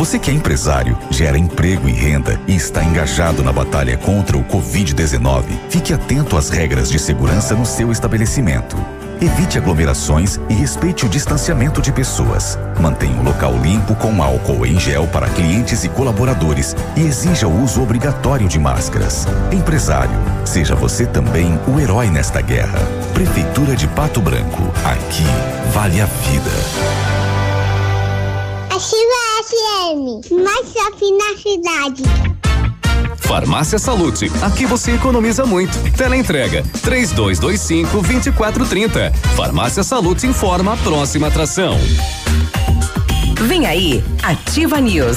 Você que é empresário, gera emprego e renda e está engajado na batalha contra o Covid-19, fique atento às regras de segurança no seu estabelecimento. Evite aglomerações e respeite o distanciamento de pessoas. Mantenha o local limpo com álcool em gel para clientes e colaboradores e exija o uso obrigatório de máscaras. Empresário, seja você também o herói nesta guerra. Prefeitura de Pato Branco. Aqui vale a vida. Ativa FM, mais shopping na cidade. Farmácia Salute, aqui você economiza muito. Teleentrega, três dois, dois cinco, vinte e quatro, trinta. Farmácia Salute informa a próxima atração. Vem aí, Ativa News.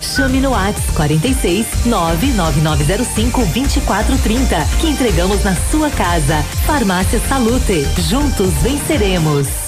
Chame no WhatsApp 46 99905 2430 que entregamos na sua casa. Farmácia Salute. Juntos venceremos.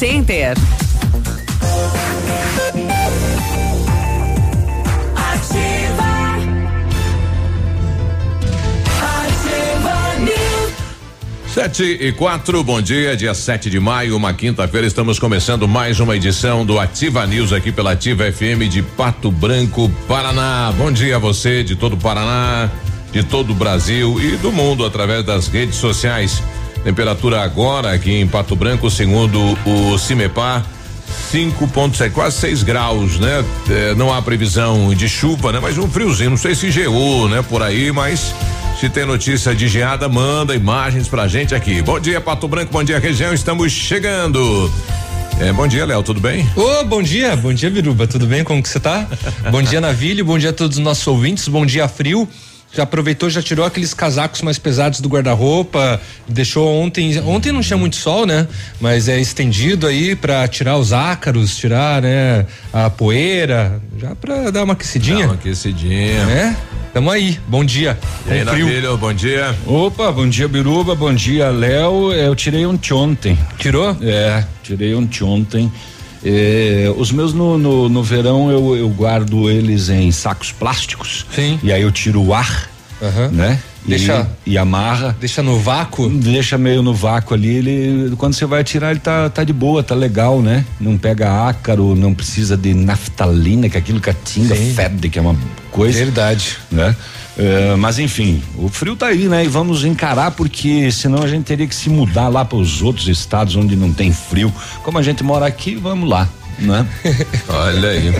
Center. Sete e quatro, bom dia, dia 7 de maio, uma quinta-feira, estamos começando mais uma edição do Ativa News aqui pela Ativa FM de Pato Branco, Paraná. Bom dia a você de todo o Paraná, de todo o Brasil e do mundo através das redes sociais. Temperatura agora aqui em Pato Branco, segundo o Cimepar, 5,7, quase 6 graus, né? É, não há previsão de chuva, né? Mas um friozinho, não sei se geou, né? Por aí, mas se tem notícia de geada, manda imagens pra gente aqui. Bom dia, Pato Branco, bom dia, região, estamos chegando. É, bom dia, Léo, tudo bem? Ô, oh, bom dia, bom dia, Biruba, tudo bem? Como que você tá? bom dia, Navilho, bom dia a todos os nossos ouvintes, bom dia, frio. Já aproveitou, já tirou aqueles casacos mais pesados do guarda-roupa, deixou ontem, ontem não tinha muito sol, né? Mas é estendido aí para tirar os ácaros, tirar, né, a poeira, já para dar uma aquecidinha. Dá uma aquecidinha. Né? Tamo aí, bom dia. E aí, Navilho, bom dia. Opa, bom dia, Biruba, bom dia, Léo. Eu tirei ontem. Tirou? É, tirei ontem. É, os meus no, no, no verão eu, eu, guardo eles em sacos plásticos. Sim. E aí eu tiro o ar, uhum. né? Deixa e, e, amarra. Deixa no vácuo? Deixa meio no vácuo ali. Ele, quando você vai tirar, ele tá, tá de boa, tá legal, né? Não pega ácaro, não precisa de naftalina, que é aquilo que atinga fede, que é uma coisa. Verdade. Né? É, mas enfim, o frio tá aí, né? E vamos encarar porque senão a gente teria que se mudar lá para os outros estados onde não tem frio. Como a gente mora aqui, vamos lá, né? Olha aí.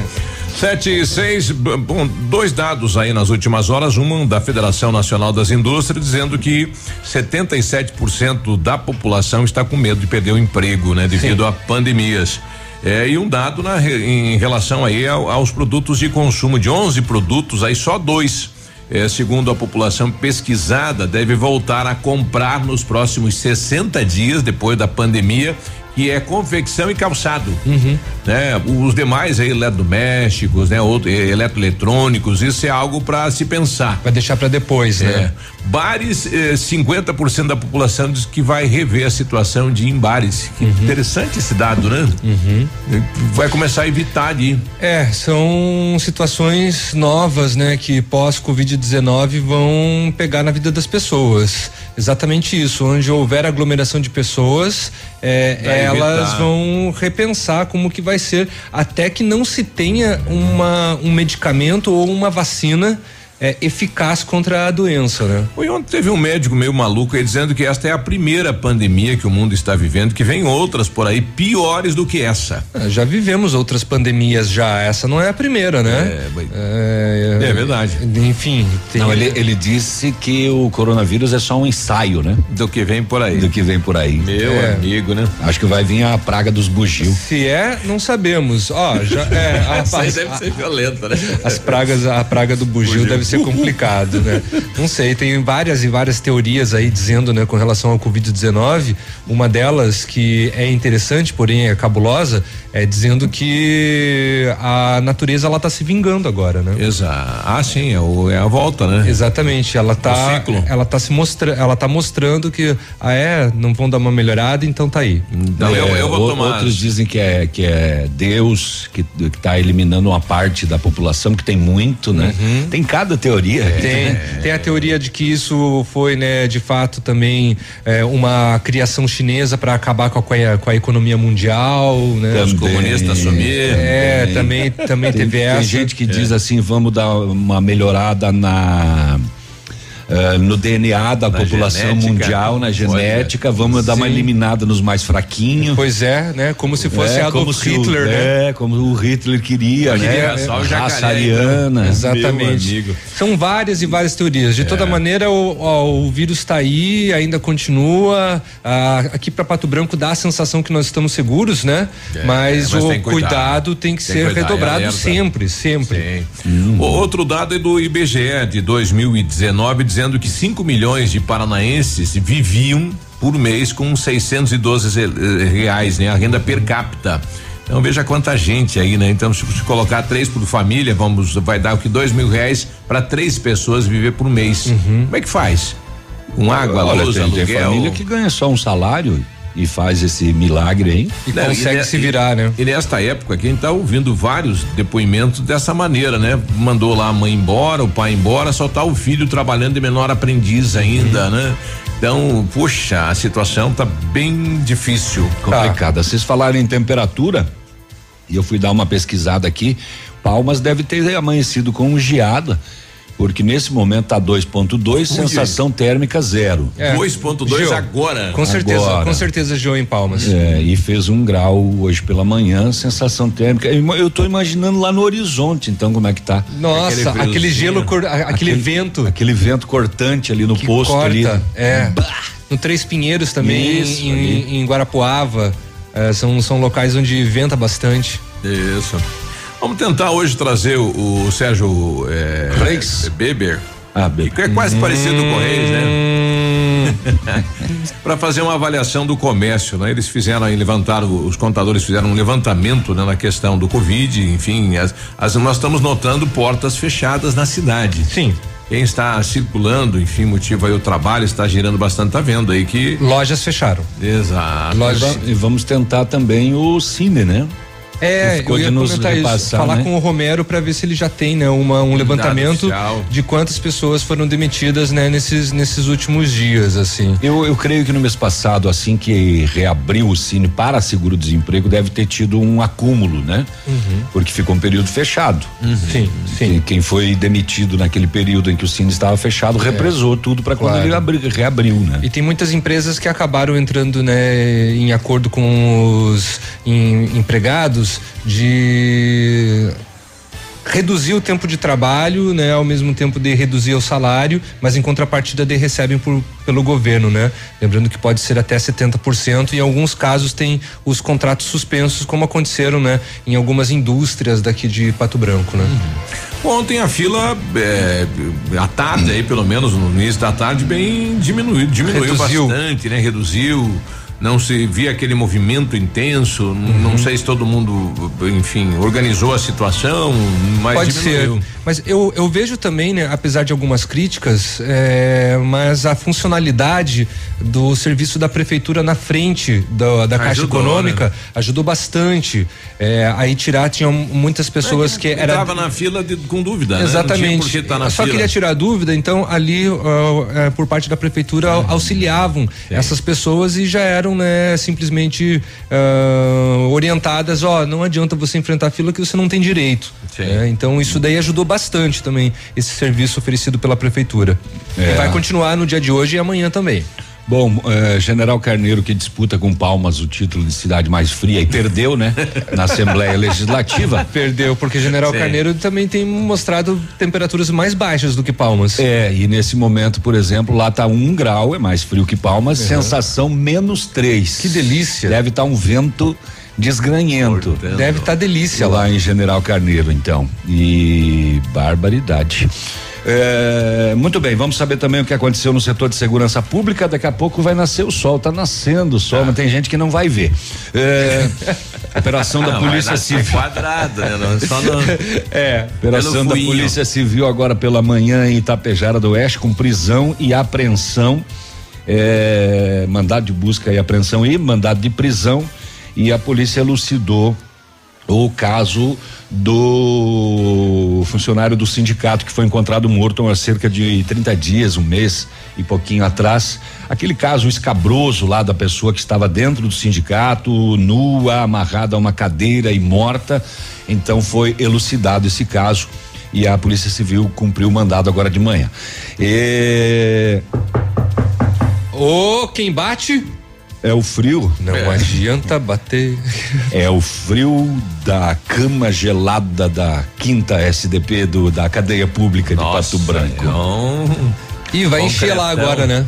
Sete e seis, bom, dois dados aí nas últimas horas, uma da Federação Nacional das Indústrias dizendo que 77% da população está com medo de perder o emprego, né? Devido Sim. a pandemias. É, e um dado na, em relação aí ao, aos produtos de consumo, de 11 produtos, aí só dois é, segundo a população pesquisada, deve voltar a comprar nos próximos 60 dias depois da pandemia que é confecção e calçado. Uhum. Né? Os demais aí, eletrodomésticos, né? Outro, eletroeletrônicos, isso é algo para se pensar. Vai deixar para depois, né? Bares, eh, 50% da população diz que vai rever a situação de ir em bares. Que uhum. interessante esse dado, né? Uhum. Vai começar a evitar de ir. É, são situações novas, né? Que pós-Covid-19 vão pegar na vida das pessoas. Exatamente isso. Onde houver aglomeração de pessoas, é, elas vão repensar como que vai ser até que não se tenha uma, um medicamento ou uma vacina é, eficaz contra a doença, né? Foi ontem teve um médico meio maluco aí dizendo que esta é a primeira pandemia que o mundo está vivendo, que vem outras por aí piores do que essa. É, já vivemos outras pandemias já, essa não é a primeira, né? É, é, é verdade. Enfim. Tem... Não, ele, ele disse que o coronavírus é só um ensaio, né? Do que vem por aí. Do que vem por aí. Meu é. amigo, né? Acho que vai vir a praga dos bugio. Se é, não sabemos. Ó, já é. A, deve ser violento, né? As pragas, a praga do bugio, bugio. deve ser complicado, né? Não sei, tem várias e várias teorias aí dizendo, né, com relação ao Covid-19. Uma delas que é interessante, porém é cabulosa, é dizendo que a natureza ela tá se vingando agora, né? Exato. Ah, sim, é, o, é a volta, né? Exatamente. Ela tá, ela tá se mostrando, ela tá mostrando que ah é, não vão dar uma melhorada, então tá aí. Não, é, eu, eu vou tomar. Outros dizem que é que é Deus que que tá eliminando uma parte da população que tem muito, né? Uhum. Tem cada teoria. É. Tem, tem a teoria de que isso foi, né, de fato também é, uma criação chinesa para acabar com a, com a economia mundial, né? Também comunista assumir. É, também, também tem, teve essa. Tem gente que é. diz assim, vamos dar uma melhorada na Uh, no DNA da na população genética, mundial, na genética, é. vamos Sim. dar uma eliminada nos mais fraquinhos. Pois é, né? Como se fosse é, Adolf Hitler, o, né? É, como o Hitler queria, né? É, só o raça ariana. Exatamente. São várias e várias teorias. De é. toda maneira, o, o vírus está aí, ainda continua. Ah, aqui para Pato Branco dá a sensação que nós estamos seguros, né? É, mas, mas, o tem cuidado. tem que tem ser cuidar, redobrado sempre, sempre. Hum. O outro dado é do IBGE de 2019, dizendo dizendo que 5 milhões de paranaenses viviam por mês com 612 reais, né? A renda per capita. Então veja quanta gente aí, né? Então se você colocar três por família, vamos, vai dar o que dois mil reais para três pessoas viver por mês. Uhum. Como é que faz? Com água, Olha, luz, tem, aluguel. Tem família que ganha só um salário e faz esse milagre aí. E Não, consegue e, se virar, né? E nesta época quem está ouvindo vários depoimentos dessa maneira, né? Mandou lá a mãe embora, o pai embora, só tá o filho trabalhando de menor aprendiz ainda, uhum. né? Então, puxa, a situação tá bem difícil. Complicada. Tá. Vocês falaram em temperatura, e eu fui dar uma pesquisada aqui, Palmas deve ter amanhecido com um geada porque nesse momento tá 2.2, sensação térmica zero. É. 2.2 agora. Com certeza, agora. com certeza Geo em Palmas. É, e fez um grau hoje pela manhã, sensação térmica. Eu tô imaginando lá no horizonte, então como é que tá? Nossa, aquele, aquele gelo, cor, aquele, aquele, vento, aquele vento cortante ali no que posto corta, ali. É. Bah. No Três Pinheiros também, Isso, em, em, Guarapuava, é, são são locais onde venta bastante. Isso. Vamos tentar hoje trazer o, o Sérgio é, Reis Beber. Ah, Beber. Que é quase hum. parecido com o Reis, né? para fazer uma avaliação do comércio, né? Eles fizeram aí, levantaram, os contadores fizeram um levantamento né, na questão do Covid, enfim, as, as, nós estamos notando portas fechadas na cidade. Sim. Quem está circulando, enfim, motivo aí o trabalho, está girando bastante, tá vendo aí que. Lojas fecharam. Exato. Lojas. E vamos tentar também o cine, né? É, eu ia nos repassar, isso, falar né? com o Romero para ver se ele já tem, né, uma, um levantamento de quantas pessoas foram demitidas, né, nesses nesses últimos dias, assim. Eu, eu creio que no mês passado, assim que reabriu o Cine para seguro-desemprego, deve ter tido um acúmulo, né? Uhum. Porque ficou um período fechado. Uhum. Sim, sim. Quem, quem, foi demitido naquele período em que o Cine estava fechado é. represou tudo para quando ele abri, reabriu, né? E tem muitas empresas que acabaram entrando, né, em acordo com os em, empregados de reduzir o tempo de trabalho, né, ao mesmo tempo de reduzir o salário, mas em contrapartida de recebem por, pelo governo, né? Lembrando que pode ser até 70% e em alguns casos tem os contratos suspensos, como aconteceram, né, em algumas indústrias daqui de Pato Branco, né? Uhum. Ontem a fila é, à tarde aí, pelo menos no início da tarde, bem diminuiu, diminuiu Reduziu. bastante, né? Reduziu não se via aquele movimento intenso. Uhum. Não sei se todo mundo, enfim, organizou a situação, mas pode diminuiu. ser. Mas eu, eu vejo também, né, apesar de algumas críticas, é, mas a funcionalidade do serviço da prefeitura na frente da, da Caixa ajudou, Econômica né? ajudou bastante. É, aí tirar tinham muitas pessoas é, que era estava na fila de, com dúvida. Né? Exatamente. Né? Tá Só fila. queria tirar dúvida, então ali uh, por parte da prefeitura uhum. auxiliavam essas pessoas e já eram eram, né, simplesmente uh, orientadas, ó, não adianta você enfrentar fila que você não tem direito. Né? Então isso daí ajudou bastante também esse serviço oferecido pela prefeitura. É. E vai continuar no dia de hoje e amanhã também. Bom, eh, General Carneiro que disputa com Palmas o título de cidade mais fria e perdeu, né? Na Assembleia Legislativa. Perdeu, porque General Sim. Carneiro também tem mostrado temperaturas mais baixas do que Palmas. É, e nesse momento, por exemplo, lá tá um grau, é mais frio que Palmas, uhum. sensação menos três. Que delícia. Deve estar tá um vento desgranhento. Deve estar tá delícia lá em General Carneiro, então. E barbaridade. É, muito bem, vamos saber também o que aconteceu no setor de segurança pública. Daqui a pouco vai nascer o sol, tá nascendo o sol, ah. mas tem gente que não vai ver. É, operação da Polícia Civil. quadrado, né? Não, só no, é, operação da Polícia Civil agora pela manhã em Itapejara do Oeste com prisão e apreensão. É, mandado de busca e apreensão e mandado de prisão e a polícia elucidou o caso do funcionário do sindicato que foi encontrado morto há cerca de 30 dias, um mês e pouquinho atrás. Aquele caso escabroso lá da pessoa que estava dentro do sindicato, nua, amarrada a uma cadeira e morta. Então foi elucidado esse caso e a Polícia Civil cumpriu o mandado agora de manhã. E... Ô, quem bate? É o frio. Não é. adianta bater. É o frio da cama gelada da quinta SDP do, da cadeia pública Nossa, de Pato Branco. Não. E vai encher lá agora, né?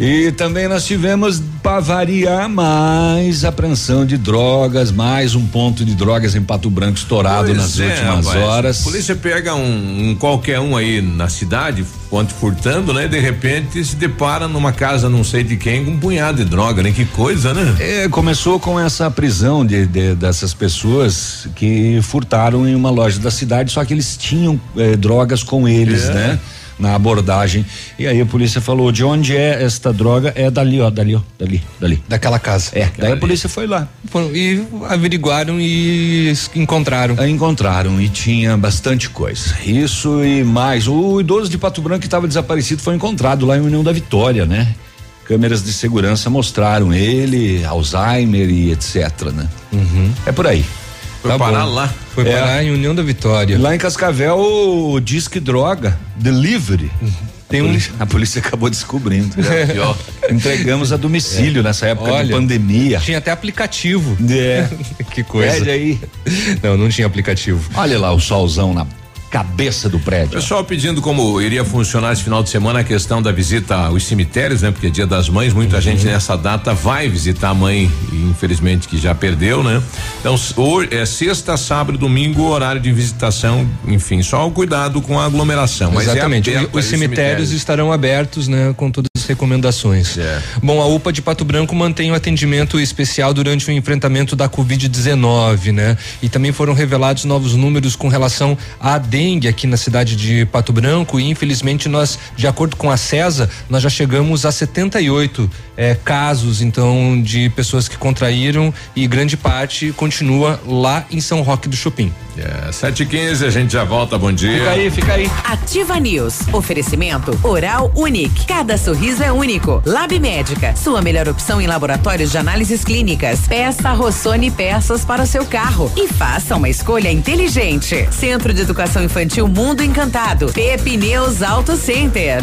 E também nós tivemos, para variar, mais apreensão de drogas, mais um ponto de drogas em Pato Branco estourado pois nas é, últimas rapaz. horas. A polícia pega um, um, qualquer um aí na cidade, ponte furtando, né? De repente se depara numa casa não sei de quem com um punhado de droga, né? Que coisa, né? É, começou com essa prisão de, de dessas pessoas que furtaram em uma loja da cidade, só que eles tinham eh, drogas com eles, é. né? Na abordagem. E aí a polícia falou: de onde é esta droga? É dali, ó, dali, ó, dali, dali. Daquela casa. É, daí a polícia foi lá. E averiguaram e encontraram. Aí encontraram e tinha bastante coisa. Isso e mais. O idoso de Pato Branco que estava desaparecido foi encontrado lá em União da Vitória, né? Câmeras de segurança mostraram ele, Alzheimer e etc, né? Uhum. É por aí. Foi tá parar bom. lá. Foi é. parar em União da Vitória. Lá em Cascavel, o Disque Droga Delivery. Tem um... A polícia acabou descobrindo. É. Entregamos a domicílio é. nessa época Olha, de pandemia. Tinha até aplicativo. É. que coisa. Pede aí. Não, não tinha aplicativo. Olha lá o solzão na cabeça do prédio. Pessoal pedindo como iria funcionar esse final de semana a questão da visita aos cemitérios, né? Porque é dia das mães, muita uhum. gente nessa data vai visitar a mãe, infelizmente que já perdeu, né? Então, hoje é sexta, sábado, domingo, horário de visitação, enfim, só o cuidado com a aglomeração. Exatamente. É os cemitérios estarão abertos, né? Com todas as recomendações. É. Bom, a UPA de Pato Branco mantém o atendimento especial durante o enfrentamento da Covid-19, né? E também foram revelados novos números com relação a dengue aqui na cidade de Pato Branco. E infelizmente nós, de acordo com a CESA, nós já chegamos a 78 eh, casos então de pessoas que contraíram e grande parte continua lá em São Roque do Chupim. É, sete e quinze, a gente já volta, bom dia. Fica aí, fica aí. Ativa News, oferecimento Oral único. cada sorriso é único. Lab Médica, sua melhor opção em laboratórios de análises clínicas. Peça Rossoni peças para o seu carro e faça uma escolha inteligente. Centro de Educação Infantil Mundo Encantado, Pepineus Auto Center.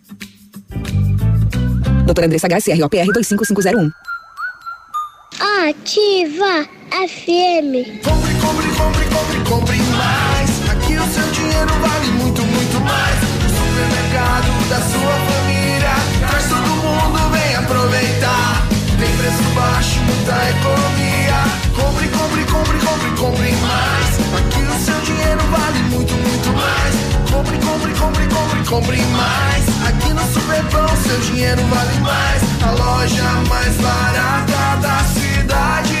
Doutora Andressa HSR, OPR 25501. Ativa FM. Compre, compre, compre, compre, compre mais. Aqui o seu dinheiro vale muito, muito mais. O supermercado da sua família. Traz todo mundo, vem aproveitar. Tem preço baixo, muita economia. Compre, compre, compre, compre, compre mais. Aqui o seu dinheiro vale muito, muito mais. Compre, compre, compre, compre, compre mais. Aqui no Superpão seu dinheiro vale mais. A loja mais barata da cidade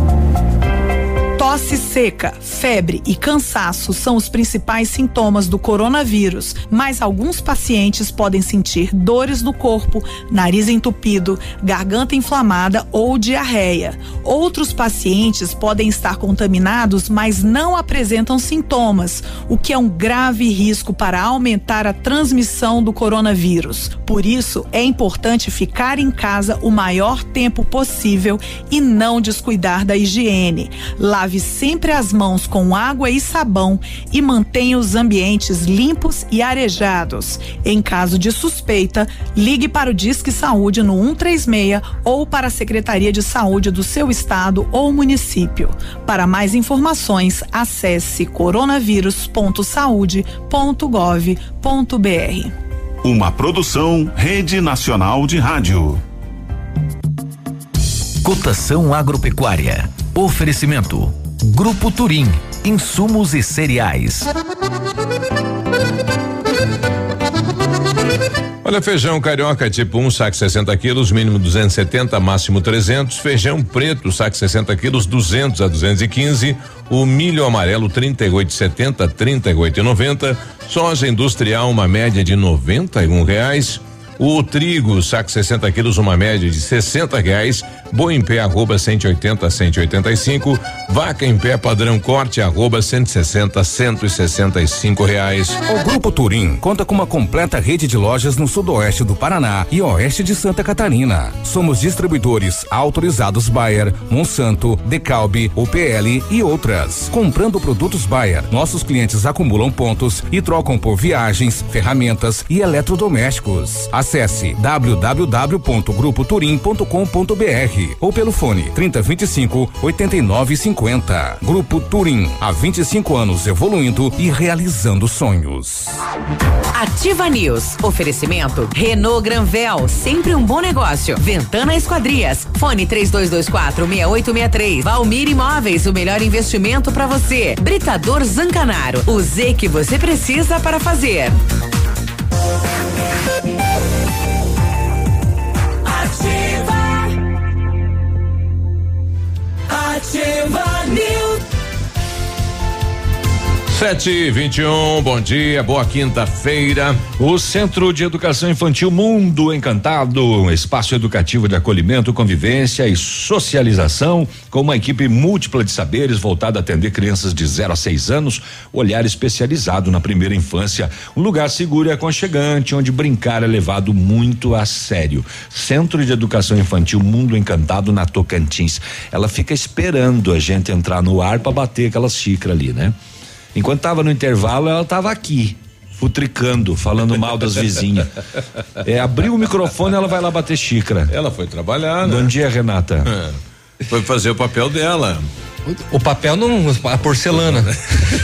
Tosse seca, febre e cansaço são os principais sintomas do coronavírus, mas alguns pacientes podem sentir dores no corpo, nariz entupido, garganta inflamada ou diarreia. Outros pacientes podem estar contaminados, mas não apresentam sintomas, o que é um grave risco para aumentar a transmissão do coronavírus. Por isso, é importante ficar em casa o maior tempo possível e não descuidar da higiene. Lave sempre as mãos com água e sabão e mantenha os ambientes limpos e arejados. Em caso de suspeita, ligue para o Disque Saúde no 136 ou para a Secretaria de Saúde do seu estado ou município. Para mais informações, acesse coronavírus.saude.gov.br. Uma produção Rede Nacional de Rádio. Cotação agropecuária. Oferecimento. Grupo Turim. Insumos e cereais. Olha, feijão carioca tipo 1, um, saco 60 quilos, mínimo 270, máximo 300. Feijão preto, saco 60 quilos, 200 a 215. O milho amarelo 38,70, 38,90. Soja industrial, uma média de 91 reais. O trigo, saco 60 quilos, uma média de 60 reais. Boi em pé, arroba 180 a 185. Vaca em pé, padrão corte, arroba 160 a 165 reais. O Grupo Turim conta com uma completa rede de lojas no sudoeste do Paraná e oeste de Santa Catarina. Somos distribuidores autorizados Bayer, Monsanto, Decalbe, UPL e outras. Comprando produtos Bayer, nossos clientes acumulam pontos e trocam por viagens, ferramentas e eletrodomésticos. Acesse www.grupoturim.com.br ou pelo fone 3025 8950. Grupo Turim, há 25 anos evoluindo e realizando sonhos. Ativa News. Oferecimento Renault Granvel, sempre um bom negócio. Ventana Esquadrias. Fone 3224 6863. Valmir Imóveis, o melhor investimento para você. Britador Zancanaro. O Z que você precisa para fazer. Ativa News. Sete vinte e um, bom dia, boa quinta-feira. O Centro de Educação Infantil Mundo Encantado, um espaço educativo de acolhimento, convivência e socialização, com uma equipe múltipla de saberes voltada a atender crianças de 0 a 6 anos, olhar especializado na primeira infância, um lugar seguro e aconchegante, onde brincar é levado muito a sério. Centro de Educação Infantil Mundo Encantado na Tocantins. Ela fica esperando a gente entrar no ar para bater aquelas xícaras ali, né? Enquanto tava no intervalo, ela tava aqui, futricando, falando mal das vizinhas. É, abriu o microfone, ela vai lá bater xícara. Ela foi trabalhar, né? Bom dia, Renata. É. Foi fazer o papel dela. O papel não, a porcelana.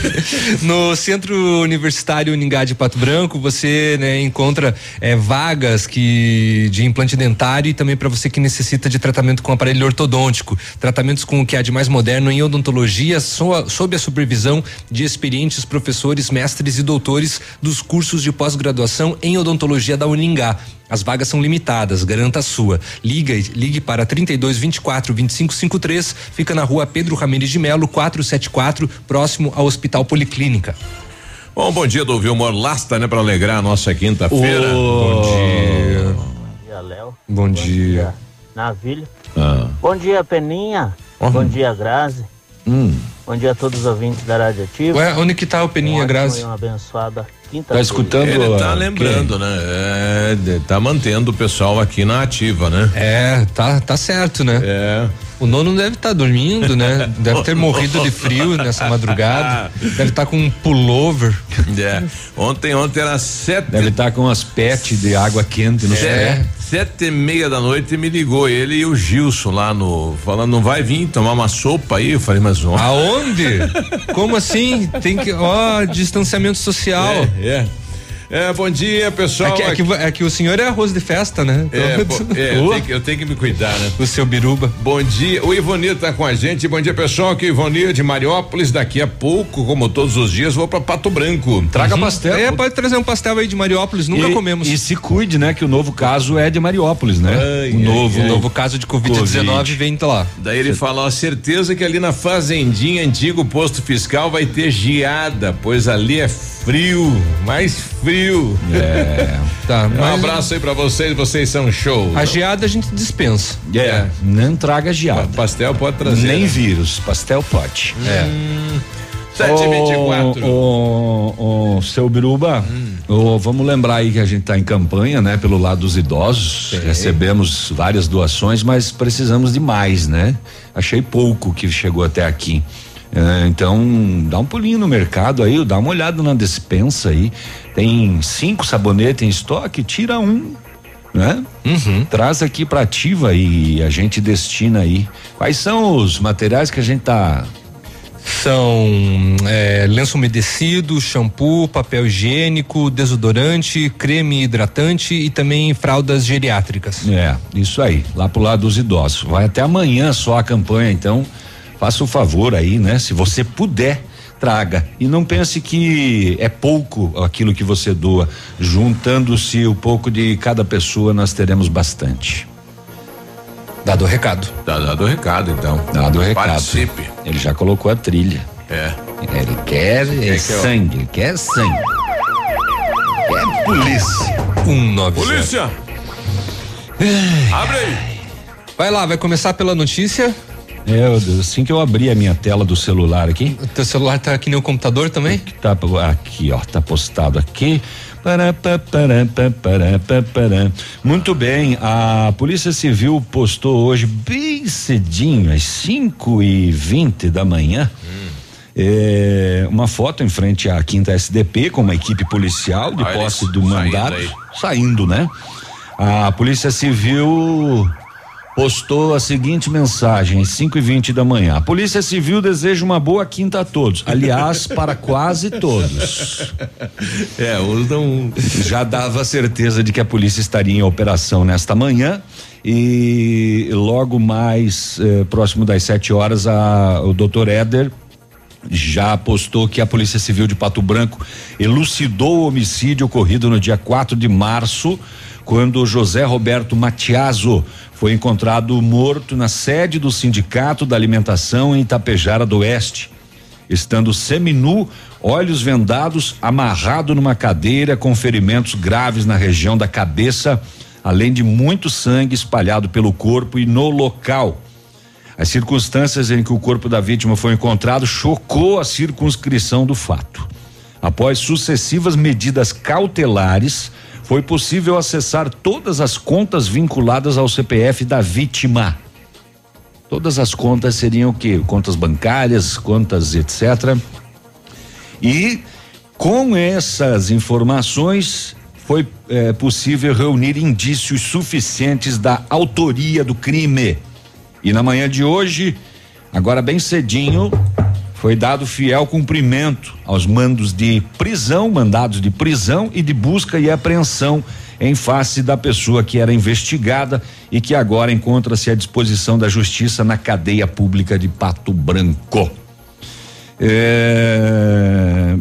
no Centro Universitário Uningá de Pato Branco, você né, encontra é, vagas que de implante dentário e também para você que necessita de tratamento com aparelho ortodôntico. Tratamentos com o que há de mais moderno em odontologia, so, sob a supervisão de experientes professores, mestres e doutores dos cursos de pós-graduação em odontologia da Uningá. As vagas são limitadas, garanta a sua. Liga, ligue para 32 24 25 53, fica na rua Pedro Ramirez de Melo, 474, próximo ao Hospital Policlínica. Bom, bom dia do Vilmor Lasta, né, para alegrar a nossa quinta-feira. Bom dia. Bom dia, Léo. Bom, dia. Navilho. Ah. Bom dia, Peninha. Bom dia, Grazi. Hum. Bom dia a todos os ouvintes da Rádio Ativa. Ué, onde que tá o Peninha, Um Grazi? Uma abençoada Tá escutando? Ele tá ah, lembrando, né? É, tá mantendo o pessoal aqui na ativa, né? É, tá, tá certo, né? É. O nono deve estar dormindo, né? Deve ter morrido de frio nessa madrugada. Deve estar com um pullover. É. Ontem, ontem era sete. Deve estar com as pets de água quente no É, pé. sete e meia da noite me ligou ele e o Gilson lá no. Falando, não vai vir tomar uma sopa aí? Eu falei, mas ontem. Aonde? Como assim? Tem que. Ó, distanciamento social. É, é. É, bom dia, pessoal. É que, é, que, é que o senhor é arroz de festa, né? É, Então- pô, é, eu, tenho que, eu tenho que me cuidar, né? O seu biruba. Bom dia, o Ivonir tá com a gente. Bom dia, pessoal. Aqui, Ivonir de Mariópolis. Daqui a pouco, como todos os dias, vou pra Pato Branco. Traga Uhum. pastel. É, pode trazer um pastel aí de Mariópolis, nunca e, comemos. E se cuide, né? Que o novo caso é de Mariópolis, né? Ai, o novo, O novo caso de Covid-19 Covid. vem tá lá. Daí ele fala, ó, certeza que ali na Fazendinha, antigo posto fiscal, vai ter geada, pois ali é frio, mais frio. É. Tá, Um abraço aí pra vocês, vocês são show. a geada a gente dispensa. É, não traga geada. Pastel pode trazer. Nem né? vírus, pastel pode. É. 7h24. O, o, seu Biruba, ô, vamos lembrar aí que a gente está em campanha, né? Pelo lado dos idosos. Recebemos várias doações, mas precisamos de mais, né? Achei pouco que chegou até aqui. É, então, dá um pulinho no mercado aí, dá uma olhada na despensa aí. Tem cinco sabonetes em estoque, tira um, né? Traz aqui pra ativa e a gente destina aí. Quais são os materiais que a gente tá São é, lenço umedecido, shampoo, papel higiênico, desodorante, creme hidratante e também fraldas geriátricas. É, isso aí, lá pro lado dos idosos. Vai até amanhã só a campanha, então faça o favor aí, né? Se você puder, traga. E não pense que é pouco aquilo que você doa. Juntando-se o pouco de cada pessoa, nós teremos bastante. Dado o recado. Tá dado o recado, então. Dado o recado. Participe. Ele já colocou a trilha. É. Ele quer é que é sangue, ele quer sangue. Quer polícia. Um nove Polícia! Abre aí! Vai lá, vai começar pela notícia. É, assim que eu abri a minha tela do celular aqui, O teu celular tá aqui nem o computador também? tá aqui, ó, tá postado aqui. Muito bem, a Polícia Civil postou hoje bem cedinho, às 5 e 20 da manhã. é, uma foto em frente à quinta SDP com uma equipe policial de posse do saindo mandato aí. saindo, né? A Polícia Civil postou a seguinte mensagem às 5 e 20 da manhã. A Polícia Civil deseja uma boa quinta a todos. Aliás, para quase todos. É, usam. Já dava certeza de que a polícia estaria em operação nesta manhã. E logo mais eh, próximo das 7 horas, a, o doutor Éder já apostou que a Polícia Civil de Pato Branco elucidou o homicídio ocorrido no dia 4 de março, quando José Roberto Matiaso foi encontrado morto na sede do Sindicato da Alimentação em Itapejara do Oeste. estando seminu, olhos vendados, amarrado numa cadeira com ferimentos graves na região da cabeça, além de muito sangue espalhado pelo corpo e no local. As circunstâncias em que o corpo da vítima foi encontrado chocou a circunscrição do fato. Após sucessivas medidas cautelares, foi possível acessar todas as contas vinculadas ao CPF da vítima. Todas as contas seriam o quê? Contas bancárias, contas etc. E com essas informações foi eh, possível reunir indícios suficientes da autoria do crime. E na manhã de hoje, agora bem cedinho, foi dado fiel cumprimento aos mandos de prisão, mandados de prisão e de busca e apreensão em face da pessoa que era investigada e que agora encontra-se à disposição da justiça na cadeia pública de Pato Branco. É...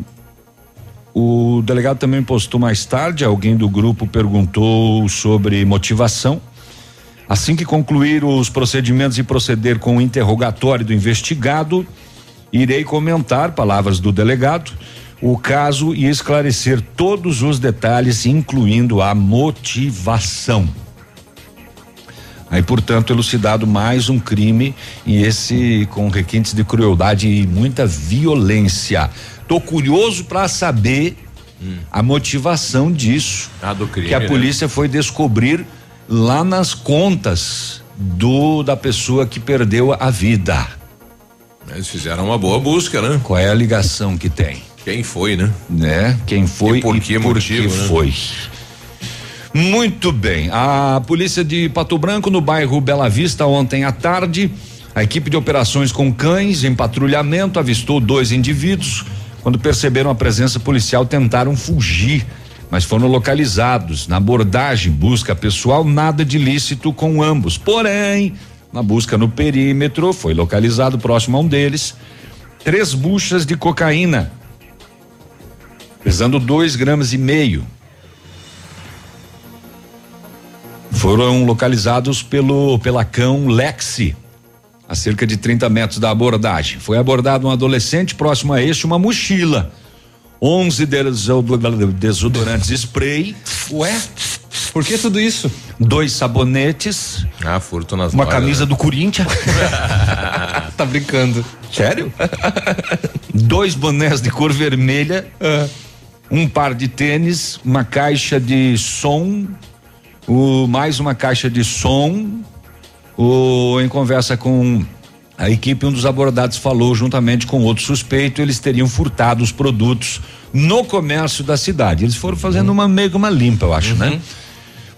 O delegado também postou mais tarde, alguém do grupo perguntou sobre motivação. Assim que concluir os procedimentos e proceder com o interrogatório do investigado, irei comentar, palavras do delegado, o caso e esclarecer todos os detalhes, incluindo a motivação. Aí, portanto, elucidado mais um crime e esse com requintes de crueldade e muita violência. Tô curioso para saber hum. a motivação disso. Ah, do crime, que a né? polícia foi descobrir lá nas contas do da pessoa que perdeu a vida. Eles fizeram uma boa busca, né? Qual é a ligação que tem? Quem foi, né? Né? Quem foi e por que por motivo, que né? foi. Muito bem. A polícia de Pato Branco, no bairro Bela Vista, ontem à tarde, a equipe de operações com cães em patrulhamento avistou dois indivíduos. Quando perceberam a presença policial, tentaram fugir, mas foram localizados. Na abordagem, busca pessoal, nada de ilícito com ambos. Porém, na busca no perímetro, foi localizado próximo a um deles três buchas de cocaína, pesando dois gramas e meio. Foram localizados pelo pela cão Lexi, a cerca de 30 metros da abordagem. Foi abordado um adolescente próximo a este uma mochila. 11 desodo- desodorantes spray. Ué? Por que tudo isso? Dois sabonetes. Ah, furto nas Uma lojas, camisa né? do Corinthians. tá brincando. Sério? Dois bonés de cor vermelha. Um par de tênis, uma caixa de som, o, mais uma caixa de som. O, em conversa com a equipe, um dos abordados falou, juntamente com outro suspeito, eles teriam furtado os produtos no comércio da cidade. Eles foram fazendo uma meio que uma limpa, eu acho, né?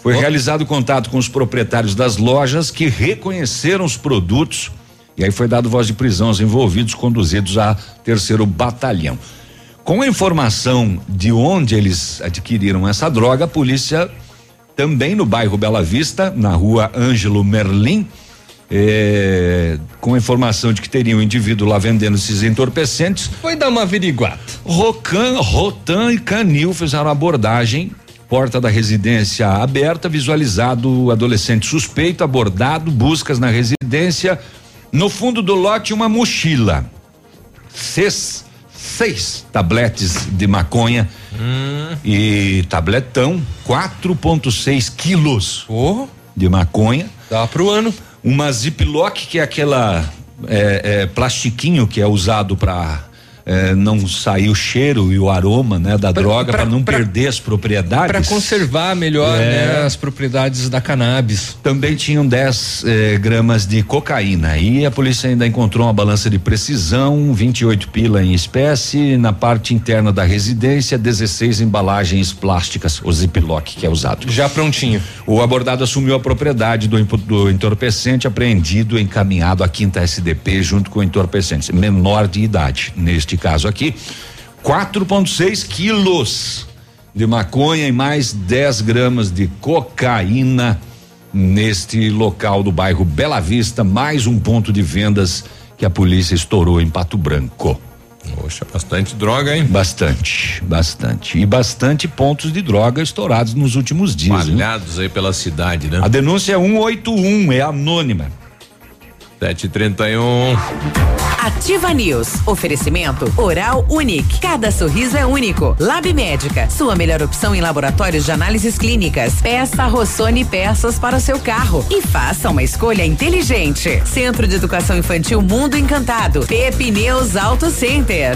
Foi realizado contato com os proprietários das lojas que reconheceram os produtos e aí foi dado voz de prisão aos envolvidos, conduzidos a terceiro batalhão. Com a informação de onde eles adquiriram essa droga, a polícia também no bairro Bela Vista, na rua Ângelo Merlim, eh, com a informação de que teria um indivíduo lá vendendo esses entorpecentes. Foi dar uma averiguada. Rocan, Rotan e Canil fizeram abordagem. Porta da residência aberta, visualizado o adolescente suspeito, abordado, buscas na residência. No fundo do lote, uma mochila. Seis, seis tabletes de maconha e tabletão, 4,6 quilos de maconha. Dá pro ano. Uma ziplock, que é aquela é, é, plastiquinho que é usado para não sair o cheiro e o aroma né, da Pra- droga, para não pra- perder as propriedades. Para conservar melhor É. né, as propriedades da cannabis. Também tinham 10 eh, gramas de cocaína. E a polícia ainda encontrou uma balança de precisão, 28 pila em espécie, na parte interna da residência, 16 embalagens plásticas, o ziplock que é usado. Já prontinho. O abordado assumiu a propriedade do, do entorpecente apreendido encaminhado à quinta SDP junto com o entorpecente, menor de idade. Neste caso aqui, 4,6 quilos de maconha e mais 10 gramas de cocaína neste local do bairro Bela Vista, mais um ponto de vendas que a polícia estourou em Pato Branco. Poxa, bastante droga, hein? Bastante, bastante. E bastante pontos de droga estourados nos últimos dias. Malhados aí pela cidade, né? A denúncia é 181, é anônima. 731. Ativa News. Oferecimento Oral Unique. Cada sorriso é único. Lab Médica. Sua melhor opção em laboratórios de análises clínicas. Peça Rossoni peças para o seu carro e faça uma escolha inteligente. Centro de Educação Infantil Mundo Encantado. Pepineus Auto Center.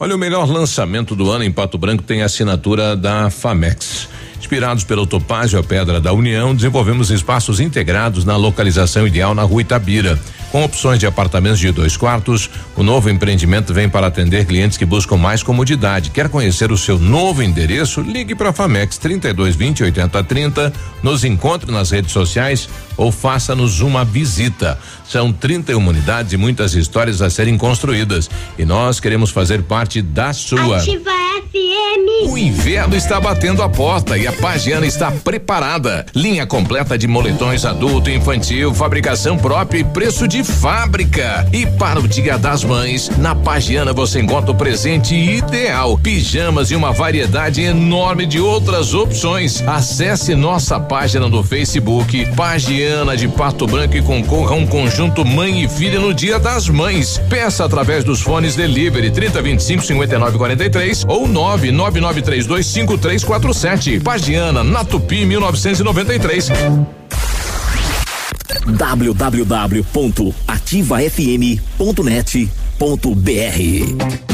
Olha, o melhor lançamento do ano em Pato Branco tem a assinatura da Famex. Inspirados pelo Topázio, a Pedra da União, desenvolvemos espaços integrados na localização ideal na rua Itabira. Com opções de apartamentos de dois quartos, o novo empreendimento vem para atender clientes que buscam mais comodidade. Quer conhecer o seu novo endereço? Ligue para a Famex 3220 8030, nos encontre nas redes sociais ou faça-nos uma visita. São 31 unidades e muitas histórias a serem construídas. E nós queremos fazer parte da sua. Ativa FM. O inverno está batendo a porta e a Pagiana está preparada. Linha completa de moletões adulto e infantil, fabricação própria e preço de fábrica. E para o Dia das Mães, na Pagiana você encontra o presente ideal: pijamas e uma variedade enorme de outras opções. Acesse nossa página no Facebook, Pagiana de Pato Branco e concorra a um conjunto mãe e filha no Dia das Mães. Peça através dos fones Delivery 3025 5943 ou 99932 5347. Pagiana, na Tupi 1993. www.ativafm.net.br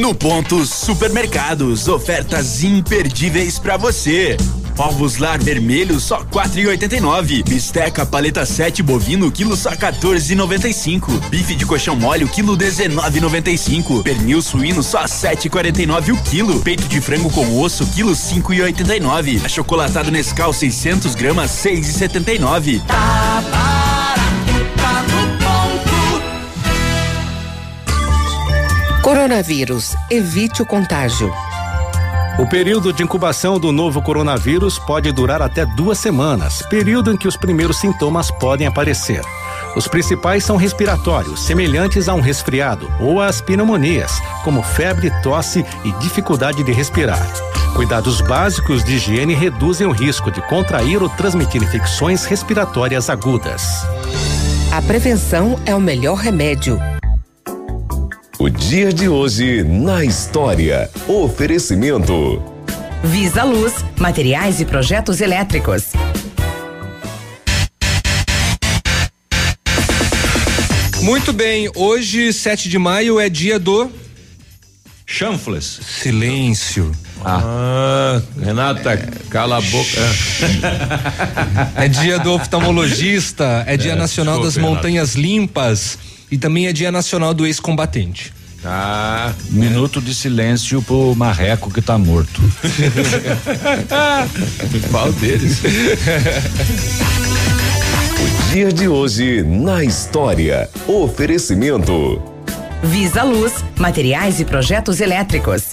No ponto Supermercados, ofertas imperdíveis pra você. Ovos lar vermelho só 4,89. Bisteca paleta 7 bovino quilo só 14,95. Bife de colchão mole quilo 19,95. Pernil suíno só 7,49 o quilo. Peito de frango com osso quilo 5,89. Achocolatado Nescau 600 gramas 6,79. Tá Coronavírus. Evite o contágio. O período de incubação do novo coronavírus pode durar até duas semanas, período em que os primeiros sintomas podem aparecer. Os principais são respiratórios, semelhantes a um resfriado, ou às pneumonias, como febre, tosse e dificuldade de respirar. Cuidados básicos de higiene reduzem o risco de contrair ou transmitir infecções respiratórias agudas. A prevenção é o melhor remédio. O dia de hoje na história. Oferecimento. Visa Luz, materiais e projetos elétricos. Muito bem, hoje, 7 de maio, é dia do. Chanfles. Silêncio. Ah, Renata, cala a boca. É dia do oftalmologista, é dia É, nacional das desculpe, montanhas limpas e também é dia nacional do ex-combatente. Ah, Minuto de silêncio pro marreco que tá morto. Qual deles? O dia de hoje na história. Oferecimento. Visa Luz, materiais e projetos elétricos.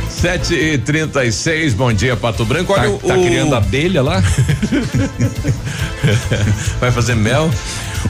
7 e 36 bom dia, Pato Branco. Olha Tá- o. tá criando abelha lá? Vai fazer mel?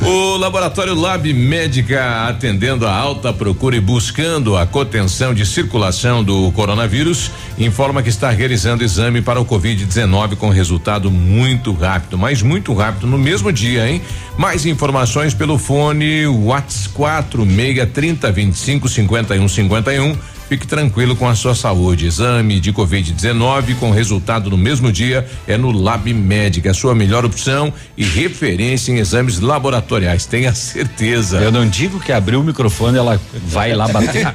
O laboratório Lab Médica, atendendo a alta procura e buscando a contenção de circulação do coronavírus, informa que está realizando exame para o Covid-19 com resultado muito rápido, mas muito rápido no mesmo dia, hein? Mais informações pelo fone WhatsApp 4630 25 51 51 Fique tranquilo com a sua saúde. Exame de Covid-19 com resultado no mesmo dia é no Lab Médica, a sua melhor opção e referência em exames laboratoriais. Tenha certeza. Eu não digo que abriu o microfone, ela vai lá bater.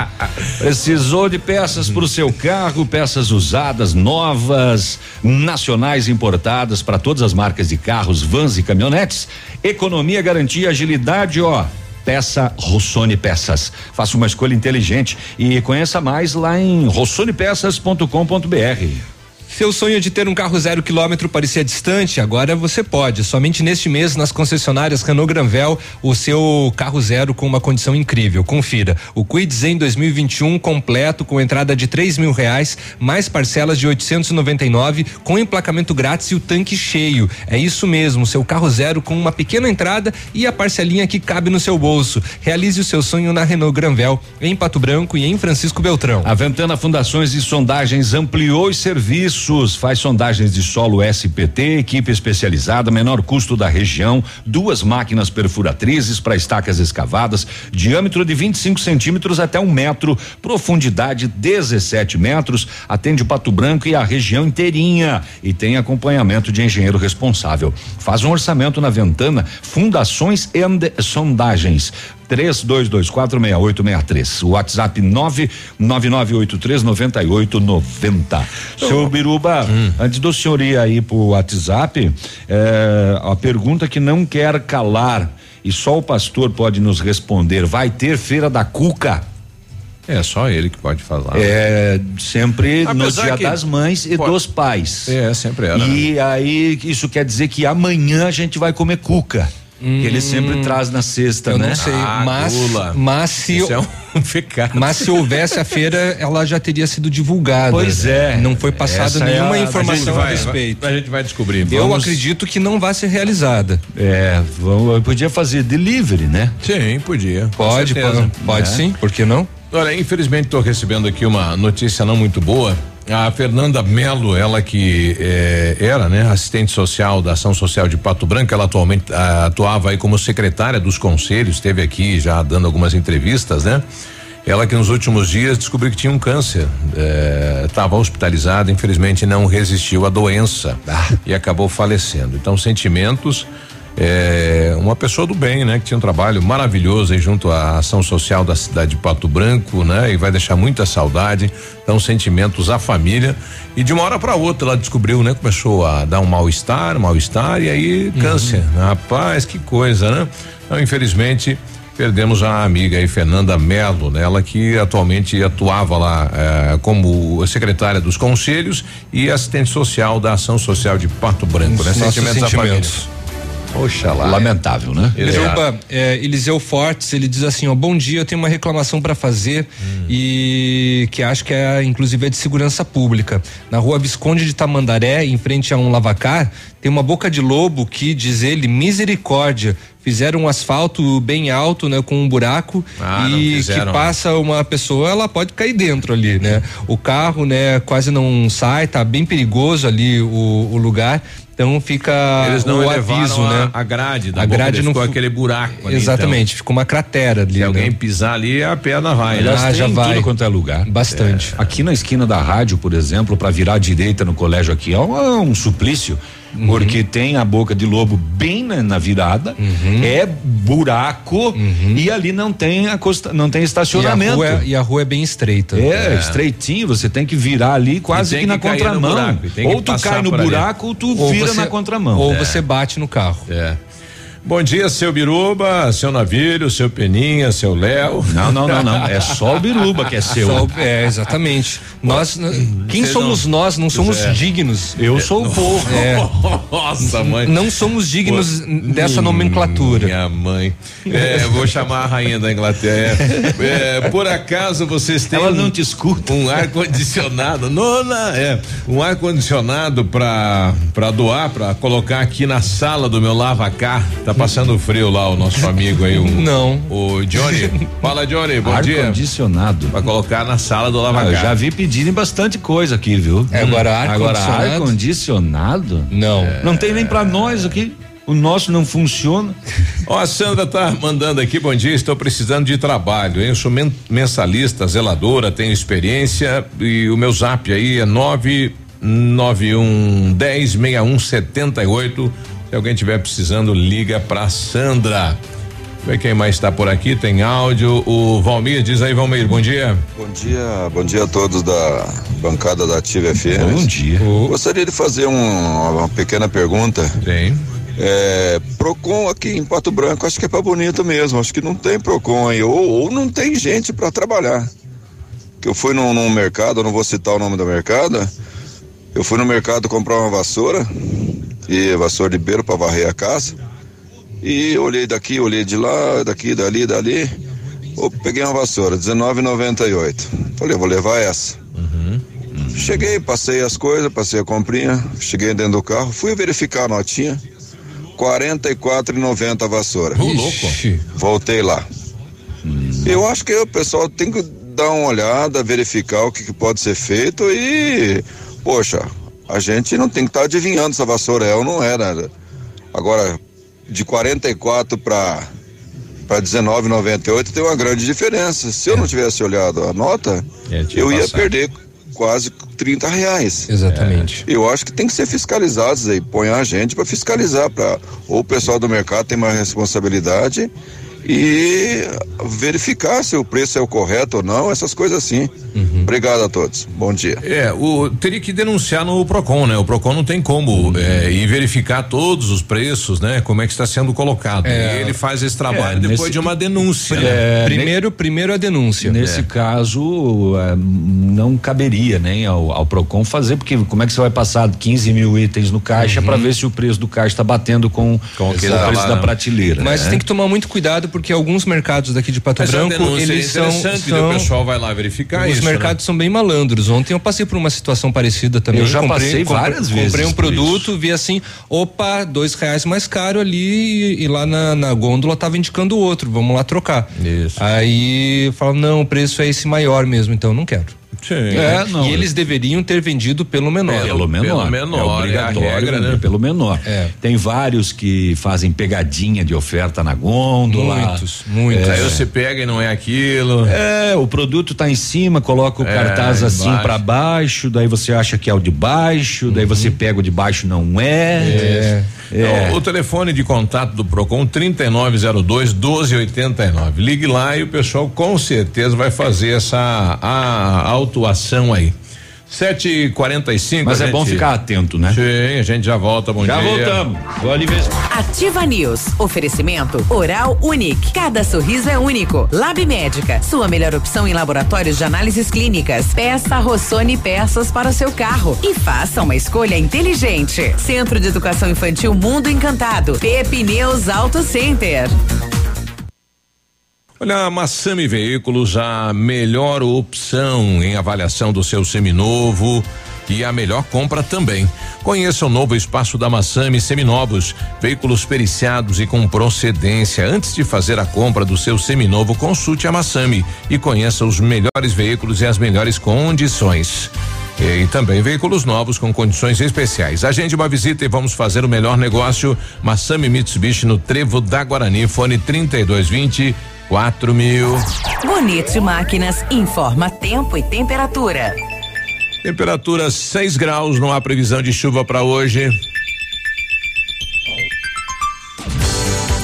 Precisou de peças para o seu carro, peças usadas, novas, nacionais importadas para todas as marcas de carros, vans e caminhonetes. Economia, garantia, agilidade, ó. Peça Rossoni Peças. Faça uma escolha inteligente e conheça mais lá em rossonepeças.com.br. Seu sonho de ter um carro zero quilômetro parecia distante, agora você pode. Somente neste mês, nas concessionárias Renault Granvel, o seu carro zero com uma condição incrível. Confira. O Quid Zen 2021 completo, com entrada de três mil reais, mais parcelas de 899, com emplacamento grátis e o tanque cheio. É isso mesmo, seu carro zero com uma pequena entrada e a parcelinha que cabe no seu bolso. Realize o seu sonho na Renault Granvel, em Pato Branco e em Francisco Beltrão. A Ventana Fundações e Sondagens ampliou os serviços, faz sondagens de solo SPT, equipe especializada, menor custo da região, duas máquinas perfuratrizes para estacas escavadas, diâmetro de 25 centímetros até um metro, profundidade 17 metros, atende o Pato Branco e a região inteirinha e tem acompanhamento de engenheiro responsável. Faz um orçamento na Ventana Fundações e Sondagens. 32246863. WhatsApp 999839890. Seu Biruba, antes do senhor ir aí pro WhatsApp, é, a pergunta que não quer calar e só o pastor pode nos responder: vai ter feira da Cuca? É só ele que pode falar. É sempre no Apesar dia que das mães e pode- dos pais. É, sempre era. E aí isso quer dizer que amanhã a gente vai comer cuca. Que ele sempre traz na sexta, Eu né? não sei, Ah, mas, mas se Isso é um pecado. mas se houvesse a feira, ela já teria sido divulgada. Pois é. Não foi passada é nenhuma a- a A informação a vai, respeito. a gente vai descobrir. Eu Vamos- acredito que não vai ser realizada. É, vamos, eu podia fazer delivery, né? Sim, podia. Pode, certeza. pode, pode É. sim, por que não? Olha, infelizmente estou recebendo aqui uma notícia não muito boa. A Fernanda Melo, ela que eh, era, né, assistente social da Ação Social de Pato Branco, ela atualmente ah, atuava aí como secretária dos conselhos, esteve aqui já dando algumas entrevistas, né? Ela que nos últimos dias descobriu que tinha um câncer, estava hospitalizada, infelizmente não resistiu à doença e acabou falecendo. Então, sentimentos é, uma pessoa do bem, né? Que tinha um trabalho maravilhoso aí junto à ação social da cidade de Pato Branco, né? E vai deixar muita saudade, então sentimentos à família e de uma hora para outra ela descobriu, né? Começou a dar um mal-estar, mal-estar e aí câncer, Rapaz, que coisa, né? Então, infelizmente perdemos a amiga aí Fernanda Melo, né? Ela que atualmente atuava lá eh, como secretária dos conselhos e assistente social da ação social de Pato Branco, né? Sentimentos à família. sentimentos. Oxalá. Lamentável, né? Biruba, é, Eliseu Fortes, ele diz assim, ó, bom dia, eu tenho uma reclamação para fazer e que acho que é inclusive é de segurança pública. Na rua Visconde de Tamandaré, em frente a um lavacar, tem uma boca de lobo que, diz ele, misericórdia, fizeram um asfalto bem alto, né, com um buraco Ah, e que fizeram. passa uma pessoa, ela pode cair dentro ali, né? O carro, né, quase não sai, tá bem perigoso ali o, o lugar. Então fica Eles não o aviso, a, né? a grade da A grade não ficou aquele buraco ali, Exatamente, ficou uma cratera ali. então. Se alguém né? pisar ali, a perna vai, Aliás, né? Ah, já vai. tudo quanto é lugar. Bastante. Aqui na esquina da rádio, por exemplo, para virar à direita no colégio aqui, é um, é um suplício. Uhum. Porque tem a boca de lobo bem na, na virada, Uhum. é buraco e ali não tem acosta, não tem E a, estacionamento. é, e a rua é bem estreita. É, estreitinho, você tem que virar ali quase que na que no contramão. buraco, Ou tu cai no por ali. buraco ou tu Ou vira você- na contramão. Ou É. você bate no carro. É. Bom dia, seu Biruba, seu Navilho, seu Peninha, seu Léo. Não, não, não, não. É só o Biruba que é seu. Só- é, exatamente. Nós, quem somos não- nós? Não somos É. dignos. Eu sou o povo. É, Nossa, mãe. não somos dignos dessa nomenclatura. Minha mãe. É, vou chamar a rainha da Inglaterra. É, é, por acaso vocês têm Ela não te escuta. um ar condicionado, nona, é, um ar condicionado para para doar, para colocar aqui na sala do meu lavacar. Tá passando frio lá o nosso amigo aí, o. Não. O Johnny. Fala, Johnny, bom Ar dia. condicionado. Vai colocar na sala do Ah, lavacar. eu já vi pedirem bastante coisa aqui, viu? É, agora ar agora condicionado? ar? Não. Não tem nem pra nós aqui. O nosso não funciona. Ó, a Sandra tá mandando aqui, bom dia, estou precisando de trabalho, hein? Eu sou men- mensalista, zeladora, tenho experiência e o meu zap aí é nove nove um dez meia um setenta e oito. Se alguém tiver precisando, liga pra Sandra. Vê quem mais está por aqui, tem áudio. O Valmir, diz aí, Valmir, bom dia. Bom dia, bom dia a todos da bancada da Ativa FM. Bom dia. Gostaria de fazer um- uma pequena pergunta. Tem. É, Procon aqui em Pato Branco, acho que é pra bonito mesmo. Acho que não tem Procon aí, ou, ou não tem gente para trabalhar. Que eu fui num, num mercado, eu não vou citar o nome do mercado. Eu fui no mercado comprar uma vassoura e vassoura de beiro para varrer a casa. E olhei daqui, olhei de lá, daqui, dali, dali. Ô, peguei uma vassoura, R$19,98. Falei, eu vou levar essa. Cheguei, passei as coisas, passei a comprinha, cheguei dentro do carro, fui verificar a notinha. R$ 44,90 a vassoura. Ô, louco. Voltei lá. Eu acho que o pessoal tem que dar uma olhada, verificar o que, que pode ser feito e, poxa, a gente não tem que estar adivinhando se a vassoura é ou não é, né? Agora, de 44 para para 19,98 tem uma grande diferença. Se eu não tivesse olhado a nota, É, eu ia passado. perder quase 30 reais. Exatamente. Eu acho que tem que ser fiscalizados aí, põe a gente para fiscalizar, para ou o pessoal do mercado tem mais responsabilidade e verificar se o preço é o correto ou não, essas coisas assim. Obrigado a todos. Bom dia. É, o, teria que denunciar no Procon, né? O Procon não tem como é, ir verificar todos os preços, né? Como é que está sendo colocado. É. E ele faz esse trabalho É, depois nesse- de uma denúncia. né? É, primeiro, primeiro a denúncia. Nesse É. caso, é, não caberia nem ao, ao Procon fazer, porque como é que você vai passar 15 mil itens no caixa Uhum. para ver se o preço do caixa está batendo com, com o preço lá, da né? prateleira? Mas né? tem que tomar muito cuidado porque alguns mercados daqui de Pato Mas a Branco, denúncia é eles são, são o pessoal vai lá verificar os isso. mercados são bem malandros. Ontem eu passei por uma situação parecida também. Eu já comprei, passei comprei- várias comprei vezes um por produto, vi assim, opa, dois reais mais caro ali e, e lá na, na gôndola tava indicando outro. Vamos lá trocar. Isso. Aí fala não, o preço é esse maior mesmo, então eu não quero. Sim. É, não, e eles deveriam ter vendido pelo menor. Pelo menor. pelo menor, é obrigatório é a regra, né? pelo menor. É. Tem vários que fazem pegadinha de oferta na gôndola. Muitos, muitos. Aí você pega e não é aquilo. É, o produto tá em cima, coloca o É, cartaz assim pra baixo, daí você acha que é o de baixo, daí você pega o de baixo, não é. É. É. Então, o telefone de contato do Procon 3902 1289. Ligue lá e o pessoal com certeza vai fazer essa a, autuação aí. 7h45. Mas a é bom ficar atento, né? Sim, a gente já volta. Bom Já dia. voltamos. Vou ali mesmo. Ativa News. Oferecimento Oral Unique. Cada sorriso é único. Lab Médica. Sua melhor opção em laboratórios de análises clínicas. Peça Rossoni peças para o seu carro. E faça uma escolha inteligente. Centro de Educação Infantil Mundo Encantado. Pepineus Auto Center. Olha, a Massami Veículos, a melhor opção em avaliação do seu seminovo e a melhor compra também. Conheça o novo espaço da Massami Seminovos, veículos periciados e com procedência. Antes de fazer a compra do seu seminovo, consulte a Massami e conheça os melhores veículos e as melhores condições. E também veículos novos com condições especiais. Agende uma visita e vamos fazer o melhor negócio. Massami Mitsubishi no Trevo da Guarani, fone 3220 quatro mil. Bonito Máquinas informa tempo e temperatura. Temperatura 6 graus, não há previsão de chuva para hoje.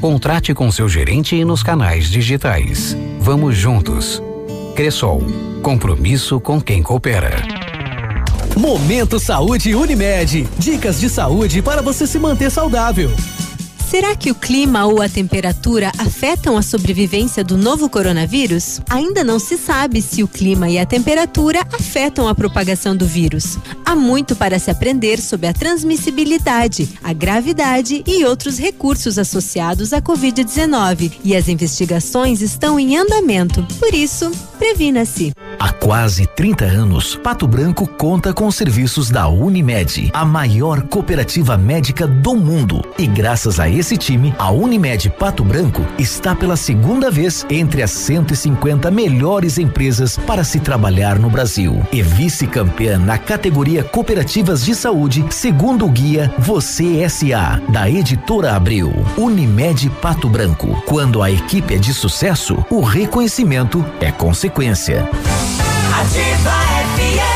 Contrate com seu gerente e nos canais digitais. Vamos juntos. Cressol. Compromisso com quem coopera. Momento Saúde Unimed. Dicas de saúde para você se manter saudável. Será que o clima ou a temperatura afetam a sobrevivência do novo coronavírus? Ainda não se sabe se o clima e a temperatura afetam a propagação do vírus. Há muito para se aprender sobre a transmissibilidade, a gravidade e outros recursos associados à Covid-19, e as investigações estão em andamento. Por isso, previna-se. Há quase 30 anos, Pato Branco conta com os serviços da Unimed, a maior cooperativa médica do mundo. E graças a esse time, a Unimed Pato Branco está pela segunda vez entre as 150 melhores empresas para se trabalhar no Brasil. E vice-campeã na categoria Cooperativas de Saúde, segundo o guia Você SA, da editora Abril. Unimed Pato Branco. Quando a equipe é de sucesso, o reconhecimento é consequência. Ativa FM.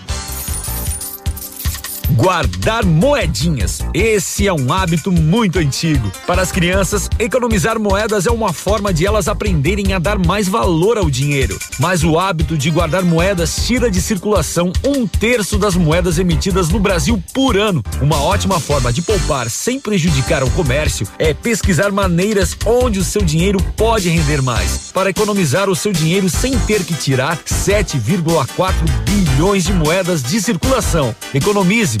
Guardar moedinhas. Esse é um hábito muito antigo. Para as crianças, economizar moedas é uma forma de elas aprenderem a dar mais valor ao dinheiro. Mas o hábito de guardar moedas tira de circulação um terço das moedas emitidas no Brasil por ano. Uma ótima forma de poupar sem prejudicar o comércio é pesquisar maneiras onde o seu dinheiro pode render mais. Para economizar o seu dinheiro sem ter que tirar 7,4 bilhões de moedas de circulação. Economize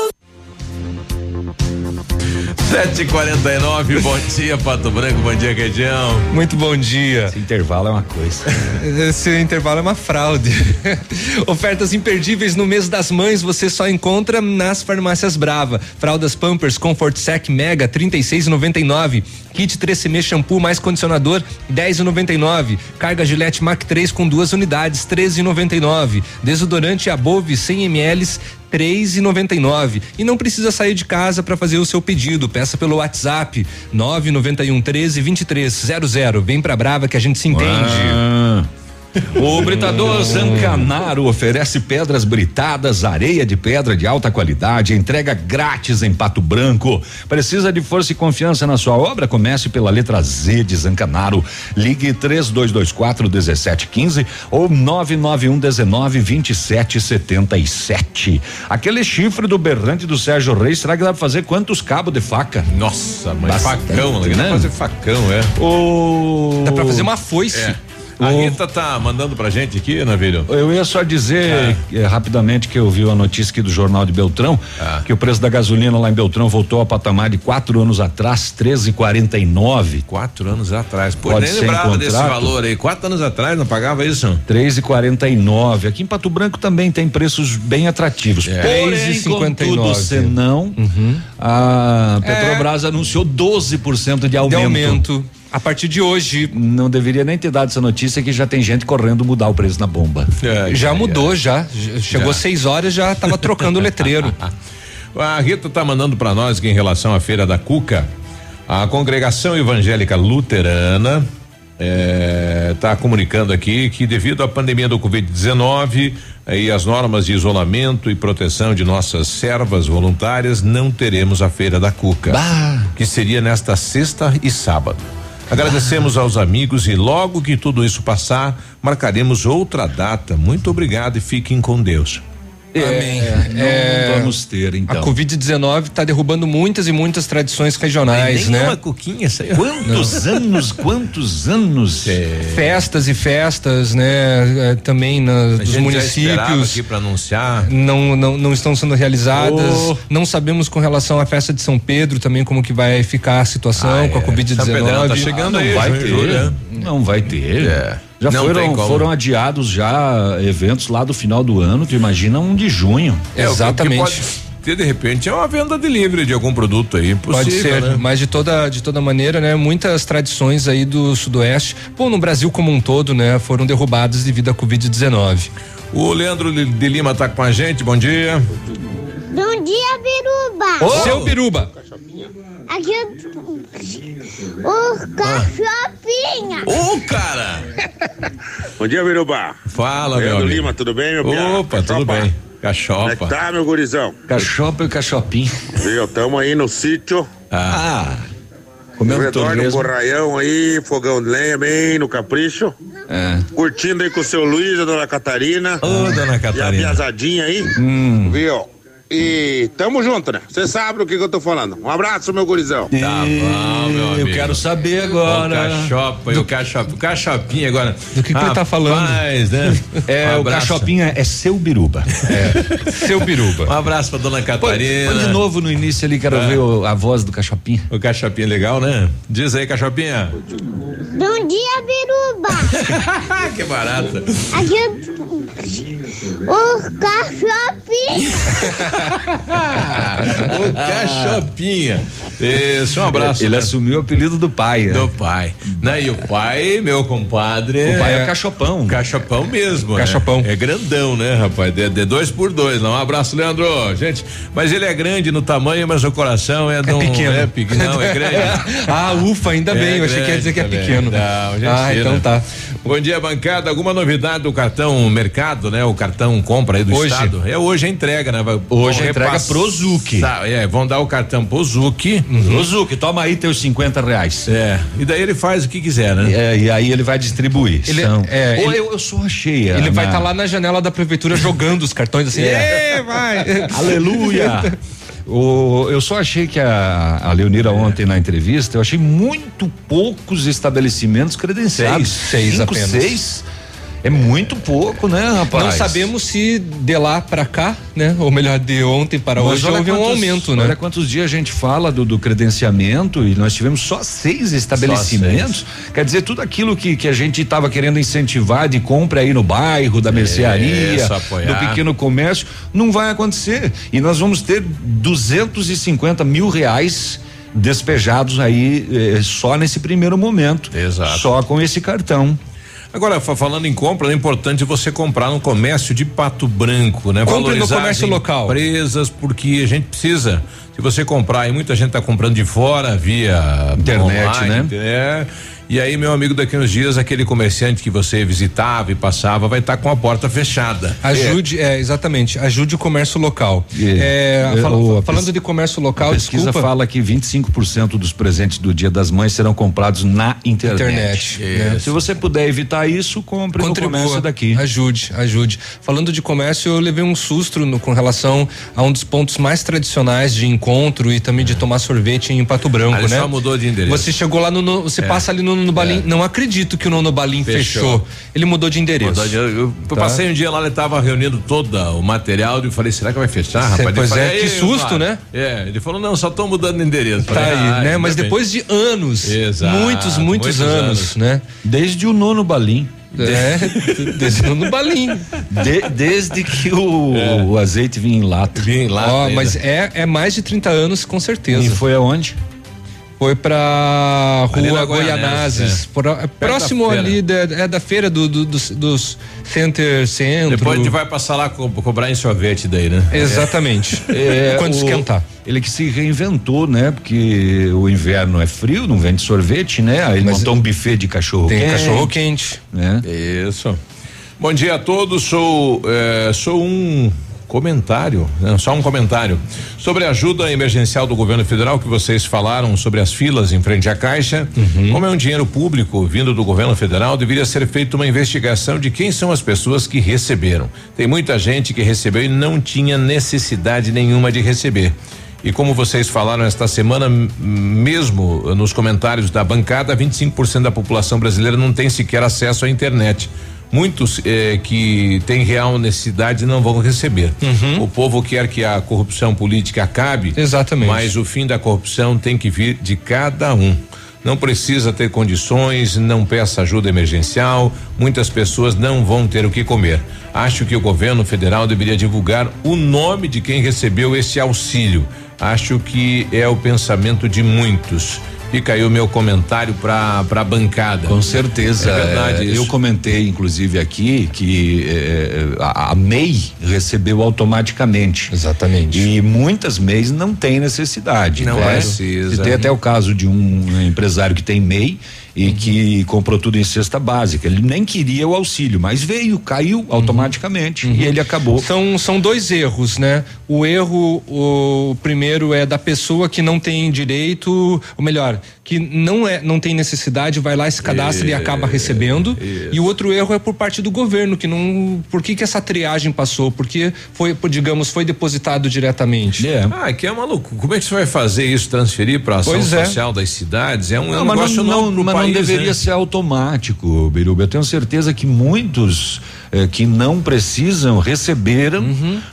749, bom dia, Pato Branco, bom dia, região. Muito bom dia. Esse intervalo é uma coisa. Esse intervalo é uma fraude. Ofertas imperdíveis no mês das mães você só encontra nas farmácias Brava. Fraldas Pampers Comfort Sec Mega 36,99. Kit 3CM shampoo mais condicionador 10,99. Carga Gillette Mac 3 com duas unidades 13,99. Desodorante Above 100 ml 3,99 e não precisa sair de casa para fazer o seu pedido. Peça pelo WhatsApp 991 13 2300. Vem pra Brava que a gente se entende. Ah. O Britador Zancanaro oferece pedras britadas, areia de pedra de alta qualidade, entrega grátis em Pato Branco. Precisa de força e confiança na sua obra? Comece pela letra Z de Zancanaro. Ligue 3224 1715 ou 991 19 27 77. Aquele chifre do berrante do Sérgio Reis, será que dá pra fazer quantos cabos de faca? Nossa, mas Bastante, facão, né? Dá pra fazer facão, é. O... Dá pra fazer uma foice. É. A Rita tá mandando pra gente aqui, Navilho. Eu ia só dizer eh, rapidamente que eu vi a notícia aqui do Jornal de Beltrão, que o preço da gasolina lá em Beltrão voltou ao patamar de quatro anos atrás, 13,49. Quatro anos atrás. Pô, Pode nem ser lembrava em desse valor aí. Quatro anos atrás não pagava isso? 3,49. Aqui em Pato Branco também tem preços bem atrativos. É. Porém, 3,59. contudo, senão, a Petrobras anunciou 12% de aumento. De aumento. A partir de hoje. Não deveria nem ter dado essa notícia que já tem gente correndo mudar o preço na bomba. já mudou, já. Já Chegou Já. seis horas, já tava trocando o letreiro. A Rita tá mandando para nós que em relação à feira da Cuca, a congregação evangélica luterana está comunicando aqui que devido à pandemia do Covid-19 eh, e as normas de isolamento e proteção de nossas servas voluntárias, não teremos a Feira da Cuca, que seria nesta sexta e sábado. Agradecemos aos amigos e logo que tudo isso passar, marcaremos outra data. Muito obrigado e fiquem com Deus. Amém. não É, vamos ter, então. A Covid-19 está derrubando muitas e muitas tradições regionais, né? Nenhuma cuquinha saiu. Quantos anos, quantos anos? Festas e festas, né? é, Também na, dos municípios. aqui para anunciar. Não, não, não estão sendo realizadas. Oh. Não sabemos com relação à festa de São Pedro também como que vai ficar a situação Ah, com a é. Covid-19. São Pedrão tá chegando Ah, aí, não vai junho, ter. né? Não vai ter. É. Já Não foram, foram adiados já eventos lá do final do ano, tu imagina um de junho. É, pode ter, de repente, é uma venda de livre de algum produto aí. Pode possível, ser, né? mas de toda, de toda maneira, né? Muitas tradições aí do Sudoeste, pô, no Brasil como um todo, né? Foram derrubadas devido à Covid-19. O Leandro de de Lima tá com a gente, bom dia. Bom dia, Biruba. Seu Biruba. Aqui o, o cachorrinha. Ô, cara! Bom dia, Biruba. Fala, meu Leandro amigo. Lima, tudo bem, meu piá? Opa, tudo Cachopa? bem. Como é que Cachopa. tá, meu gurizão? Cachopa e cachopim. Viu, tamo aí no sítio. Ah. Comendo redor do borraião aí, fogão de lenha, bem no capricho. É. Curtindo aí com o seu Luiz, a dona Catarina. Ô, dona E a Catarina. piazadinha aí. Hum. Viu? E tamo junto, né? Você sabe do que, que eu tô falando. Um abraço, meu gurizão. Tá bom, meu amigo. Eu quero saber agora. O cachopa e o cachopa, o cachopinha agora. Do que, que ele tá falando? Rapaz, né? É, Um o cachopinha é seu biruba. Seu Biruba. Um abraço pra dona Catarina. põe de novo no início ali, quero É. ver o- a voz do cachopinha. O cachopinha é legal, né? Diz aí, cachopinha. Bom dia, Biruba. que barata. Aqui o, o cachorrinha. o cachopinha. Um abraço. Ele né? assumiu o apelido do pai. né? Do pai. Né? E o pai, meu compadre. O pai é, cachopão. Cachopão mesmo. Cachopão. Né? É grandão, né, rapaz? De, de dois por dois. Não, um abraço, Leandro. Gente, mas ele é grande no tamanho, mas o coração é, um. pequeno. É pequeno, não, é grande. ah, ufa, ainda bem. eu achei que ia dizer que é pequeno. Não, gente ah, então tá. Bom dia, bancada. Alguma novidade do cartão mercado, né? O cartão compra aí do Hoje. Estado? É hoje a entrega, né? Vai- Hoje vão a entrega pro Zuc. Tá, é, vão dar o cartão pro Zuc. Ô, Zuc, toma aí teus 50 reais. É, e daí ele faz o que quiser, né? É, e aí ele vai distribuir. Ele- São- é, Ô, ele- eu, eu sou cheia. Ele vai na- estar lá na janela da prefeitura jogando os cartões assim. É. É, vai. Aleluia! O, eu só achei que a, a Leonira ontem na entrevista, eu achei muito poucos estabelecimentos credenciados. Seis, seis Cinco, apenas. seis. É muito pouco, né, rapaz? Não sabemos se de lá pra cá, né? Ou melhor, de ontem para Mas hoje houve um quantos- aumento, né? Olha quantos dias a gente fala do, do credenciamento e nós tivemos só seis estabelecimentos. Quer dizer, tudo aquilo que, que a gente estava querendo incentivar de compra aí no bairro, da mercearia, apoiar. do pequeno comércio, não vai acontecer. E nós vamos ter 250 mil reais despejados aí eh, só nesse primeiro momento. Exato. Só com esse cartão. Agora, fa- falando em compra, é importante você comprar no comércio de Pato Branco, né? Compre no Valorizar comércio as local. Empresas, porque a gente precisa. Se você comprar, e muita gente está comprando de fora via Internet, né? É. E aí, meu amigo, daqui uns dias, aquele comerciante que você visitava e passava vai estar com a porta fechada. Ajude, é. exatamente, ajude o comércio local. É, É, fala- o- falando pes- de comércio local, A pesquisa desculpa. fala que 25% dos presentes do Dia das Mães serão comprados na internet. Internet, né? Se você puder evitar isso, compre no Contribua, comércio daqui. Ajude, ajude. Falando de comércio, eu levei um susto no- com relação a um dos pontos mais tradicionais de encontro e também de tomar sorvete em Pato Branco, Ah, ele né? só mudou de endereço. Você chegou lá no, no- você É. passa ali no, no Balim, não acredito que o Nono Balim Fechou. fechou. Ele mudou de endereço. Mudou de- Eu, eu Tá. passei um dia lá, ele estava reunindo todo o material e eu falei, será que vai fechar, Cê- rapaz? pois Eu falei, é, que "Ei, susto, Mário." né? É, ele falou, não, só estão mudando de endereço. Tá Falei, aí, "Ah, né? Mas ainda bem." depois de anos, Exato, muitos, muitos, muitos anos, anos. né? Desde o nono balim. É, desde o Nono Balim. De- desde que o, o azeite vinha em lata. Vinha em lata ainda. mas é, é mais de 30 anos, com certeza. E foi aonde? Foi pra rua na Goianazes, é. Da próximo feira. ali da, é da feira do, do- dos, dos Center Centro. Depois a gente vai passar lá co cobrar em sorvete daí, né? Exatamente. É, Quando o- esquentar. Ele que se reinventou, né? Porque o inverno é frio, não vende sorvete, né? Aí Mas montou um buffet de cachorro Tem quente. cachorro quente. Né? Isso. Bom dia a todos. Sou eh, sou um comentário, não, só um comentário sobre a ajuda emergencial do governo federal que vocês falaram sobre as filas em frente à caixa. Como é um dinheiro público vindo do governo federal, deveria ser feita uma investigação de quem são as pessoas que receberam. Tem muita gente que recebeu e não tinha necessidade nenhuma de receber. E como vocês falaram esta semana, mesmo nos comentários da bancada, 25% da população brasileira não tem sequer acesso à internet. Muitos eh, que têm real necessidade não vão receber. O povo quer que a corrupção política acabe. Exatamente. Mas o fim da corrupção tem que vir de cada um. Não precisa ter condições, não peça ajuda emergencial. Muitas pessoas não vão ter o que comer. Acho que o governo federal deveria divulgar o nome de quem recebeu esse auxílio. Acho que é o pensamento de muitos. Fica aí o meu comentário para a bancada. Com certeza. É verdade. É, eu comentei, inclusive, aqui que eh, a, a MEI recebeu automaticamente. Exatamente. E muitas MEIs não têm necessidade. Não né? precisa. E tem até o caso de um empresário que tem MEI e que comprou tudo em cesta básica. Ele nem queria o auxílio, mas veio, caiu automaticamente e ele acabou. São, são dois erros, né? O erro, o primeiro é da pessoa que não tem direito, ou melhor, que não é, não tem necessidade, vai lá se cadastra e acaba recebendo. E o outro erro é por parte do governo, que não, por que que essa triagem passou? Porque foi, por, digamos, foi depositado diretamente. Ah, que é maluco. Como é que você vai fazer isso, transferir para ação Pois é. social das cidades? É um, é um negócio não, novo não, mas não país, deveria né? ser automático, Biruba. Eu tenho certeza que muitos eh, que não precisam receberam,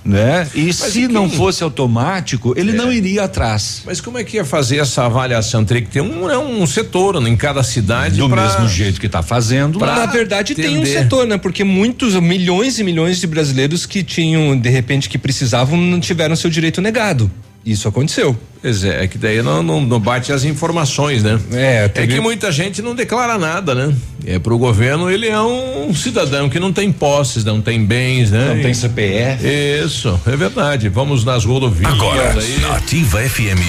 né? E se e não fosse automático, ele não iria atrás. Mas como é que ia fazer essa avaliação? Teria que ter um, é um setor em cada cidade Do pra- mesmo jeito que está fazendo. Na verdade, tem um setor, né? Porque muitos, milhões e milhões de brasileiros que tinham, de repente, que precisavam, não tiveram seu direito negado. Isso aconteceu. Pois é, é que daí não, não, não bate as informações, né? É, É que muita gente não declara nada, né? É pro governo, ele é um cidadão que não tem posses, não tem bens, né? Não tem E- CPF. Isso, é verdade. Vamos nas rodovias Agora, aí. na Ativa FM,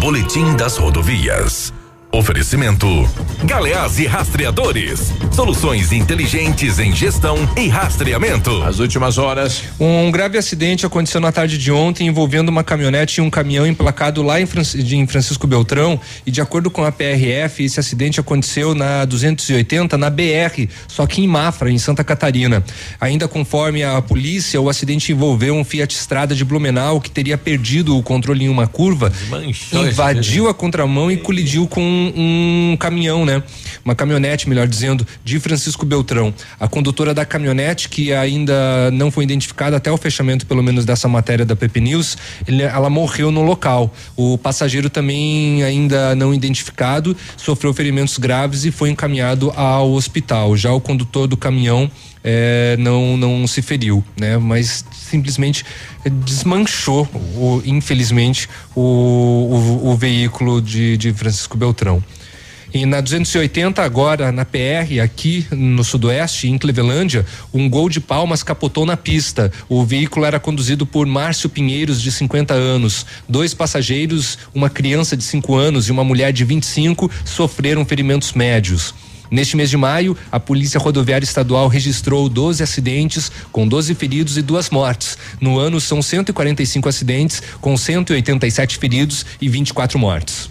Boletim das Rodovias. Oferecimento: Galeás e Rastreadores. Soluções inteligentes em gestão e rastreamento. As últimas horas. Um grave acidente aconteceu na tarde de ontem envolvendo uma caminhonete e um caminhão emplacado lá em, Franci- de- em Francisco Beltrão. E de acordo com a PRF, esse acidente aconteceu na 280, na BR, só que em Mafra, em Santa Catarina. Ainda conforme a polícia, o acidente envolveu um Fiat Strada de Blumenau que teria perdido o controle em uma curva, Desmanchou esse invadiu a contramão e colidiu com um caminhão, né? Uma caminhonete, melhor dizendo, de Francisco Beltrão. A condutora da caminhonete, que ainda não foi identificada até o fechamento, pelo menos dessa matéria da Pepe News, ele- ela morreu no local. O passageiro também ainda não identificado sofreu ferimentos graves e foi encaminhado ao hospital. Já o condutor do caminhão eh, não não se feriu, né? Mas simplesmente desmanchou, o- infelizmente, o, o, o veículo de, de Francisco Beltrão. E na 280 agora na PR aqui no sudoeste em Clevelândia, um gol de palmas capotou na pista. O veículo era conduzido por Márcio Pinheiros de 50 anos. Dois passageiros, uma criança de 5 anos e uma mulher de 25 sofreram ferimentos médios. Neste mês de maio, a Polícia Rodoviária Estadual registrou 12 acidentes, com 12 feridos e duas mortes. No ano, são 145 acidentes, com 187 feridos e 24 mortes.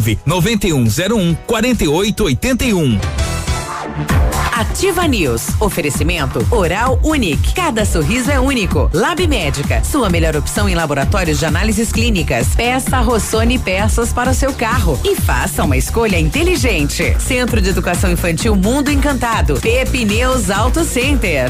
99101 4881. Ativa News. Oferecimento Oral Unique. Cada sorriso é único. Lab Médica. Sua melhor opção em laboratórios de análises clínicas. Peça Rossoni peças para o seu carro e faça uma escolha inteligente. Centro de Educação Infantil Mundo Encantado. Pepineus Auto Center.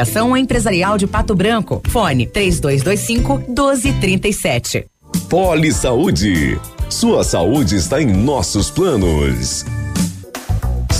Empresarial de Pato Branco. Fone 3225 1237. Poli Saúde. Sua saúde está em nossos planos.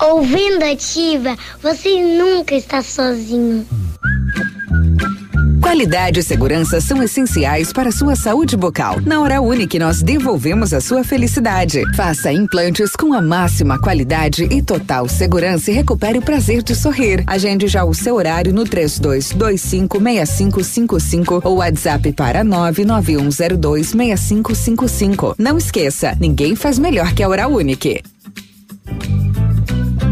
Ouvindo ativa, você nunca está sozinho. Qualidade e segurança são essenciais para a sua saúde bucal. Na Hora Unique, nós devolvemos a sua felicidade. Faça implantes com a máxima qualidade e total segurança e recupere o prazer de sorrir. Agende já o seu horário no 32256555 ou WhatsApp para 991026555. Não esqueça, ninguém faz melhor que a Hora Unique.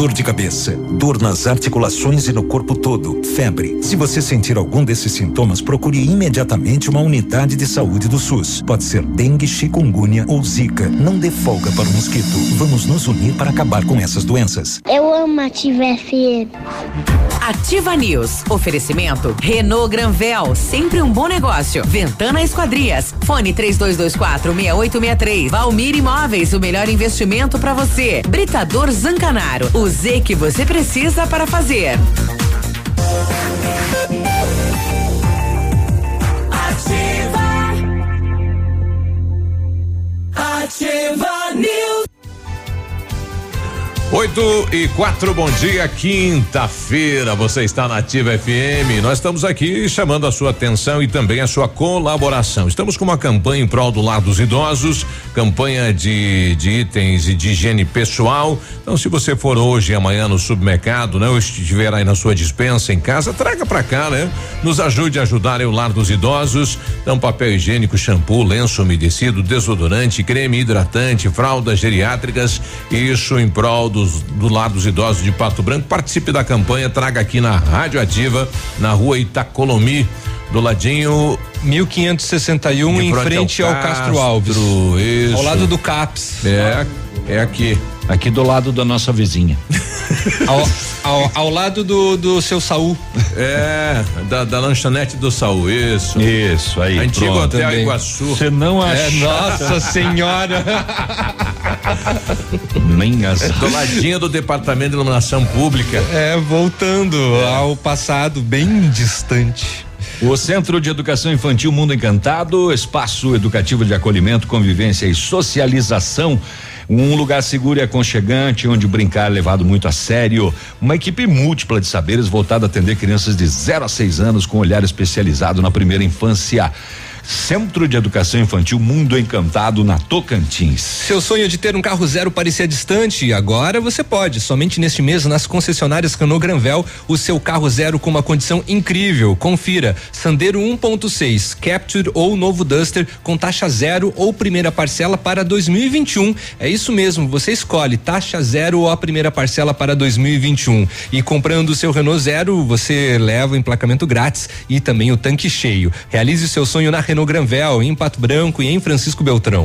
Dor de cabeça, dor nas articulações e no corpo todo, febre. Se você sentir algum desses sintomas, procure imediatamente uma unidade de saúde do SUS. Pode ser dengue, chikungunya ou zika. Não dê folga para o mosquito. Vamos nos unir para acabar com essas doenças. Eu amo Ativa FM. Ativa News. Oferecimento Renault Granvel, sempre um bom negócio. Ventana Esquadrias. Fone 3224 6863. Valmir Imóveis, o melhor investimento para você. Britador Zancanaro. O Z que você precisa para fazer. Ativa. Ativa News. 8 e 4, bom dia, quinta-feira. Você está na Ativa FM. Nós estamos aqui chamando a sua atenção e também a sua colaboração. Estamos com uma campanha em prol do lar dos idosos, campanha de, de itens e de higiene pessoal. Então, se você for hoje e amanhã no supermercado, né, ou estiver aí na sua dispensa em casa, traga para cá, né? Nos ajude a ajudar o lar dos idosos. Então, papel higiênico, shampoo, lenço umedecido, desodorante, creme hidratante, fraldas geriátricas. Isso em prol dos, do lar dos idosos de Pato Branco. Participe da campanha, traga aqui na Rádio Ativa, na rua Itacolomi, do ladinho 1561 De em frente frente ao ao, Castro Castro, Alves. isso. Ao lado do CAPS. É, é aqui. Aqui do lado da nossa vizinha. Ao, Ao, ao lado do, do seu Saul. É, da, da lanchonete do Saul, isso. Isso, aí. Antigo pronto. Hotel Também. Iguaçu. Você não acha. É, nossa senhora. Nem as. É do ladinho do Departamento de Iluminação Pública. É, voltando ao passado bem distante. O Centro de Educação Infantil Mundo Encantado, espaço educativo de acolhimento, convivência e socialização. Um lugar seguro e aconchegante, onde brincar é levado muito a sério. Uma equipe múltipla de saberes voltada a atender crianças de 0 a 6 anos com olhar especializado na primeira infância. Centro de Educação Infantil Mundo Encantado na Tocantins. Seu sonho de ter um carro zero parecia distante? Agora você pode. Somente neste mês, nas concessionárias Renault Granvel, o seu carro zero com uma condição incrível. Confira. Sandero 1.6, Capture ou novo Duster com taxa zero ou primeira parcela para 2021. É isso mesmo, você escolhe taxa zero ou a primeira parcela para 2021. E comprando o seu Renault Zero, você leva o emplacamento grátis e também o tanque cheio. Realize o seu sonho na Renault Granvel, em Pato Branco e em Francisco Beltrão.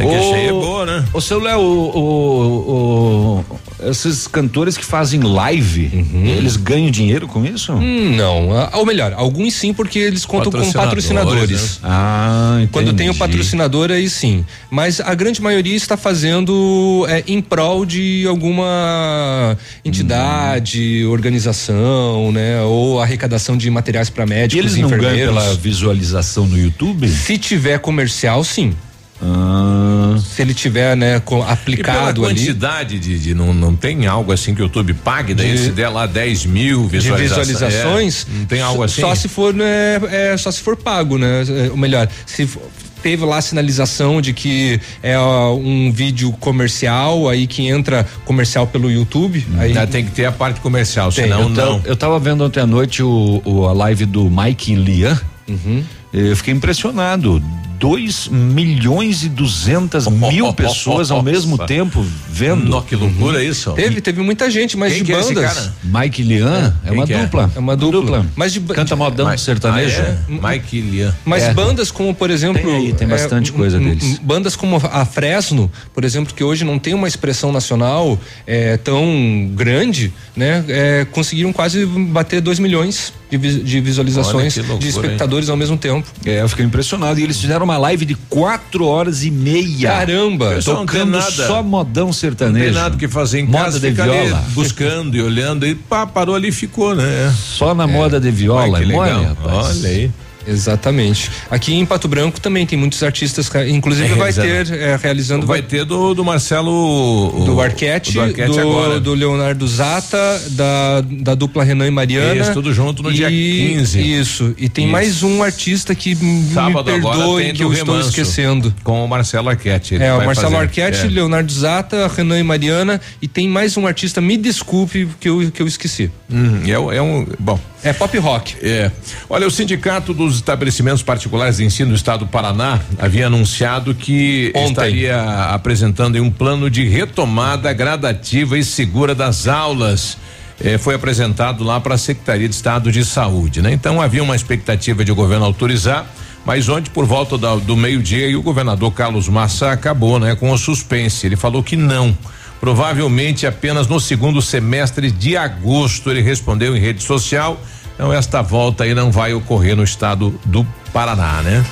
Tanque Ô, cheio é boa, né? Ô, seu Léo, o, o- esses cantores que fazem live, eles ganham dinheiro com isso? Hum, não, ah, ou melhor, alguns sim, porque eles contam com Patrocinadores, patrocinadores. Ah, entendi. Quando tem o patrocinador, aí sim. Mas a grande maioria está fazendo é, em prol de alguma entidade, organização, né? Ou arrecadação de materiais para E médicos eles e não ganham enfermeiros. pela visualização no YouTube? Se tiver comercial, sim. Ah, Se ele tiver, né, co- E pela aplicado ali. quantidade de, de- não, não tem algo assim que o YouTube pague, daí De- se der lá 10 mil de visualizações. visualizações. não tem algo assim? Só se for, né, é, só se for pago, né? É, Ou melhor, se f- teve lá a sinalização de que é ó, um vídeo comercial, aí que entra comercial pelo YouTube, aí Ah, tem que ter a parte comercial, Tem, senão eu, não. eu tava vendo ontem à noite o, o- a live do Mike Lian. Uhum. Eu fiquei impressionado. 2 milhões e 200 mil pessoas ao mesmo tempo vendo. Nó, que loucura isso. teve, teve muita gente, mas Quem de é bandas. cara? Mike Lian é, Quem uma é? dupla. É uma dupla. Mas de Canta modão Mas- sertanejo. Ah, é? Mike Lian. Mas É. bandas como, por exemplo. Tem aí, tem é, bastante coisa deles. Bandas como a Fresno, por exemplo, que hoje não tem uma expressão nacional é, tão grande, né? é, conseguiram quase bater 2 milhões de, de visualizações loucura, de espectadores ao mesmo tempo. É, eu fiquei impressionado. E eles fizeram uma live de quatro horas e meia. Caramba! Pessoal, não tem Tocando nada. só modão Não sertanejo. tem nada que fazer em Moda casa, de viola. buscando e olhando e pá, parou ali e ficou, né? Só na moda de viola. Olha que é legal. rapaz. Olha aí. Exatamente. Aqui em Pato Branco também tem muitos artistas, inclusive É, vai ter é, realizando Vai ter do, do Marcelo. do Arquete, do, Arquete do, agora. do Leonardo Zata, da, da dupla Renan e Mariana. Isso, tudo junto no e, dia 15. Isso. E tem Isso. mais um artista que Sábado me perdoe que eu estou esquecendo. Com o Marcelo Arquete. É, o Marcelo fazer. Arquete, É. Leonardo Zata, Renan e Mariana e tem mais um artista, me desculpe que eu, que eu esqueci. Hum, é, é um. Bom. É pop rock. É. Olha, o Sindicato dos Estabelecimentos Particulares de Ensino do Estado do Paraná havia anunciado que Ontem. estaria apresentando um plano de retomada gradativa e segura das aulas. Eh, foi apresentado lá para a Secretaria de Estado de Saúde, né? Então havia uma expectativa de o governo autorizar, mas ontem, por volta da- do meio-dia, o governador Carlos Massa acabou, né, com o suspense. Ele falou que não. Provavelmente apenas no segundo semestre de agosto, ele respondeu em rede social. Então, esta volta aí não vai ocorrer no estado do Paraná, né?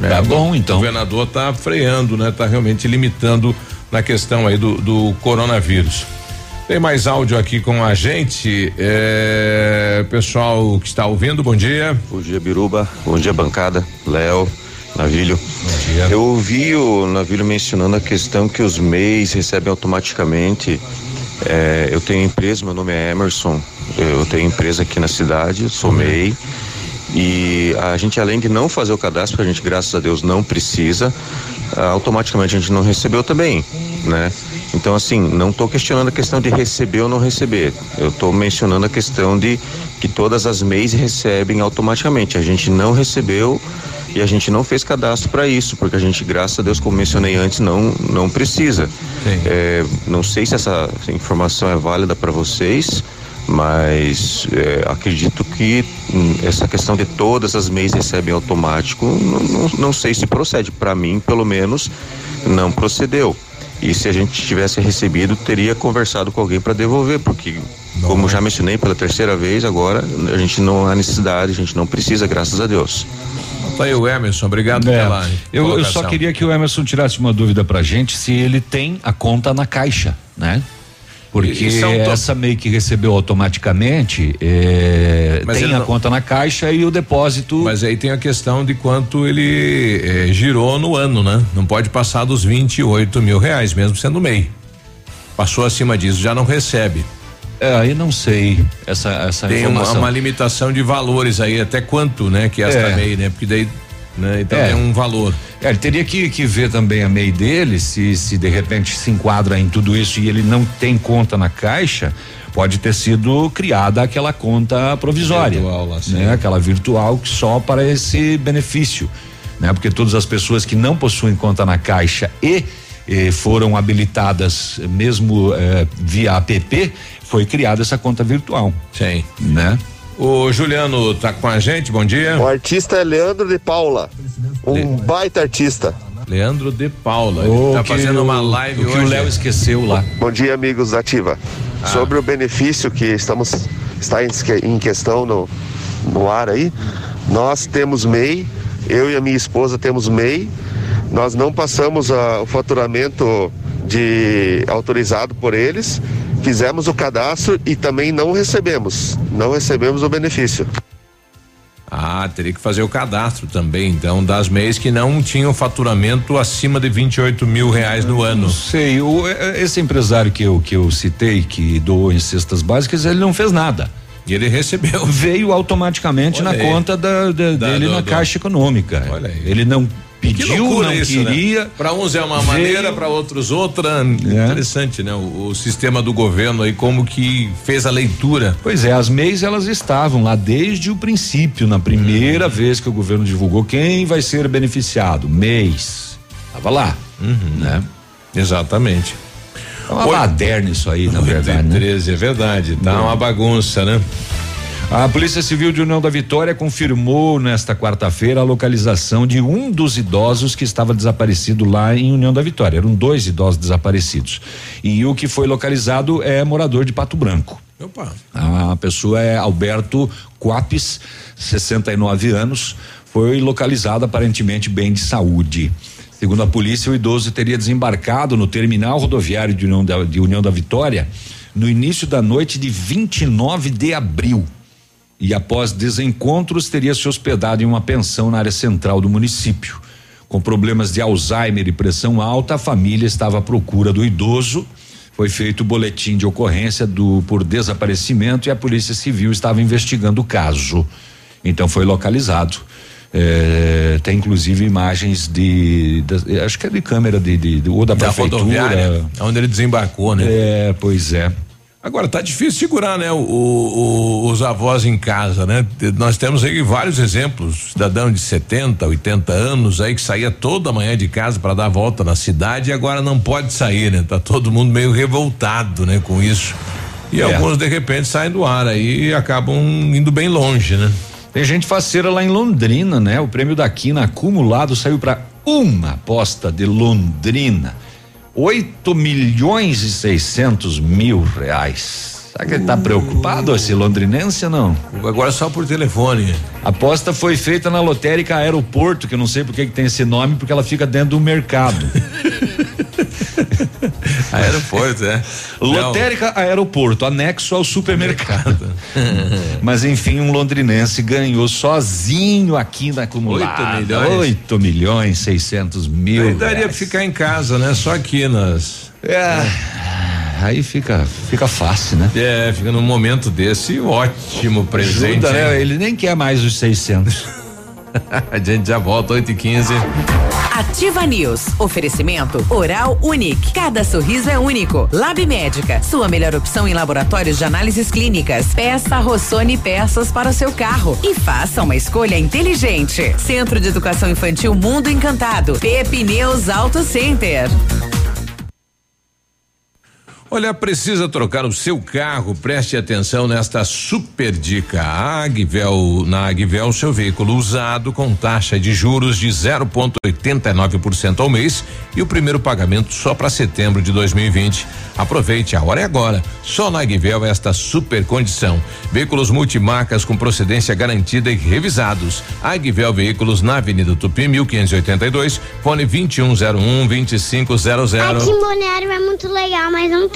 Tá bom, então. O governador tá freando, né? Tá realmente limitando na questão aí do, do coronavírus. Tem mais áudio aqui com a gente. É, pessoal que está ouvindo, bom dia. Bom dia, Biruba. Bom dia, bancada. Léo, Navilho. Eu ouvi o Navilho mencionando a questão que os MEIs recebem automaticamente. É, eu tenho empresa, meu nome é Emerson. Eu tenho empresa aqui na cidade, sou MEI. E a gente, além de não fazer o cadastro, a gente, graças a Deus, não precisa, ah, automaticamente a gente não recebeu também, né? Então, assim, não estou questionando a questão de receber ou não receber. Eu estou mencionando a questão de que todas as MEIs recebem automaticamente. A gente não recebeu e a gente não fez cadastro para isso, porque a gente, graças a Deus, como mencionei antes, não, não precisa. É, não sei se essa informação é válida para vocês, mas é, acredito que hum, essa questão de todas as MEIs recebem automático, não, não, não sei se procede. Para mim, pelo menos, não procedeu. E se a gente tivesse recebido, teria conversado com alguém para devolver, porque, como já mencionei pela terceira vez, agora a gente não há necessidade, a gente não precisa, graças a Deus. Tá aí o Emerson, obrigado É, pela. eu, eu só queria que o Emerson tirasse uma dúvida pra gente se ele tem a conta na caixa, né? Porque to- essa MEI que recebeu automaticamente é, tem a não- conta na caixa e o depósito. Mas aí tem a questão de quanto ele eh, girou no ano, né? Não pode passar dos 28 mil reais, mesmo sendo MEI. Passou acima disso, já não recebe. É, aí não sei essa essa Tem uma, informação. uma limitação de valores aí, até quanto, né? Que esta É. MEI, né? Porque daí, né? Então É. é um valor. É, ele teria que, que ver também a MEI dele, se, se de repente se enquadra em tudo isso e ele não tem conta na caixa, pode ter sido criada aquela conta provisória. Virtual lá, sim. né? Aquela virtual que só para esse benefício. Né? Porque todas as pessoas que não possuem conta na caixa e eh, foram habilitadas mesmo eh, via app, foi criada essa conta virtual. Sim. Né? O Juliano tá com a gente, bom dia. O artista é Leandro de Paula. Um baita artista. Leandro de Paula. O Ele tá fazendo o- uma live o que o hoje. Léo esqueceu lá. Bom dia, amigos da Ativa. Ah. Sobre o benefício que estamos está em, em questão no, no ar aí, nós temos MEI, eu e a minha esposa temos MEI. Nós não passamos a- o faturamento de autorizado por eles. Fizemos o cadastro e também não recebemos, não recebemos o benefício. Ah, teria que fazer o cadastro também, então, das MEIs que não tinham faturamento acima de 28 mil reais no ano. Sei, o, eh, esse empresário que eu, que eu citei, que doou em cestas básicas, ele não fez nada. E ele recebeu. Veio automaticamente Olha na aí. conta da, da- Da- dele do- na do- Caixa Econômica. Olha aí. Ele não pediu, não isso, queria. Né? Para uns é uma veio- maneira, para outros outra. Interessante, né? O, o sistema do governo aí como que fez a leitura. Pois é, as MEIs elas estavam lá desde o princípio, na primeira vez que o governo divulgou quem vai ser beneficiado. MEIs. Tava lá. Né? Exatamente. É uma baderna isso aí, na verdade. né? 13, é verdade. Tá uma bagunça, né? A Polícia Civil de União da Vitória confirmou nesta quarta-feira a localização de um dos idosos que estava desaparecido lá em União da Vitória. Eram dois idosos desaparecidos. E o que foi localizado é morador de Pato Branco. Opa. A pessoa é Alberto Quapes, 69 anos, foi localizado aparentemente bem de saúde. Segundo a polícia, o idoso teria desembarcado no terminal rodoviário de União da, de União da Vitória no início da noite de 29 de abril. E após desencontros, teria se hospedado em uma pensão na área central do município. Com problemas de Alzheimer e pressão alta, a família estava à procura do idoso. Foi feito o boletim de ocorrência do por desaparecimento e a Polícia Civil estava investigando o caso. Então foi localizado. É, tem inclusive imagens de, das- acho que é de câmera de, de- de- ou da, Da prefeitura. onde ele desembarcou, né? É, pois é. Agora tá difícil segurar, né? O, o- os avós em casa, né? Nós temos aí vários exemplos, cidadão de 70, 80 anos aí que saía toda manhã de casa para dar a volta na cidade e agora não pode sair, né? Tá todo mundo meio revoltado, né, com isso. E É. alguns de repente saem do ar aí e acabam indo bem longe, né? Tem gente faceira lá em Londrina, né? O prêmio da Quina acumulado saiu para uma aposta de Londrina. 8 milhões e 600 mil reais. Será que ele tá preocupado, esse londrinense ou não? Agora só por telefone. A aposta foi feita na lotérica Aeroporto, que eu não sei por que tem esse nome, porque ela fica dentro do mercado. Aeroporto, é. Lotérica Aeroporto, anexo ao supermercado. Mas enfim, um londrinense ganhou sozinho aqui na acumulada. Oito milhões? 8 milhões 600 mil. Aí daria pra reais. ficar em casa, né? Só aqui nas. É. Aí fica, fica fácil, né? É, fica num momento desse ótimo presente. Ajuda, né? Ele nem quer mais os 600. A gente já volta 8 e 15 Ativa News. Oferecimento Oral Unique. Cada sorriso é único. Lab Médica. Sua melhor opção em laboratórios de análises clínicas. Peça Rossoni peças para o seu carro. E faça uma escolha inteligente. Centro de Educação Infantil Mundo Encantado. Pepineus Auto Center. Olha, precisa trocar o seu carro? Preste atenção nesta super dica. A Agvel, na Agvel, seu veículo usado com taxa de juros de 0,89% ao mês e o primeiro pagamento só para setembro de 2020. Aproveite, a hora é agora. Só na Agvel esta super condição. Veículos multimarcas com procedência garantida e revisados. Agvel Veículos na Avenida Tupi, 1582, fone 2101 2500. Aqui em Balneário é muito legal, mas não tem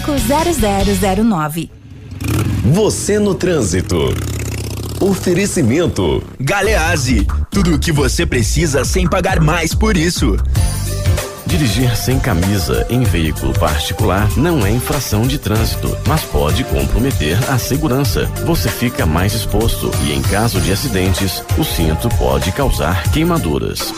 0009. Você no trânsito. Oferecimento. Galeazzi, tudo o que você precisa sem pagar mais por isso. Dirigir sem camisa em veículo particular não é infração de trânsito, mas pode comprometer a segurança. Você fica mais exposto e, em caso de acidentes, o cinto pode causar queimaduras.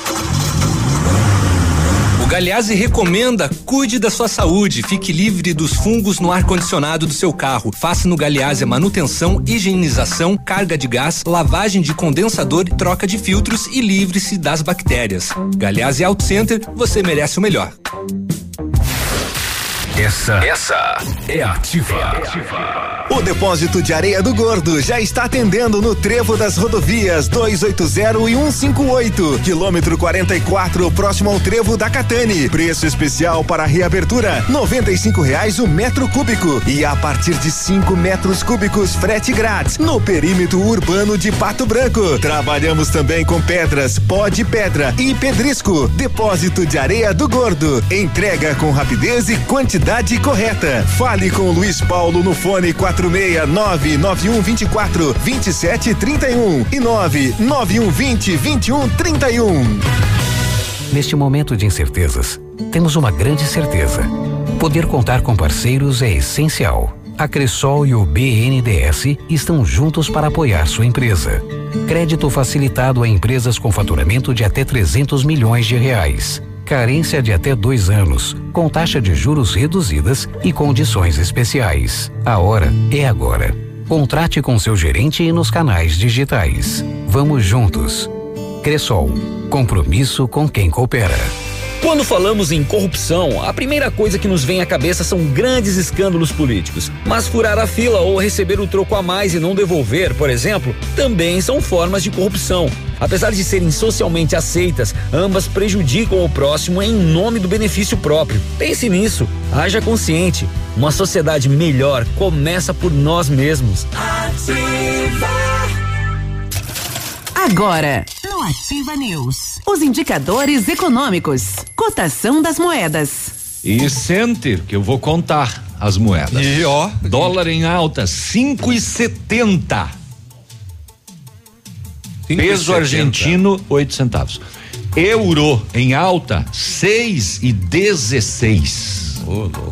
Galeazzi recomenda cuide da sua saúde, fique livre dos fungos no ar-condicionado do seu carro. Faça no Galeazzi a manutenção, higienização, carga de gás, lavagem de condensador, troca de filtros e livre-se das bactérias. Galeazzi Auto Center, você merece o melhor. Essa, essa é ativa. O depósito de areia do Gordo já está atendendo no trevo das rodovias 280 e 158, quilômetro 44, próximo ao trevo da Catane. Preço especial para reabertura: R$ reais o metro cúbico e a partir de 5 metros cúbicos frete grátis no perímetro urbano de Pato Branco. Trabalhamos também com pedras, pó de pedra e pedrisco. Depósito de areia do Gordo. Entrega com rapidez e quantidade correta. Fale com Luiz Paulo no fone 469 9124 2731 e 99120 2131. Neste momento de incertezas, temos uma grande certeza. Poder contar com parceiros é essencial. A Cressol e o BNDES estão juntos para apoiar sua empresa. Crédito facilitado a empresas com faturamento de até 300 milhões de reais. Carência de até dois anos, com taxa de juros reduzidas e condições especiais. A hora é agora. Contrate com seu gerente e nos canais digitais. Vamos juntos. Cressol. Compromisso com quem coopera. Quando falamos em corrupção, a primeira coisa que nos vem à cabeça são grandes escândalos políticos. Mas furar a fila ou receber o troco a mais e não devolver, por exemplo, também são formas de corrupção. Apesar de serem socialmente aceitas, ambas prejudicam o próximo em nome do benefício próprio. Pense nisso, haja consciente. Uma sociedade melhor começa por nós mesmos. Agora, no Ativa News, os indicadores econômicos, cotação das moedas. E sente que eu vou contar as moedas. E ó, dólar em alta, cinco e setenta. Peso argentino, oito centavos. Euro em alta, seis e dezesseis. Ô, louco.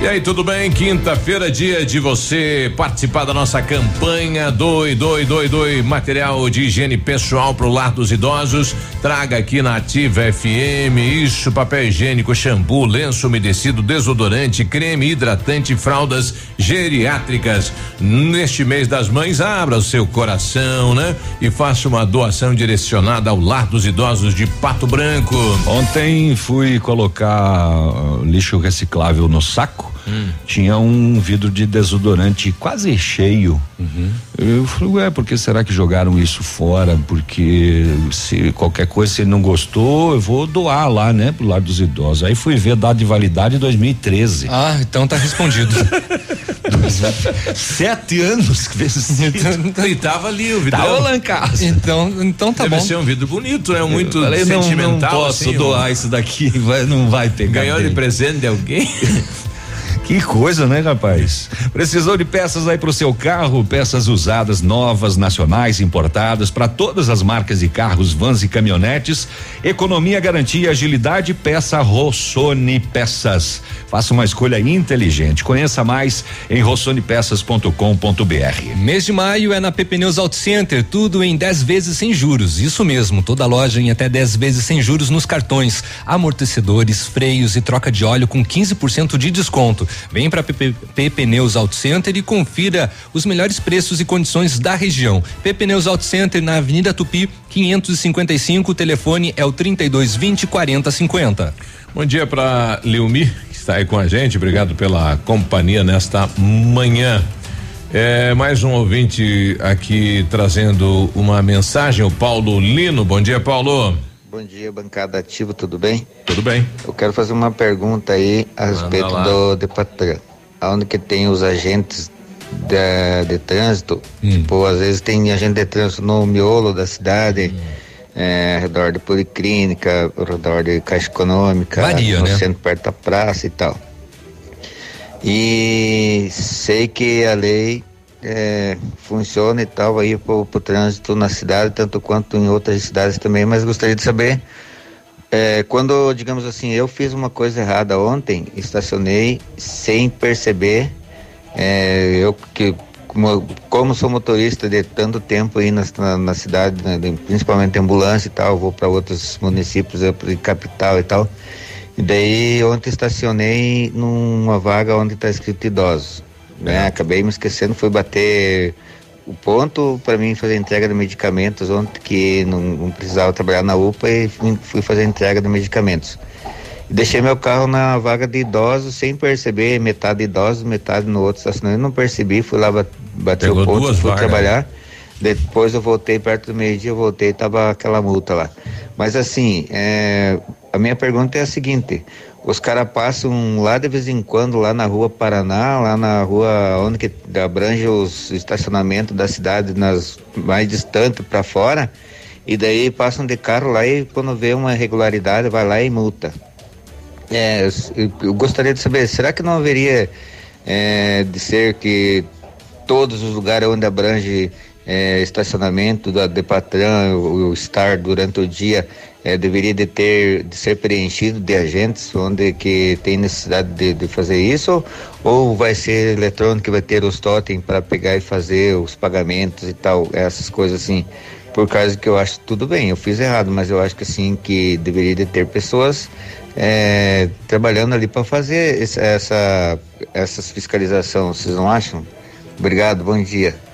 E aí, tudo bem? Quinta-feira, dia de você participar da nossa campanha Doi, Doi, Doi, Doi, material de higiene pessoal pro lar dos idosos. Traga aqui na Ativa FM isso, papel higiênico, shampoo, lenço umedecido, desodorante, creme hidratante, fraldas geriátricas. Neste mês das mães, abra o seu coração, né? E faça uma doação direcionada ao lar dos idosos de Pato Branco. Ontem fui colocar uh, lixo reciclável no saco. Tinha um vidro de desodorante quase cheio. Eu falei, ué, por que será que jogaram isso fora? Porque se qualquer coisa, se ele não gostou, eu vou doar lá, né, pro lado dos idosos. Aí fui ver data de validade 2013. Ah, então tá respondido. Sete anos que fez esse Então, e tava ali o vidro. Tava lá em casa. Então, então tá Deve bom. ser um vidro bonito, né? Muito Eu falei, não, sentimental. não posso assim, doar um- isso daqui, vai, não vai pegar. Ganhou de bem. presente de alguém. Que coisa, né, rapaz? Precisou de peças aí pro seu carro, peças usadas, novas, nacionais, importadas, para todas as marcas de carros, vans e caminhonetes. Economia, garantia, agilidade, peça Rossoni Peças. Faça uma escolha inteligente. Conheça mais em rossonepeças.com.br. Mês de maio é na PP Neus Auto Center, tudo em 10 vezes sem juros. Isso mesmo, toda loja em até 10 vezes sem juros nos cartões, amortecedores, freios e troca de óleo com 15% de desconto. Vem para PP, PP Neus Auto Center e confira os melhores preços e condições da região. PP Neus Auto Center na Avenida Tupi, 555, o telefone é o 3220 4050. Bom dia para Leumi, que está aí com a gente. Obrigado pela companhia nesta manhã. É, mais um ouvinte aqui trazendo uma mensagem, o Paulo Lino. Bom dia, Paulo. Bom dia, bancada ativa, tudo bem? Tudo bem. Eu quero fazer uma pergunta aí a respeito lá. do Depatran. Aonde que tem os agentes de, de trânsito? Hum. Tipo, às vezes tem agente de trânsito no miolo da cidade, Hum. é, ao redor de policlínica, ao redor de caixa econômica, Varia, no né? centro perto da praça e tal. E sei que a lei é, funciona e tal aí pro, pro trânsito na cidade, tanto quanto em outras cidades também, mas gostaria de saber é, quando, digamos assim, eu fiz uma coisa errada ontem, estacionei sem perceber, é, eu que como, como sou motorista de tanto tempo aí na, na, na cidade, né, principalmente ambulância e tal, vou para outros municípios, capital e tal. E daí ontem estacionei numa vaga onde está escrito idosos. Né? Acabei me esquecendo, fui bater o ponto para mim fazer entrega de medicamentos ontem que não, não precisava trabalhar na UPA e fui, fazer entrega de medicamentos. E deixei meu carro na vaga de idosos sem perceber, metade idosos, metade no outro estacionamento. Não percebi, fui lá, ba- bati Pegou o ponto, fui vagas. trabalhar. Depois eu voltei perto do meio-dia, eu voltei, tava aquela multa lá. Mas assim, é, a minha pergunta é a seguinte: os caras passam lá de vez em quando, lá na rua Paraná, lá na rua onde que abrange os estacionamentos da cidade, nas mais distantes para fora, e daí passam de carro lá e quando vê uma irregularidade, vai lá e multa. É, eu, gostaria de saber, será que não haveria é, de ser que todos os lugares onde abrange é, estacionamento da Depatran, o, o estar durante o dia, é, deveria de ter de ser preenchido de agentes onde que tem necessidade de, de fazer isso ou vai ser eletrônico vai ter os totem para pegar e fazer os pagamentos e tal essas coisas assim. Por causa que eu acho tudo bem eu fiz errado mas eu acho que assim que deveria de ter pessoas é, trabalhando ali para fazer essa essas fiscalização vocês não acham? Obrigado bom dia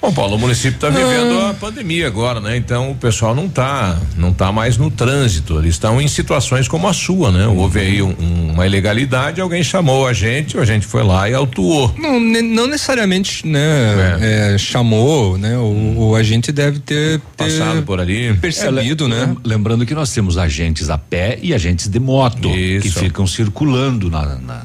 Bom, Paulo, o município está vivendo a pandemia agora, né? Então o pessoal não tá, não tá mais no trânsito. Eles estão em situações como a sua, né? Houve aí um- um- uma ilegalidade, alguém chamou a gente, a gente foi lá e autuou. Não, ne- não necessariamente, né? é, chamou, né? O, o agente deve ter, ter Passado por ali. percebido, É, né? lem- Lembrando que nós temos agentes a pé e agentes de moto que Isso. ficam circulando na, na,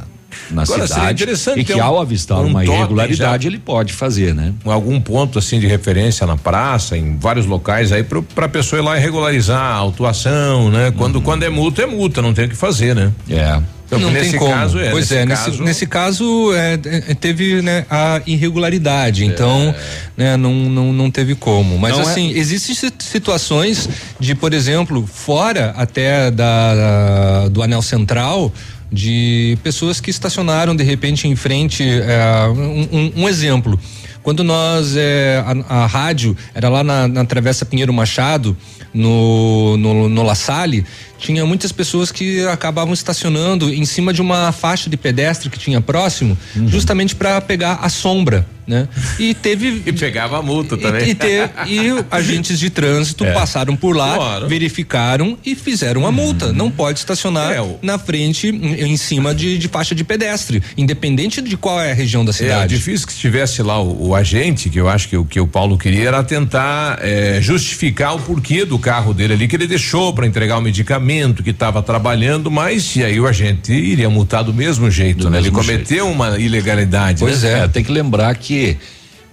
na Agora, cidade interessante e que ao avistar um uma totem irregularidade já. ele pode fazer, né? Algum ponto assim de referência na praça, em vários locais aí para a pessoa ir lá e regularizar a autuação, né? Quando quando é multa é multa, não tem o que fazer, né? É. Então, não nesse tem como. caso é. pois nesse é, caso, nesse, nesse caso é, é, teve né, a irregularidade, então né, não, não, não teve como. Mas Não é- assim, existem si- situações de, por exemplo, fora até da, do anel central, de pessoas que estacionaram de repente em frente. é, um, um- exemplo. Quando nós, é, a, a rádio era lá na, na Travessa Pinheiro Machado, no, no, no La Salle, tinha muitas pessoas que acabavam estacionando em cima de uma faixa de pedestre que tinha próximo, justamente para pegar a sombra. né? E teve. E pegava a multa também. E, e, te, e agentes de trânsito É. passaram por lá, Claro. verificaram e fizeram uma multa. Não pode estacionar É, o- na frente, em, cima de, de faixa de pedestre, independente de qual é a região da É, cidade. difícil que estivesse lá o, o agente, que eu acho que o que o Paulo queria era tentar eh, justificar o porquê do carro dele ali, que ele deixou para entregar o medicamento, que estava trabalhando, mas e aí o agente iria multar do mesmo jeito, né? Ele mesmo cometeu uma ilegalidade. Pois né? é, tem que lembrar que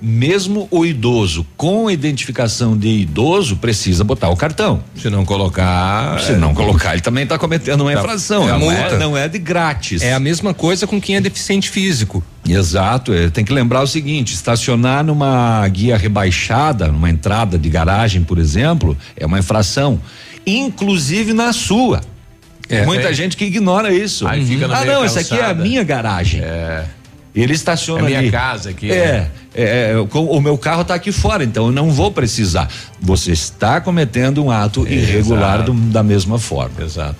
mesmo o idoso com identificação de idoso precisa botar o cartão. Se não colocar. Se não colocar, ele também está cometendo uma Tá. infração. É não, multa. É, não é de grátis. É a mesma coisa com quem é deficiente físico. Exato, é, tem que lembrar o seguinte: estacionar numa guia rebaixada, numa entrada de garagem, por exemplo, é uma infração, inclusive na sua. É, Muita é. gente que ignora isso. Aí fica na ah, não, essa aqui é a minha garagem. É. Ele estaciona É minha ali. casa aqui, É, é, é, com- o meu carro está aqui fora, então eu não vou precisar. Você está cometendo um ato irregular Exato. do- da mesma forma. Exato.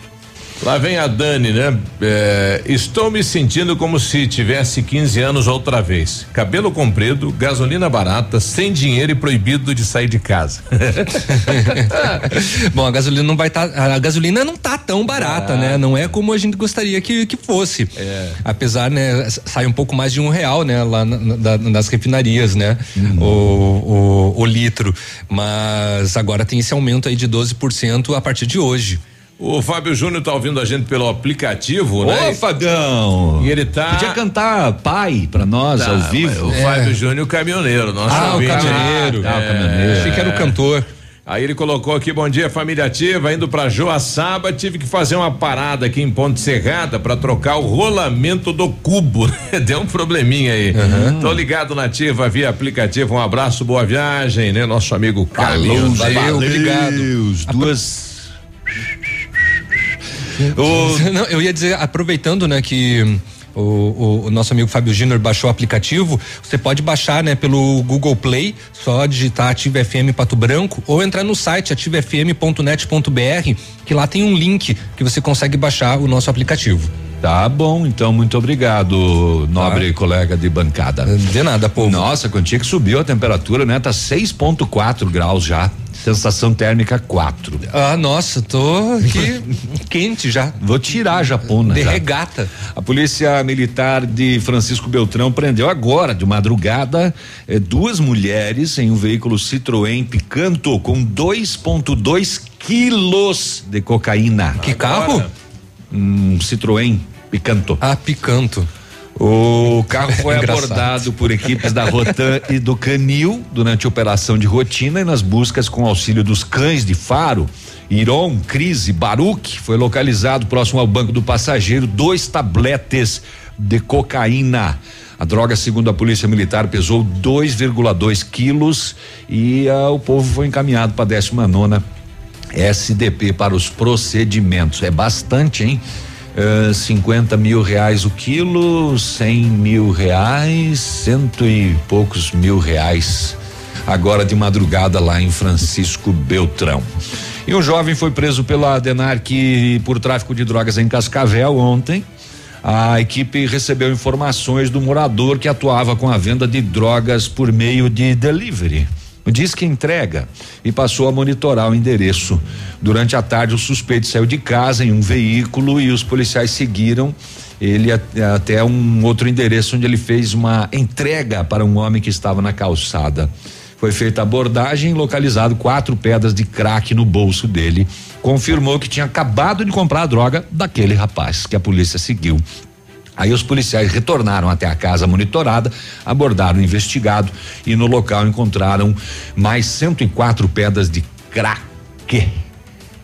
Lá vem a Dani, né? É, estou me sentindo como se tivesse 15 anos outra vez. Cabelo comprido, gasolina barata, sem dinheiro e proibido de sair de casa. Bom, a gasolina não vai estar. a gasolina não tá tão barata, Ah. né? Não é como a gente gostaria que, que fosse. É. Apesar, né, sai um pouco mais de um real, né? Lá na- na- nas refinarias, né? Uhum. O, o, o litro. Mas agora tem esse aumento aí de 12% a partir de hoje. O Fábio Júnior tá ouvindo a gente pelo aplicativo, né? Ô, Fagão! E ele tá. Podia cantar pai pra nós Tá, ao vivo. O Fábio Júnior, o caminhoneiro, nosso Ah, o ouvinte. caminhoneiro. Ah, o caminhoneiro. Achei que era o cantor. Aí ele colocou aqui, bom dia família ativa, indo pra Joaçaba, tive que fazer uma parada aqui em Ponte Serrada pra trocar o rolamento do cubo, deu um probleminha aí. Tô ligado na ativa via aplicativo, um abraço, boa viagem, né? Nosso amigo Carlinhos. valeu, obrigado. Deus, duas. Não, eu ia dizer, aproveitando, né, que o, o- o nosso amigo Fábio Júnior baixou o aplicativo, você pode baixar, né, pelo Google Play, só digitar Ativa FM Pato Branco ou entrar no site ativafm.net.br, que lá tem um link que você consegue baixar o nosso aplicativo. Tá bom, então muito obrigado, nobre colega de bancada. De nada, povo. Nossa, quantia que subiu a temperatura, né? Tá 6.4 graus já. Sensação térmica 4. Ah, nossa, tô aqui quente já. Vou tirar a japona. De já. regata. A polícia militar de Francisco Beltrão prendeu agora, de madrugada, eh, duas mulheres em um veículo Citroën Picanto com 2,2 quilos de cocaína. Que carro? Um Citroën Picanto. Ah, Picanto. O carro foi Engraçado. abordado por equipes da Rotan e do Canil durante a operação de rotina e nas buscas com auxílio dos cães de faro. Iron, Crise, Baruch foi localizado próximo ao banco do passageiro dois tabletes de cocaína. A droga, segundo a polícia militar, pesou 2,2 quilos e ah, o povo foi encaminhado para a 19 SDP para os procedimentos. É bastante, hein? Ah, 50 mil reais o quilo, 100 mil reais, cento e poucos mil reais. Agora de madrugada lá em Francisco Beltrão. E um jovem foi preso pela Denarc por tráfico de drogas em Cascavel ontem. A equipe recebeu informações do morador que atuava com a venda de drogas por meio de delivery. Diz que entrega e passou a monitorar o endereço. Durante a tarde, o suspeito saiu de casa em um veículo e os policiais seguiram ele até um outro endereço onde ele fez uma entrega para um homem que estava na calçada. Foi feita abordagem, localizado quatro pedras de crack no bolso dele. Confirmou que tinha acabado de comprar a droga daquele rapaz que a polícia seguiu. Aí os policiais retornaram até a casa monitorada, abordaram o investigado e no local encontraram mais 104 pedras de crack.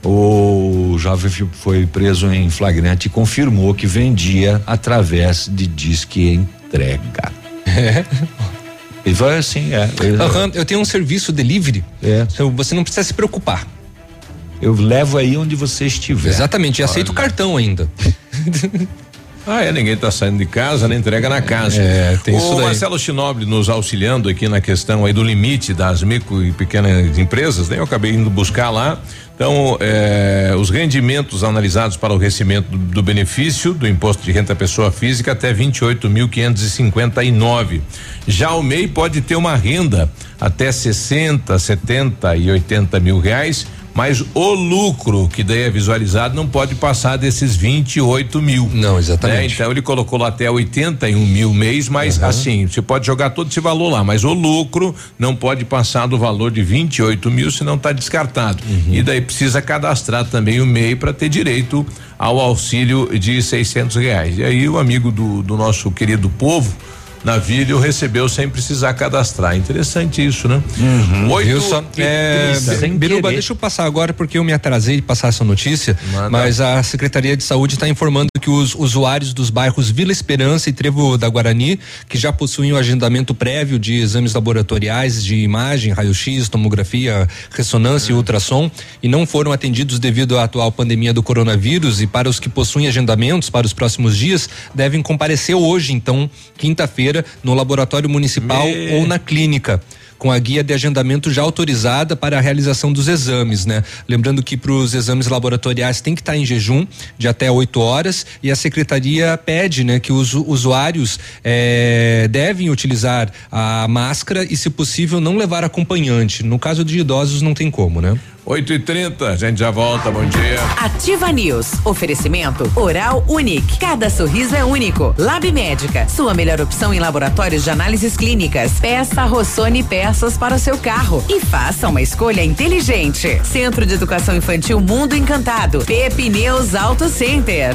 O jovem foi preso em flagrante e confirmou que vendia através de disque entrega. E foi assim, é. Aham, eu tenho um serviço delivery. É. Você não precisa se preocupar. Eu levo aí onde você estiver. Exatamente, e aceito cartão ainda. Ah, é, ninguém tá saindo de casa, nem entrega na casa. É, tem o isso daí. Marcelo Chinobre nos auxiliando aqui na questão aí do limite das micro e pequenas empresas, né? Eu acabei indo buscar lá. Então, eh, os rendimentos analisados para o recebimento do, do benefício do imposto de renda pessoa física até 28.559. Já o MEI pode ter uma renda até 60, 70 e 80 mil reais, mas o lucro que daí é visualizado não pode passar desses 28 mil. Não, exatamente. Né? Então ele colocou lá até 81 mil mês, mas assim, você pode jogar todo esse valor lá, mas o lucro não pode passar do valor de 28 mil, senão está descartado. E daí precisa cadastrar também o MEI para ter direito ao auxílio de 600 reais. E aí o amigo do, do nosso querido povo. Navírio recebeu sem precisar cadastrar. Interessante isso, né? Oito Viu só? e É, trinta. Biruba, deixa eu passar agora porque eu me atrasei de passar essa notícia, Manda. mas a Secretaria de Saúde está informando que os usuários dos bairros Vila Esperança e Trevo da Guarani, que já possuem o agendamento prévio de exames laboratoriais de imagem, raio-x, tomografia, ressonância e ultrassom, e não foram atendidos devido à atual pandemia do coronavírus, e para os que possuem agendamentos para os próximos dias, devem comparecer hoje, então, quinta-feira, no laboratório municipal Me- ou na clínica com a guia de agendamento já autorizada para a realização dos exames, né? Lembrando que para os exames laboratoriais tem que estar em jejum de até 8 horas e a secretaria pede, né, que os usuários eh, devem utilizar a máscara e, se possível, não levar acompanhante. No caso de idosos, não tem como, né? 8 e 30 a gente já volta. Bom dia. Ativa News. Oferecimento Oral Unique. Cada sorriso é único. Lab Médica. Sua melhor opção em laboratórios de análises clínicas. Peça Rossoni peças para o seu carro e faça uma escolha inteligente. Centro de Educação Infantil Mundo Encantado. Pepineus Auto Center.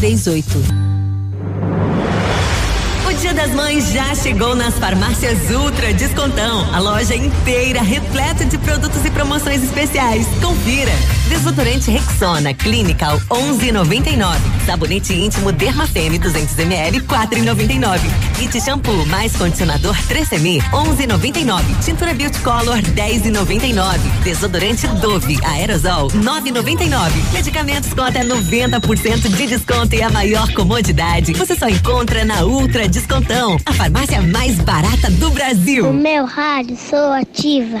938 das Mães já chegou nas farmácias Ultra Descontão. A loja inteira repleta de produtos e promoções especiais. Confira. Desodorante Rexona Clinical 11,99. Sabonete íntimo Dermafeme 200 ml 4,99. Kit shampoo mais condicionador 3M 11,99. Tintura Beauty Color 10,99. Desodorante Dove Aerosol 9,99. Medicamentos com até 90% de desconto e a maior comodidade. Você só encontra na Ultra Descontão, a farmácia mais barata do Brasil. O meu rádio sou ativa.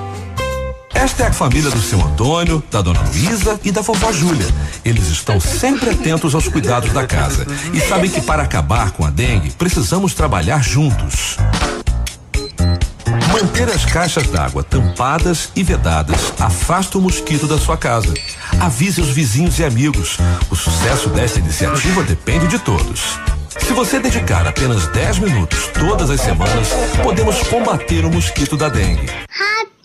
Esta é a família do seu Antônio, da dona Luísa e da vovó Júlia. Eles estão sempre atentos aos cuidados da casa e sabem que para acabar com a dengue precisamos trabalhar juntos. Manter as caixas d'água tampadas e vedadas afasta o mosquito da sua casa. Avise os vizinhos e amigos. O sucesso desta iniciativa depende de todos. Se você dedicar apenas 10 minutos todas as semanas, podemos combater o mosquito da dengue.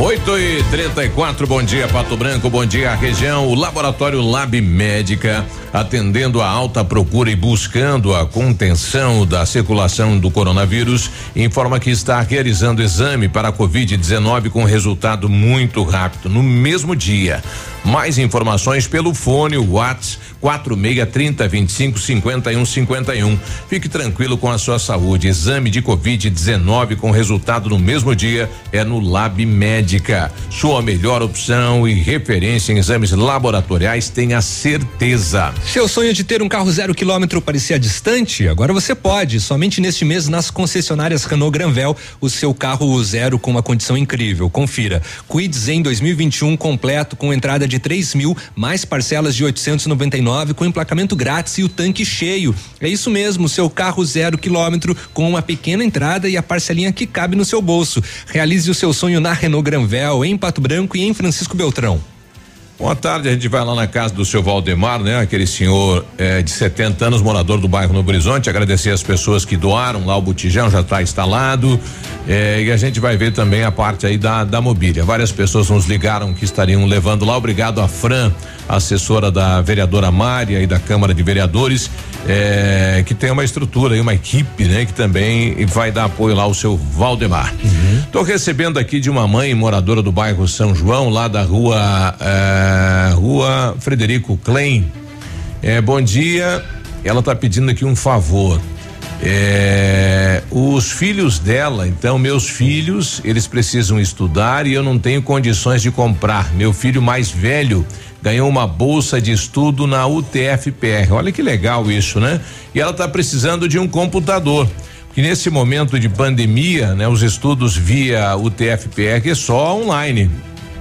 8 e 34 bom dia Pato Branco, bom dia região. O Laboratório Lab Médica, atendendo a alta procura e buscando a contenção da circulação do coronavírus, informa que está realizando exame para a Covid-19 com resultado muito rápido, no mesmo dia. Mais informações pelo fone WhatsApp 4630 25 51 51. Fique tranquilo com a sua saúde. Exame de Covid-19 com resultado no mesmo dia é no Lab Médica. Sua melhor opção e referência em exames laboratoriais, tenha certeza. Seu sonho de ter um carro zero quilômetro parecia distante? Agora você pode. Somente neste mês, nas concessionárias Renault Granvel, o seu carro zero com uma condição incrível. Confira. Quid Zen 2021 completo com entrada de três mil, mais parcelas de 899 com emplacamento grátis e o tanque cheio. É isso mesmo, seu carro zero quilômetro com uma pequena entrada e a parcelinha que cabe no seu bolso. Realize o seu sonho na Renault Granvel, em Pato Branco e em Francisco Beltrão. Boa tarde, a gente vai lá na casa do seu Valdemar, né? Aquele senhor eh, de 70 anos, morador do bairro Novo Horizonte. Agradecer as pessoas que doaram lá o botijão, já está instalado. eh, e a gente vai ver também a parte aí da, da mobília. Várias pessoas nos ligaram que estariam levando lá. Obrigado a Fran, assessora da vereadora Mária e da Câmara de Vereadores, eh, que tem uma estrutura e uma equipe, né? Que também vai dar apoio lá ao seu Valdemar. Estou recebendo aqui de uma mãe moradora do bairro São João, lá da rua eh, Rua Frederico Klein. Eh, bom dia. Ela está pedindo aqui um favor. Eh, os filhos dela, então meus filhos, eles precisam estudar e eu não tenho condições de comprar. Meu filho mais velho ganhou uma bolsa de estudo na UTFPR. Olha que legal isso, né? E ela está precisando de um computador. Que nesse momento de pandemia, né, os estudos via UTFPR é só online.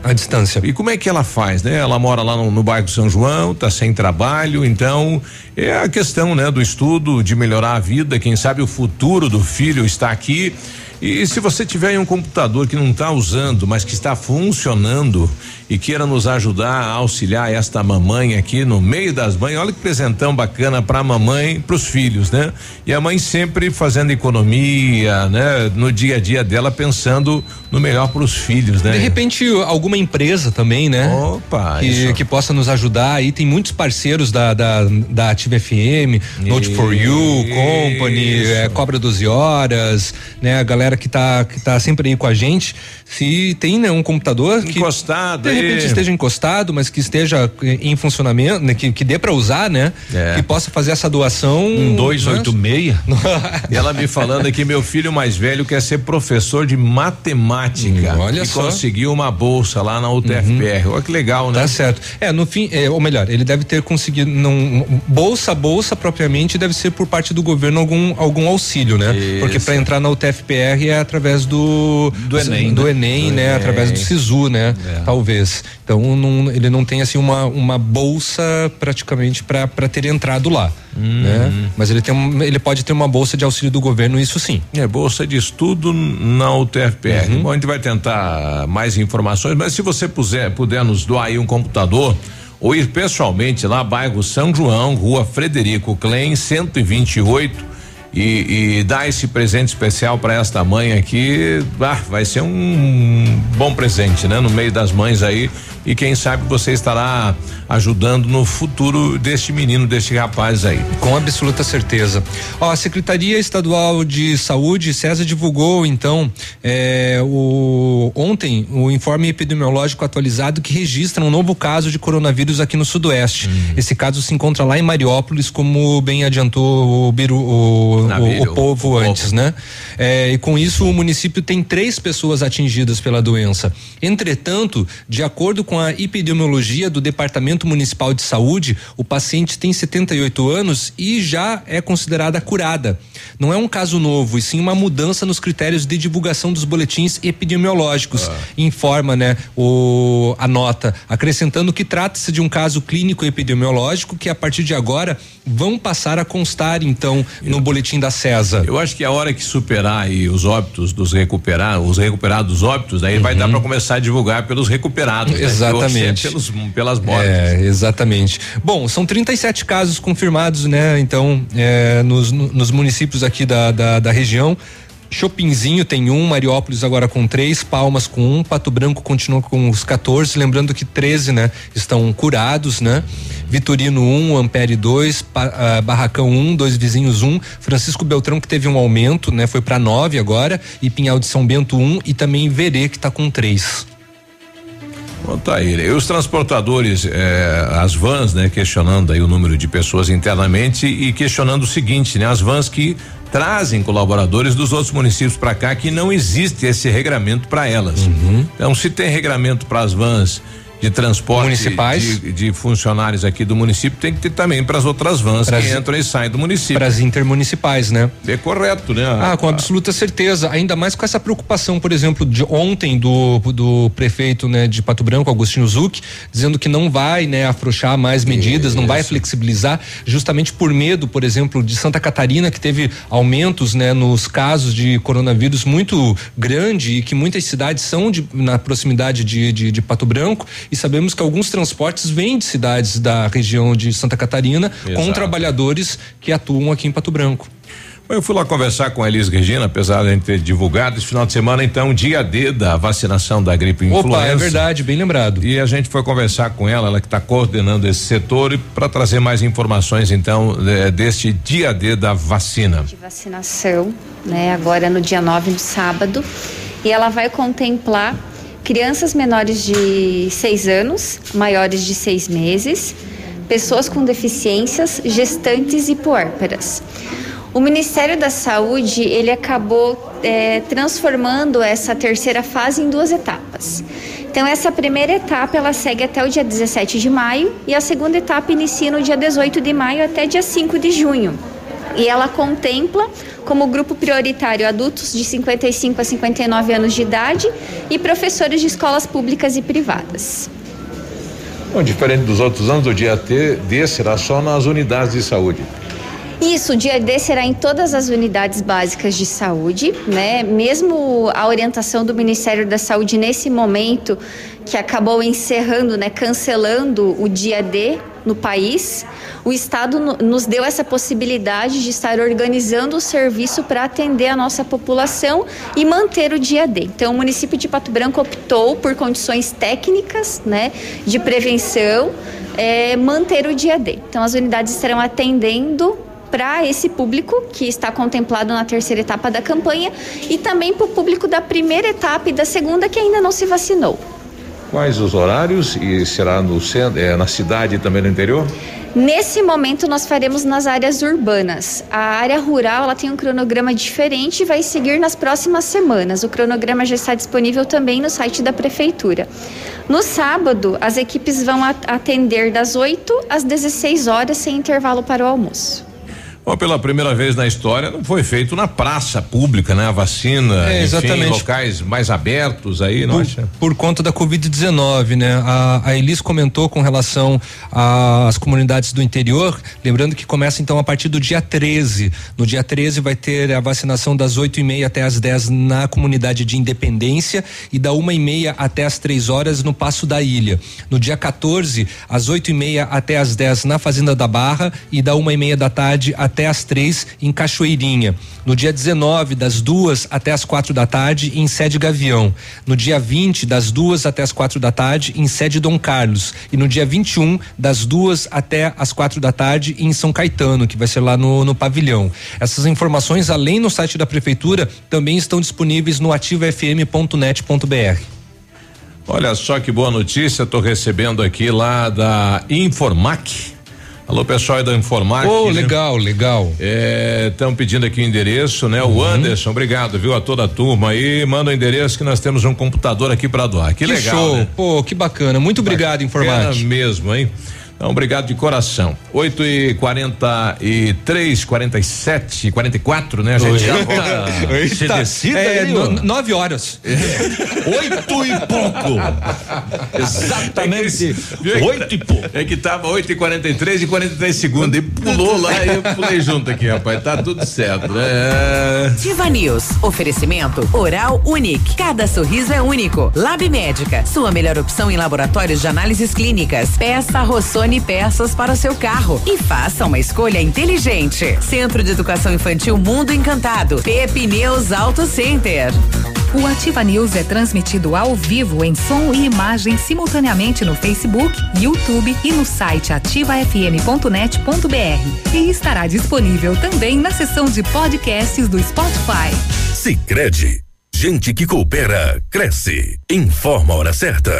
À distância. E como é que ela faz, né? Ela mora lá no, no bairro São João, tá sem trabalho, então é a questão, né, do estudo, de melhorar a vida, quem sabe o futuro do filho está aqui. E se você tiver um computador que não está usando, mas que está funcionando e queira nos ajudar a auxiliar esta mamãe aqui no meio das mães, olha que presentão bacana para a mamãe, para os filhos, né? E a mãe sempre fazendo economia, né? No dia a dia dela pensando no melhor para os filhos, né? De repente, alguma empresa também, né? Opa, que, isso. que possa nos ajudar aí. Tem muitos parceiros da, da, da Ativa FM, Note for You, Company, é, Cobra 12 Horas, né? A galera que tá, que tá sempre aí com a gente. Se tem né, um computador que encostado de repente esteja encostado, mas que esteja eh, em funcionamento, né? Que, que dê para usar, né? É. Que possa fazer essa doação. Um né? 286. E ela me falando aqui, meu filho mais velho quer ser professor de matemática. Hum, olha e só. conseguiu uma bolsa lá na UTFPR. Olha que legal, né? Tá certo. É, no fim, é, ou melhor, ele deve ter conseguido não bolsa bolsa propriamente deve ser por parte do governo algum algum auxílio, né? Isso. Porque para entrar na UTFPR é através do Do Enem, do né? Enem, Do né? Enem. Através do SISU, né? É. Talvez. Então não- ele não tem assim uma uma bolsa praticamente para ter entrado lá, Hum. né? Mas ele tem ele pode ter uma bolsa de auxílio do governo, isso sim. É bolsa de estudo na UTFPR. Bom, a gente vai tentar mais informações, mas se você puser, puder nos doar aí um computador ou ir pessoalmente lá, bairro São João, rua Frederico Klein, 128. E, e dar esse presente especial para esta mãe aqui, ah, vai ser um bom presente, né? No meio das mães aí e quem sabe você estará ajudando no futuro deste menino, deste rapaz aí. Com absoluta certeza. Ó, a Secretaria Estadual de Saúde, César divulgou então é, o ontem o informe epidemiológico atualizado que registra um novo caso de coronavírus aqui no Sudoeste. Esse caso se encontra lá em Mariópolis, como bem adiantou o, Biru, o o, o povo antes, né? É, e com isso o município tem três pessoas atingidas pela doença. Entretanto, de acordo com a epidemiologia do Departamento Municipal de Saúde, o paciente tem 78 anos e já é considerada curada. Não é um caso novo, e sim uma mudança nos critérios de divulgação dos boletins epidemiológicos. Informa, né, o, a nota, acrescentando que trata-se de um caso clínico epidemiológico que a partir de agora vão passar a constar então no boletim da CESA. Eu acho que a hora que superar aí os óbitos dos recuperar, os recuperados óbitos, aí vai dar para começar a divulgar pelos recuperados. né? Exatamente. Hoje é pelos, pelas mortes. É, exatamente. Bom, são 37 casos confirmados, né? Então, é, nos, no- nos municípios aqui da, da, da região. Chopinzinho tem um, Mariópolis agora com três, Palmas com um, Pato Branco continua com os 14, lembrando que 13, né, estão curados, né? Vitorino um, Ampere dois, Pa- ah, Barracão um, dois vizinhos um, Francisco Beltrão que teve um aumento, né? Foi para nove agora, e Pinhal de São Bento um e também Verê que tá com três. Bom, tá aí. E os transportadores, eh, as vans, né, questionando aí o número de pessoas internamente e questionando o seguinte, né, as vans que trazem colaboradores dos outros municípios para cá que não existe esse regramento para elas. Uhum. Então, se tem regramento para as vans de transporte Municipais? De, de funcionários aqui do município, tem que ter também para as outras vans Pras- que entram e saem do município. Para as intermunicipais, né? É correto, né? Ah, com absoluta certeza. Ainda mais com essa preocupação, por exemplo, de ontem do, do prefeito né, de Pato Branco, Agostinho Zuc, dizendo que não vai né, afrouxar mais medidas, não vai flexibilizar, justamente por medo, por exemplo, de Santa Catarina, que teve aumentos né, nos casos de coronavírus muito grande e que muitas cidades são de- na proximidade de, de, de Pato Branco e sabemos que alguns transportes vêm de cidades da região de Santa Catarina com Exato. trabalhadores que atuam aqui em Pato Branco. Eu fui lá conversar com a Elis Regina, apesar de a gente ter divulgado esse final de semana, então, dia D da vacinação da gripe influenza. Opa, é verdade, bem lembrado. E a gente foi conversar com ela, ela que está coordenando esse setor, e para trazer mais informações, então, eh, deste dia D da vacina. de vacinação, né, agora no dia 9, no sábado, e ela vai contemplar crianças menores de 6 anos, maiores de 6 meses, pessoas com deficiências, gestantes e puérperas. O Ministério da Saúde ele acabou eh, transformando essa terceira fase em duas etapas. Então essa primeira etapa ela segue até o dia 17 de maio e a segunda etapa inicia no dia 18 de maio até dia 5 de junho. E ela contempla como grupo prioritário adultos de 55 a 59 anos de idade e professores de escolas públicas e privadas. Bom, diferente dos outros anos, o dia D será só nas unidades de saúde. Isso, o dia D será em todas as unidades básicas de saúde, né? Mesmo a orientação do Ministério da Saúde nesse momento, que acabou encerrando, né, cancelando o dia D no país, o Estado no- nos deu essa possibilidade de estar organizando o serviço para atender a nossa população e manter o dia D. Então, o município de Pato Branco optou por condições técnicas, né, de prevenção, eh, manter o dia D. Então, as unidades estarão atendendo para esse público que está contemplado na terceira etapa da campanha e também para o público da primeira etapa e da segunda que ainda não se vacinou. Quais os horários e será no centro, eh, na cidade e também no interior? Nesse momento nós faremos nas áreas urbanas. A área rural ela tem um cronograma diferente e vai seguir nas próximas semanas. O cronograma já está disponível também no site da prefeitura. No sábado, as equipes vão atender das 8 às 16 horas sem intervalo para o almoço. Bom, pela primeira vez na história, não foi feito na praça pública, né? A vacina, É, enfim, exatamente. locais mais abertos aí, não por, acha? por conta da Covid-19, né? A, a Elis comentou com relação às comunidades do interior, lembrando que começa então a partir do dia 13. No dia 13 vai ter a vacinação das 8 e meia até as 10 na comunidade de Independência e da uma e meia até as três horas no Passo da Ilha. No dia 14, às 8 e meia até as 10 na Fazenda da Barra e da uma e meia da tarde até as três em Cachoeirinha. No dia 19, das duas até as quatro da tarde, em sede Gavião. No dia 20, das duas até as quatro da tarde, em sede Dom Carlos. E no dia 21, das duas até as quatro da tarde, em São Caetano, que vai ser lá no, no pavilhão. Essas informações, além no site da prefeitura, também estão disponíveis no ativafm.net.br. Olha só que boa notícia, estou recebendo aqui lá da Informac. Alô, pessoal aí da Informática. Oh, legal, legal. Estão pedindo aqui o endereço, né? O Anderson, obrigado, viu? A toda a turma aí. Manda o endereço que nós temos um computador aqui para doar. Que, Que legal. show. né? Pô, que bacana. Muito obrigado, Informática. Bacana mesmo, hein? Então, obrigado de coração. 8 e 43, 47, 44, né? A gente já volta. Eita, decida é, aí, no- nove horas. Oito e pouco. Exatamente. Oito e pouco. É que tava 8 e 43 e 43 segundos. E pulou lá e eu pulei junto aqui, rapaz. Tá tudo certo, né? Ativa News. Oferecimento Oral Unique. Cada sorriso é único. Lab Médica. Sua melhor opção em laboratórios de análises clínicas. Peça Rossoni peças para o seu carro e faça uma escolha inteligente. Centro de Educação Infantil Mundo Encantado. Pepe News Auto Center. O Ativa News é transmitido ao vivo em som e imagem simultaneamente no Facebook, YouTube e no site ativafm.net.br. E estará disponível também na seção de podcasts do Spotify. Sicredi, gente que coopera cresce. Informa a hora certa.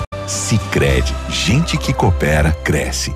Sicredi, gente que coopera cresce.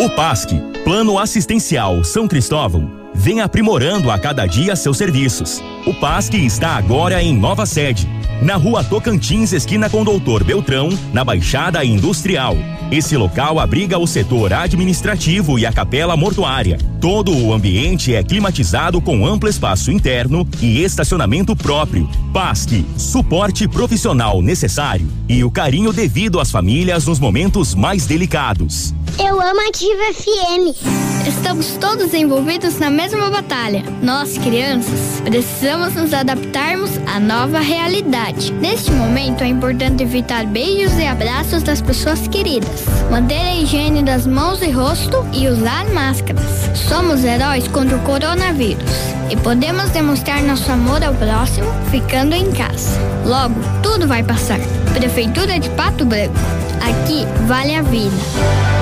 O PASC, Plano Assistencial São Cristóvão, vem aprimorando a cada dia seus serviços. O PASC está agora em nova sede, na rua Tocantins, esquina com Doutor Beltrão, na Baixada Industrial. Esse local abriga o setor administrativo e a capela mortuária. Todo o ambiente é climatizado com amplo espaço interno e estacionamento próprio. PASC, suporte profissional necessário e o carinho devido às famílias nos momentos mais delicados. Eu amo a Ativa FM. Estamos todos envolvidos na mesma batalha. Nós, crianças, precisamos nos adaptarmos à nova realidade. Neste momento, é importante evitar beijos e abraços das pessoas queridas, manter a higiene das mãos e rosto e usar máscaras. Somos heróis contra o coronavírus e podemos demonstrar nosso amor ao próximo ficando em casa. Logo, tudo vai passar. Prefeitura de Pato Branco. Aqui vale a vida.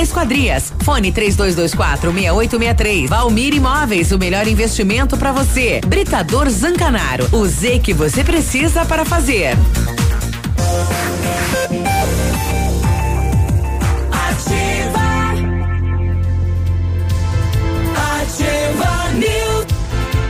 Esquadrias. Fone 3224 6863. Valmir Imóveis, o melhor investimento para você. Britador Zancanaro. O Z que você precisa para fazer.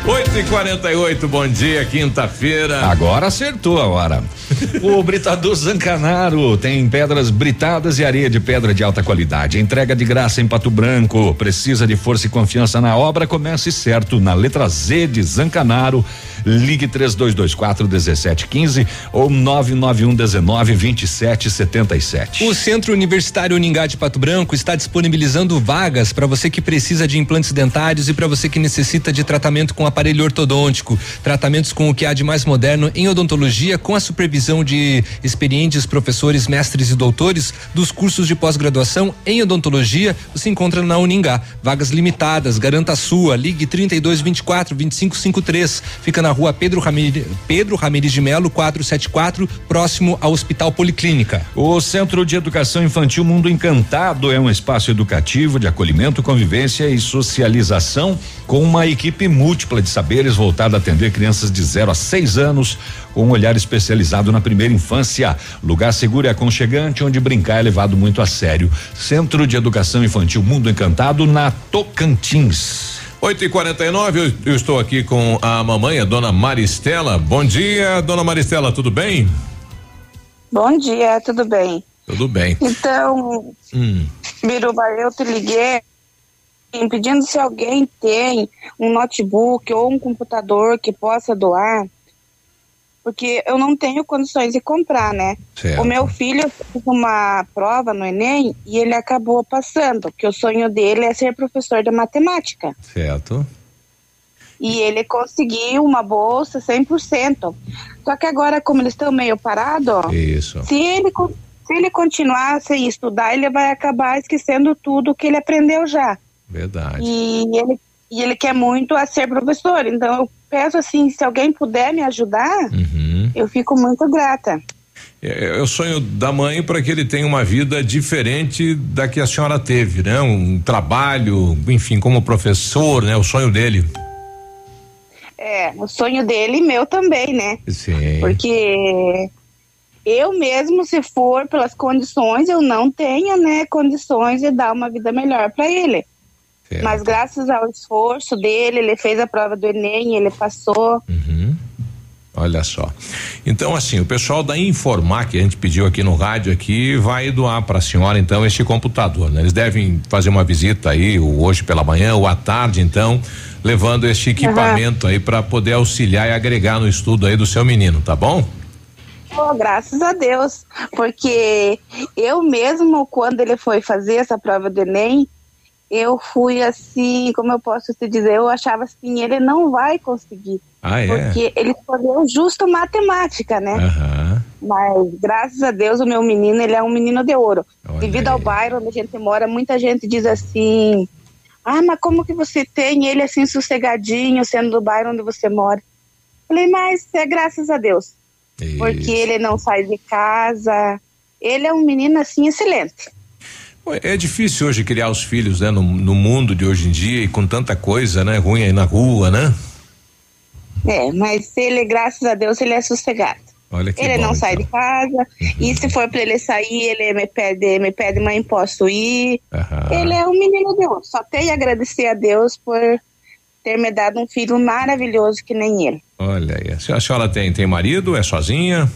8 8 e 48 bom dia, quinta-feira. Agora acertou a hora. o Britador Zancanaro tem pedras britadas e areia de pedra de alta qualidade. Entrega de graça em Pato Branco. Precisa de força e confiança na obra? Comece certo na letra Z de Zancanaro. Ligue 3224 1715 ou 991 19 27 77. O Centro Universitário Uningá de Pato Branco está disponibilizando vagas para você que precisa de implantes dentários e para você que necessita de tratamento com aparelho ortodôntico. Tratamentos com o que há de mais moderno em odontologia, com a supervisão de experientes professores, mestres e doutores dos cursos de pós-graduação em odontologia. Você encontra na Uningá. Vagas limitadas, garanta a sua. Ligue 3224 2553. Fica na rua Pedro Ramires, Pedro de Melo, 474, próximo ao Hospital Policlínica. O Centro de Educação Infantil Mundo Encantado é um espaço educativo de acolhimento, convivência e socialização com uma equipe múltipla de saberes voltada a atender crianças de 0 a 6 anos com um olhar especializado na primeira infância. Lugar seguro e aconchegante onde brincar é levado muito a sério. Centro de Educação Infantil Mundo Encantado na Tocantins. 8 e 49 eu, eu estou aqui com a mamãe, a dona Maristela. Bom dia, dona Maristela, tudo bem? Bom dia, tudo bem? Tudo bem. Então, Hum. Biruba, eu te liguei pedindo se alguém tem um notebook ou um computador que possa doar, porque eu não tenho condições de comprar, né? Certo. O meu filho fez uma prova no Enem e ele acabou passando, porque o sonho dele é ser professor de matemática. Certo. E ele conseguiu uma bolsa 100%. Só que agora, como eles estão meio parados, Isso. se ele, se ele continuar sem estudar, ele vai acabar esquecendo tudo que ele aprendeu já. Verdade. E ele, e ele quer muito a ser professor. Então eu peço assim, se alguém puder me ajudar, eu fico muito grata. É, é o sonho da mãe para que ele tenha uma vida diferente da que a senhora teve, né? Um trabalho, enfim, como professor, né? O sonho dele. É, o sonho dele e meu também, né? Sim. Porque eu mesmo, se for pelas condições, eu não tenho, né, condições de dar uma vida melhor para ele. Mas graças ao esforço dele, ele fez a prova do Enem, ele passou. Olha só. Então, assim, o pessoal da Informar, que a gente pediu aqui no rádio aqui, vai doar para a senhora, então, este computador, né? Eles devem fazer uma visita aí, ou hoje pela manhã, ou à tarde, então, levando este equipamento aí para poder auxiliar e agregar no estudo aí do seu menino, tá bom? Oh, graças a Deus, porque eu mesmo, quando ele foi fazer essa prova do Enem, eu fui assim, como eu posso te dizer, eu achava assim, ele não vai conseguir. Ah, é? Porque ele escolheu justo matemática, né? Aham. Mas graças a Deus o meu menino, ele é um menino de ouro. Devido ao bairro onde a gente mora, muita gente diz assim: "Ah, mas como que você tem ele assim sossegadinho, sendo do bairro onde você mora?" Falei: "Mas é graças a Deus." Porque ele não sai de casa. Ele é um menino assim excelente. É difícil hoje criar os filhos, né? No, no mundo de hoje em dia e com tanta coisa, né? Ruim aí na rua, né? É, mas ele, graças a Deus, ele é sossegado. Olha que ele bom, não sai de casa. E se for para ele sair, ele me pede, me pede, mãe, posso ir? Ele é um menino de ouro. Só tenho a agradecer a Deus por ter me dado um filho maravilhoso que nem ele. Olha aí. A senhora- a senhora tem, tem marido? É sozinha?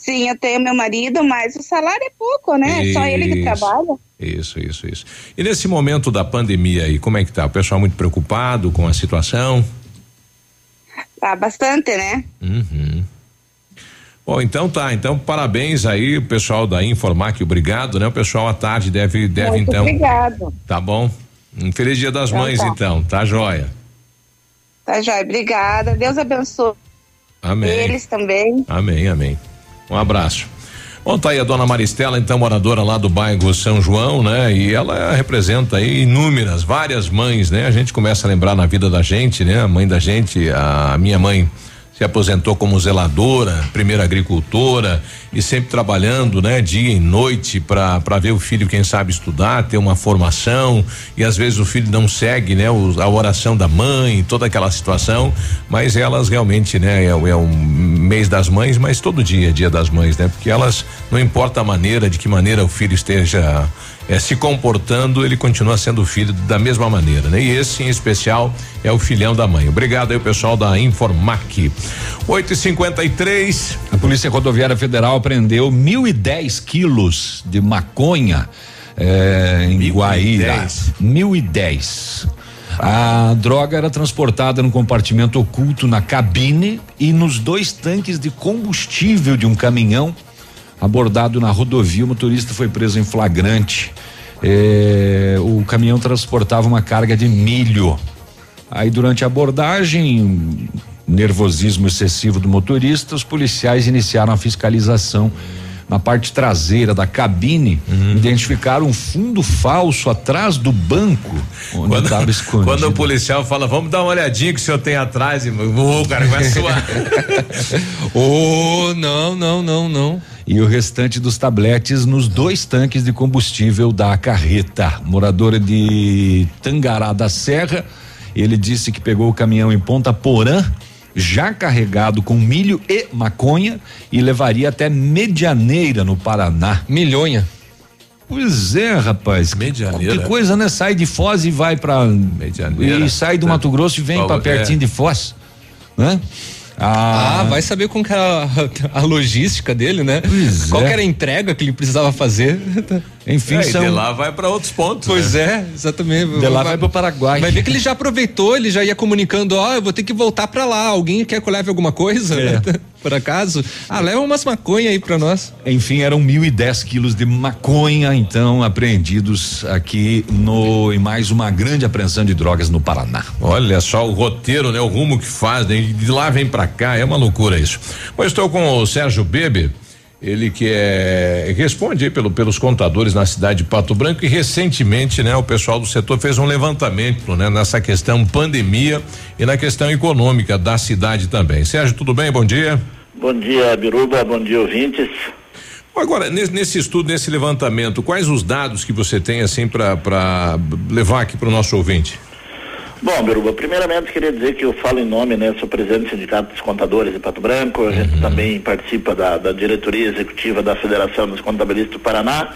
Sim, eu tenho meu marido, mas o salário é pouco, né? Só ele que Isso. trabalha. Isso, isso, isso. E nesse momento da pandemia aí, como é que tá? O pessoal muito preocupado com a situação? Tá bastante, né? Uhum. Bom, então tá. Então, parabéns aí, o pessoal da Informac, obrigado, né? O pessoal à tarde deve, deve Muito então. obrigado. Tá bom? Um feliz dia das Então mães, tá. então, tá joia? Tá, Joia? Obrigada. Deus abençoe Amém. eles também. Amém, amém. Um abraço. Bom, tá aí a dona Maristela, então, moradora lá do bairro São João, né? E ela representa aí inúmeras, várias mães, né? A gente começa a lembrar na vida da gente, né? A mãe da gente, a minha mãe se aposentou como zeladora, primeira agricultora, e sempre trabalhando, né, dia e noite para ver o filho quem sabe estudar, ter uma formação e às vezes o filho não segue, né, o, a oração da mãe, toda aquela situação, mas elas realmente, né, é, é um mês das mães, mas todo dia é dia das mães, né? Porque elas não importa a maneira, de que maneira o filho esteja é, se comportando, ele continua sendo filho da mesma maneira, né? E esse em especial é o filhão da mãe. Obrigado aí o pessoal da Informac. 8 e 53 A Polícia Rodoviária Federal prendeu 1.010 quilos de maconha eh, em Guaíra. 1.010. A droga era transportada no compartimento oculto na cabine e nos dois tanques de combustível de um caminhão abordado na rodovia. O motorista foi preso em flagrante. Eh, o caminhão transportava uma carga de milho. Aí, durante a abordagem, nervosismo excessivo do motorista, os policiais iniciaram a fiscalização. Na parte traseira da cabine, identificaram um fundo falso atrás do banco onde estava escondido. Quando o policial fala, vamos dar uma olhadinha que o senhor tem atrás, e o cara vai suar. oh, não, não, não, não. E o restante dos tabletes nos dois tanques de combustível da carreta. Moradora de Tangará da Serra, ele disse que pegou o caminhão em Ponta Porã, já carregado com milho e maconha, e levaria até Medianeira, no Paraná. Milhonha. Pois é, rapaz. Medianeira. Que coisa, né? Sai de Foz e vai pra. Medianeira. E sai do Mato Grosso e vem Paulo, pra pertinho é. de Foz. Né? Ah, vai saber como que era a, a logística dele, né? Qual é. era a entrega que ele precisava fazer. Enfim, É, e são. de lá vai para outros pontos. Pois né? é, exatamente. De lá vai pro Paraguai. Vai ver que ele já aproveitou, ele já ia comunicando, ó, eu vou ter que voltar pra lá. Alguém quer que eu leve alguma coisa? É. Por acaso? Ah, leva umas maconha aí pra nós. Enfim, eram 1.010 quilos de maconha, então, apreendidos aqui no em mais uma grande apreensão de drogas no Paraná. Olha só o roteiro, né? O rumo que faz, né? De lá vem pra cá, é uma loucura isso. Bom, estou com o Sérgio Bebe, ele que é responde pelo, pelos contadores na cidade de Pato Branco e recentemente, né, o pessoal do setor fez um levantamento, né, nessa questão pandemia e na questão econômica da cidade também. Sérgio, tudo bem? Bom dia. Bom dia, Biruba. Bom dia, ouvintes. Agora, nesse, nesse estudo, nesse levantamento, quais os dados que você tem assim para levar aqui para o nosso ouvinte? Bom, Biruba, primeiramente queria dizer que eu falo em nome, né, sou presidente do Sindicato dos Contadores de Pato Branco, a gente também participa da, da diretoria executiva da Federação dos Contabilistas do Paraná.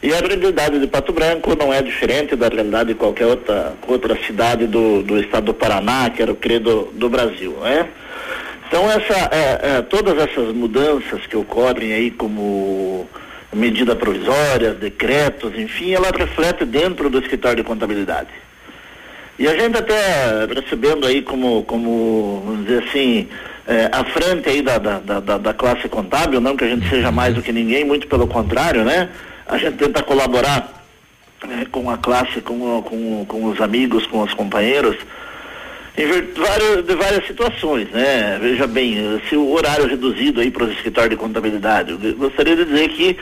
E a realidade de Pato Branco não é diferente da realidade de qualquer outra, outra cidade do, do estado do Paraná, que era o credo do Brasil, né? Então essa, é, é, todas essas mudanças que ocorrem aí como medida provisória, decretos, enfim, ela reflete dentro do escritório de contabilidade. E a gente até recebendo aí como, como vamos dizer assim, é, à frente aí da, da, da, da classe contábil, não que a gente seja mais do que ninguém, muito pelo contrário, né? A gente tenta colaborar né, com a classe, com, com, com os amigos, com os companheiros, em várias, de várias situações, né? Veja bem, se o horário reduzido aí para os escritórios de contabilidade, eu gostaria de dizer que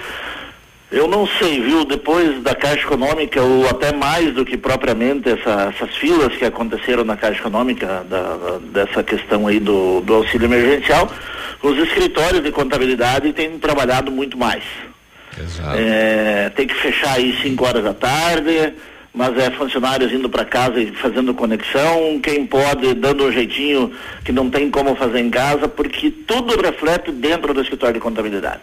eu não sei, viu, depois da Caixa Econômica, ou até mais do que propriamente essa- essas filas que aconteceram na Caixa Econômica, da- da- dessa questão aí do, do auxílio emergencial, os escritórios de contabilidade têm trabalhado muito mais. É, tem que fechar aí 5 horas da tarde, mas é funcionários indo para casa e fazendo conexão, quem pode dando um jeitinho que não tem como fazer em casa, porque tudo reflete dentro do escritório de contabilidade.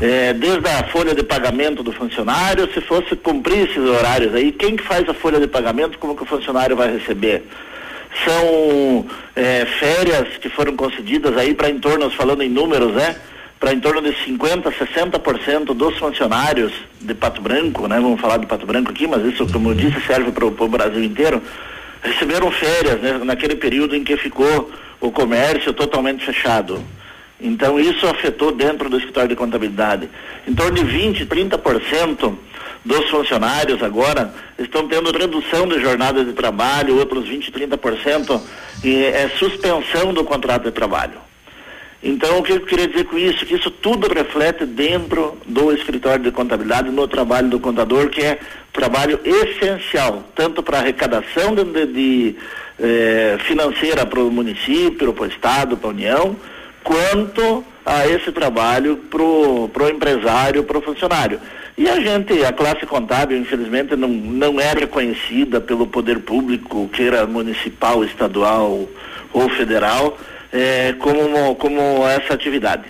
É, desde a folha de pagamento do funcionário, se fosse cumprir esses horários aí, quem que faz a folha de pagamento, como que o funcionário vai receber? São é, férias que foram concedidas aí para em torno, falando em números, né? Para em torno de 50%, 60% dos funcionários de Pato Branco, né? Vamos falar de Pato Branco aqui, mas isso, como eu disse, serve para o Brasil inteiro. Receberam férias, né? Naquele período em que ficou o comércio totalmente fechado. Então isso afetou dentro do escritório de contabilidade. Em torno de 20, 30% dos funcionários agora estão tendo redução de jornada de trabalho, outros 20, 30% e é suspensão do contrato de trabalho. Então, o que eu queria dizer com isso? Que isso tudo reflete dentro do escritório de contabilidade, no trabalho do contador, que é trabalho essencial, tanto para arrecadação de, de- de, eh, financeira para o município, para o Estado, para a União, quanto a esse trabalho pro, pro empresário, pro funcionário. E a gente, a classe contábil, infelizmente, não, não é reconhecida pelo poder público, queira municipal, estadual ou federal, eh, como, como essa atividade.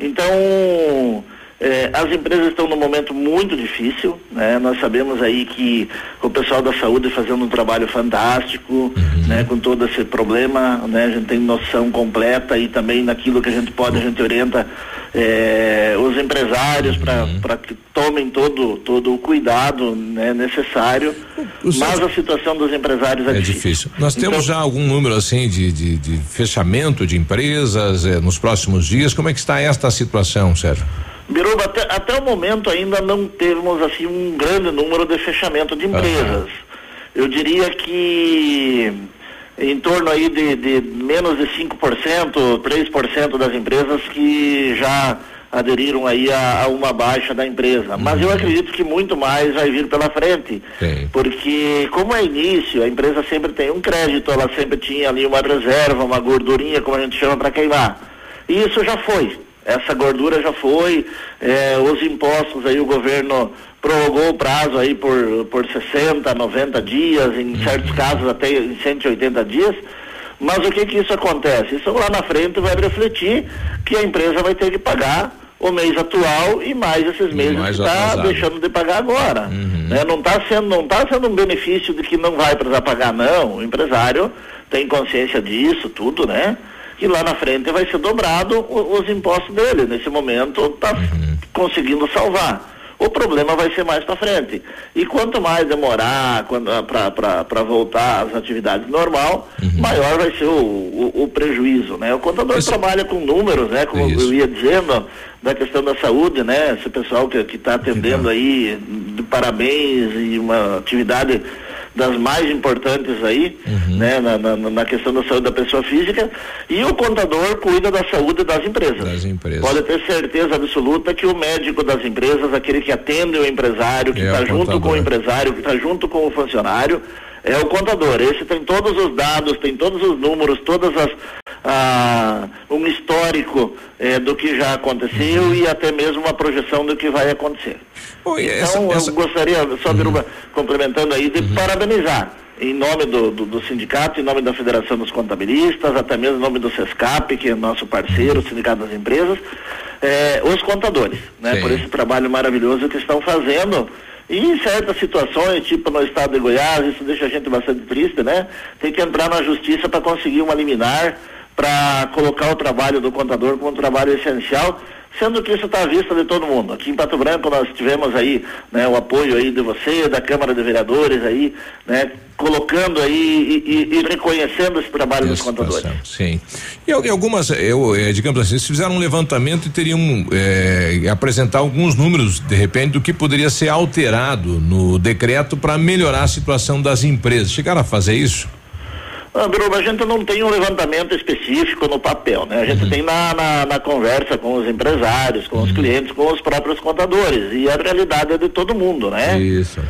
Então, é, as empresas estão num momento muito difícil, né? Nós sabemos aí que o pessoal da saúde fazendo um trabalho fantástico, uhum. né? Com todo esse problema, né? A gente tem noção completa e também naquilo que a gente pode, a gente orienta é, os empresários uhum. para que tomem todo, todo o cuidado né, necessário, o mas a situação dos empresários é, é difícil. difícil. Nós então, temos já algum número assim de, de, de fechamento de empresas é, nos próximos dias, como é que está esta situação, Sérgio? Biruba, até, até o momento ainda não temos assim um grande número de fechamento de empresas. Uhum. Eu diria que em torno aí de, de menos de 5%, 3% das empresas que já aderiram aí a, a, uma baixa da empresa. Mas eu uhum. acredito que muito mais vai vir pela frente. Sim. Porque como é início, a empresa sempre tem um crédito, ela sempre tinha ali uma reserva, uma gordurinha, como a gente chama, para queimar. E isso já foi. Essa gordura já foi, é, os impostos aí o governo prorrogou o prazo aí por, por 60, 90 dias, em uhum. certos casos até em 180 dias. Mas o que que isso acontece? Isso lá na frente vai refletir que a empresa vai ter que pagar o mês atual e mais esses meses mais que está deixando de pagar agora. Uhum. Né? Não está sendo, não tá sendo um benefício de que não vai precisar pagar, não. O empresário tem consciência disso, tudo, né? Que lá na frente vai ser dobrado os, os impostos dele. Nesse momento está uhum. conseguindo salvar. O problema vai ser mais para frente. E quanto mais demorar para voltar às atividades normal, uhum. maior vai ser o, o, o, prejuízo. Né? O contador Isso. trabalha com números, né? como Isso. eu ia dizendo, da questão da saúde, né? Esse pessoal que está atendendo aí, de parabéns e uma atividade das mais importantes aí, uhum. né, na, na, na, questão da saúde da pessoa física, e o contador cuida da saúde das empresas. Das empresas. Pode ter certeza absoluta que o médico das empresas, aquele que atende o empresário, que está é junto contador. com o empresário, que está junto com o funcionário, é o contador. Esse tem todos os dados, tem todos os números, todas as ah, um histórico eh, do que já aconteceu uhum. e até mesmo uma projeção do que vai acontecer. então essa, essa... eu gostaria, só uhum. complementando aí, de uhum. parabenizar em nome do, do, do, sindicato, em nome da Federação dos Contabilistas, até mesmo em nome do SESCAP, que é nosso parceiro, o Sindicato das Empresas, eh, os contadores, né, por esse trabalho maravilhoso que estão fazendo e em certas situações, tipo no estado de Goiás, isso deixa a gente bastante triste, né? Tem que entrar na justiça para conseguir uma liminar, para colocar o trabalho do contador como um trabalho essencial, sendo que isso está à vista de todo mundo. Aqui em Pato Branco nós tivemos aí né, o apoio aí de você, da Câmara de Vereadores aí, né, colocando aí e, e, e reconhecendo esse trabalho dos contadores. Sim. E, e algumas, eu, é, digamos assim, se fizeram um levantamento e teriam é, apresentar alguns números, de repente, do que poderia ser alterado no decreto para melhorar a situação das empresas. Chegaram a fazer isso? Ah, a gente não tem um levantamento específico no papel, né? A gente uhum. tem na, na, na, conversa com os empresários, com uhum. os clientes, com os próprios contadores. E a realidade é de todo mundo, né? Isso.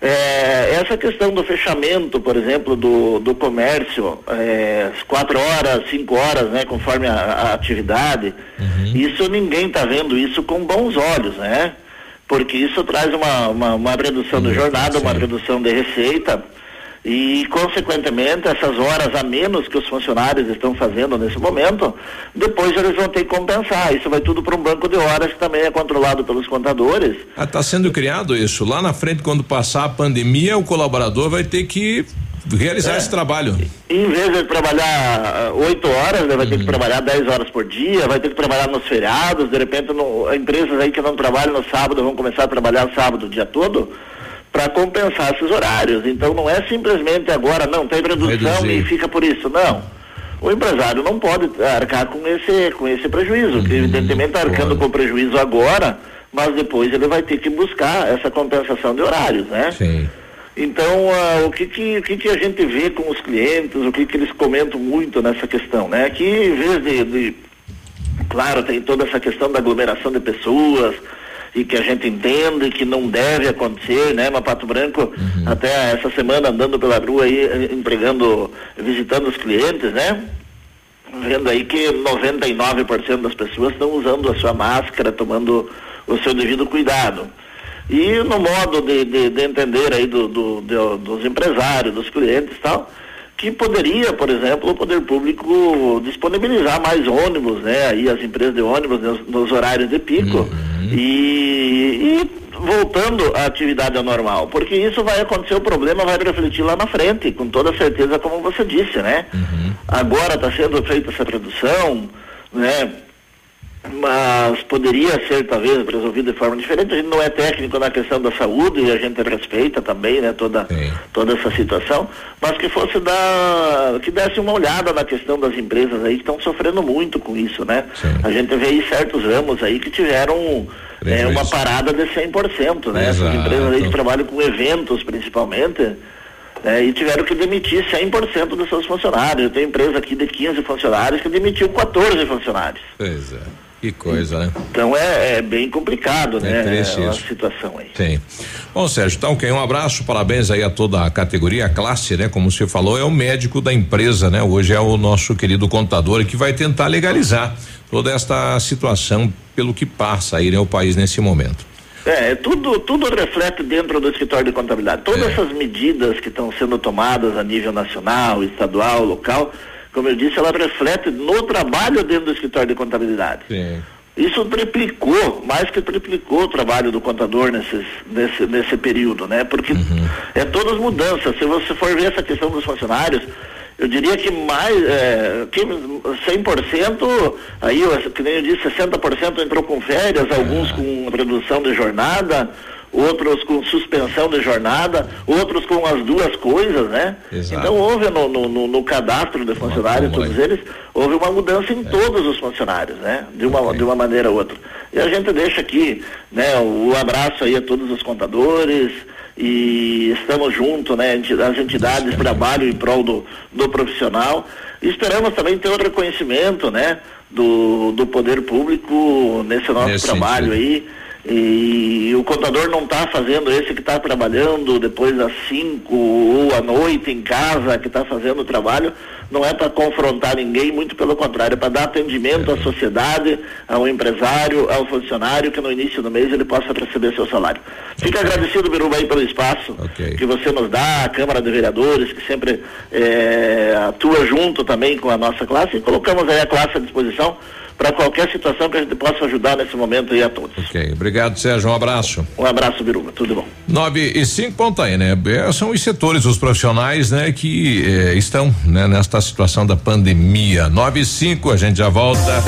É, essa questão do fechamento, por exemplo, do, do comércio, é, quatro horas, cinco horas, né, conforme a, a atividade, uhum. isso ninguém está vendo isso com bons olhos, né? Porque isso traz uma, uma, uma redução de jornada, uma redução de receita e, consequentemente, essas horas a menos que os funcionários estão fazendo nesse momento, depois eles vão ter que compensar. Isso vai tudo para um banco de horas que também é controlado pelos contadores. Está ah, sendo criado isso. Lá na frente, quando passar a pandemia, o colaborador vai ter que realizar é. esse trabalho. Em vez de trabalhar ah, oito horas, ele vai uhum. ter que uhum. trabalhar dez horas por dia, vai ter que trabalhar nos feriados, de repente no, empresas aí que não trabalham no sábado vão começar a trabalhar sábado o dia todo para compensar esses horários. Então não é simplesmente agora, não, tem redução Reduzir. e fica por isso. Não. O empresário não pode arcar com esse, com esse prejuízo, uhum, que evidentemente está arcando com prejuízo agora, mas depois ele vai ter que buscar essa compensação de horários, né? Sim. Então, uh, o, que, que, o que, que a gente vê com os clientes, o que, que eles comentam muito nessa questão, né? Que em vez de, de claro, tem toda essa questão da aglomeração de pessoas, e que a gente entende que não deve acontecer, né? Mas Pato Branco, uhum. até essa semana andando pela rua aí, entregando, visitando os clientes, né? vendo aí que 99% das pessoas estão usando a sua máscara, tomando o seu devido cuidado. E no modo de, de, de entender aí do, do, do, dos empresários, dos clientes e tal, que poderia, por exemplo, o poder público disponibilizar mais ônibus, né? Aí as empresas de ônibus nos, nos horários de pico uhum. e, e, voltando à atividade normal, porque isso vai acontecer, o problema vai refletir lá na frente, com toda certeza, como você disse, né? Uhum. Agora está sendo feita essa redução, né? Mas poderia ser talvez resolvido de forma diferente. A gente não é técnico na questão da saúde e a gente respeita também, né, toda toda essa situação, mas que fosse dar que desse uma olhada na questão das empresas aí que estão sofrendo muito com isso, né? Sim. A gente vê aí certos ramos aí que tiveram é, uma parada de 100%, né? Exato. Essas empresas aí que trabalham com eventos principalmente, é, e tiveram que demitir 100% dos seus funcionários. Eu tenho empresa aqui de 15 funcionários que demitiu 14 funcionários. É. Que coisa, né? Então é, é bem complicado, é né? É a situação aí. Sim. Bom, Sérgio, então, ok, um abraço, parabéns aí a toda a categoria, a classe, né? Como você falou, é o médico da empresa, né? Hoje é o nosso querido contador que vai tentar legalizar toda esta situação pelo que passa aí, né? O país nesse momento. É, tudo, tudo reflete dentro do escritório de contabilidade. Todas é. essas medidas que estão sendo tomadas a nível nacional, estadual, local, como eu disse, ela reflete no trabalho dentro do escritório de contabilidade. Sim. Isso triplicou, mais que triplicou o trabalho do contador nesses, nesse, nesse período, né? Porque uhum. é todas mudanças. Se você for ver essa questão dos funcionários, eu diria que mais, é, que 100%, aí, que nem eu disse, 60% entrou com férias, alguns é. com redução de jornada, outros com suspensão de jornada, outros com as duas coisas, né? Exato. Então houve no, no, no cadastro de funcionários, todos eles, houve uma mudança em é. todos os funcionários, né? De uma, okay. de uma maneira ou outra. E a gente deixa aqui, né, o abraço aí a todos os contadores e estamos juntos, né? As entidades trabalham em prol do, do profissional. E esperamos também ter o reconhecimento, né? Do, do poder público nesse nosso nesse trabalho sentido. aí e o contador não está fazendo esse que está trabalhando depois das 5 ou à noite em casa, que está fazendo o trabalho, não é para confrontar ninguém, muito pelo contrário, é para dar atendimento à sociedade, ao empresário, ao funcionário, que no início do mês ele possa receber seu salário. Fica agradecido, Biruba, aí pelo espaço okay. que você nos dá, a Câmara de Vereadores, que sempre é, atua junto também com a nossa classe, e colocamos aí a classe à disposição para qualquer situação que a gente possa ajudar nesse momento aí a todos. Ok, obrigado Sérgio, um abraço. Um abraço, Biruba, tudo bom. Nove e cinco ponta aí, né? É, são os setores, os profissionais, né? Que eh, estão, né? Nesta situação da pandemia. Nove e cinco, a gente já volta.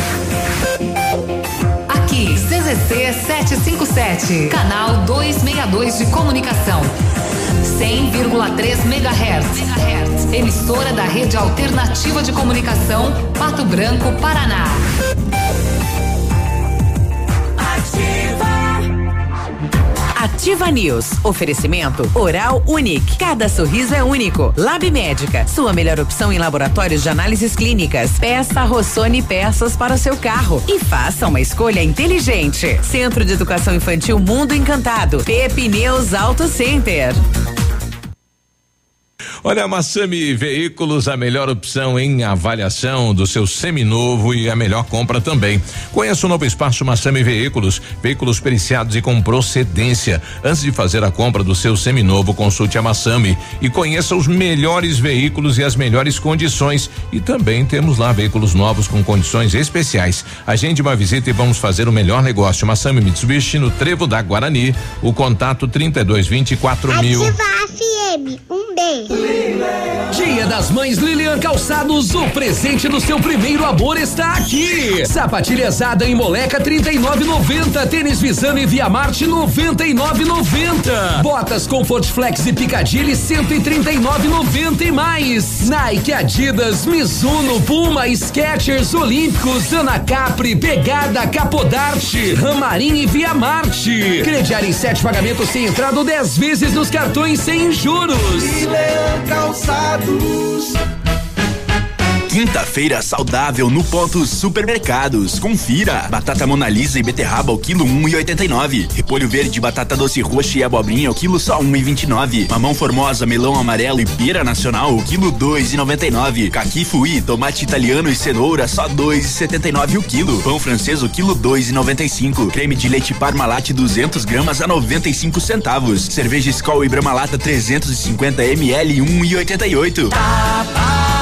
Aqui, CZC 757, canal 262 de comunicação. 100,3 MHz. Emissora da Rede Alternativa de Comunicação, Pato Branco, Paraná. Ativa News. Oferecimento Oral Unique. Cada sorriso é único. Lab Médica. Sua melhor opção em laboratórios de análises clínicas. Peça Rossoni peças para o seu carro e faça uma escolha inteligente. Centro de Educação Infantil Mundo Encantado. Pepineus Auto Center. Olha, a Massami Veículos, a melhor opção em avaliação do seu seminovo e a melhor compra também. Conheça o novo espaço Massami Veículos, veículos periciados e com procedência. Antes de fazer a compra do seu seminovo, consulte a Massami e conheça os melhores veículos e as melhores condições. E também temos lá veículos novos com condições especiais. Agende uma visita e vamos fazer o melhor negócio. Massami Mitsubishi no Trevo da Guarani. O contato 3224 mil. Ativa FM, um beijo. Dia das Mães Lilian Calçados, o presente do seu primeiro amor está aqui. Sapatilhasada em moleca 39,90. Tênis Visano e Via Marte 99,90. Botas Comfort Flex e Picadilly 139,90 e mais. Nike, Adidas, Mizuno, Puma, Skechers, Olímpicos, Ana Capri, Pegada, Capodarte, Ramarim e Via Marte. Crediar em sete pagamentos sem entrada ou dez vezes nos cartões sem juros. Lilian Calçados. Quinta-feira saudável no Ponto Supermercados. Confira. Batata Monalisa e beterraba o quilo um e oitenta e nove. Repolho verde, batata doce roxa e abobrinha o quilo só um e vinte e nove. Mamão formosa, melão amarelo e pera nacional o quilo dois e noventa e nove. Caqui fui, tomate italiano e cenoura só dois e setenta e nove o quilo. Pão francês o quilo dois e noventa e cinco. Creme de leite Parmalat 200 gramas a noventa e cinco centavos. Cerveja Skol e Brahma Lata 350 ml um e oitenta e oito. mais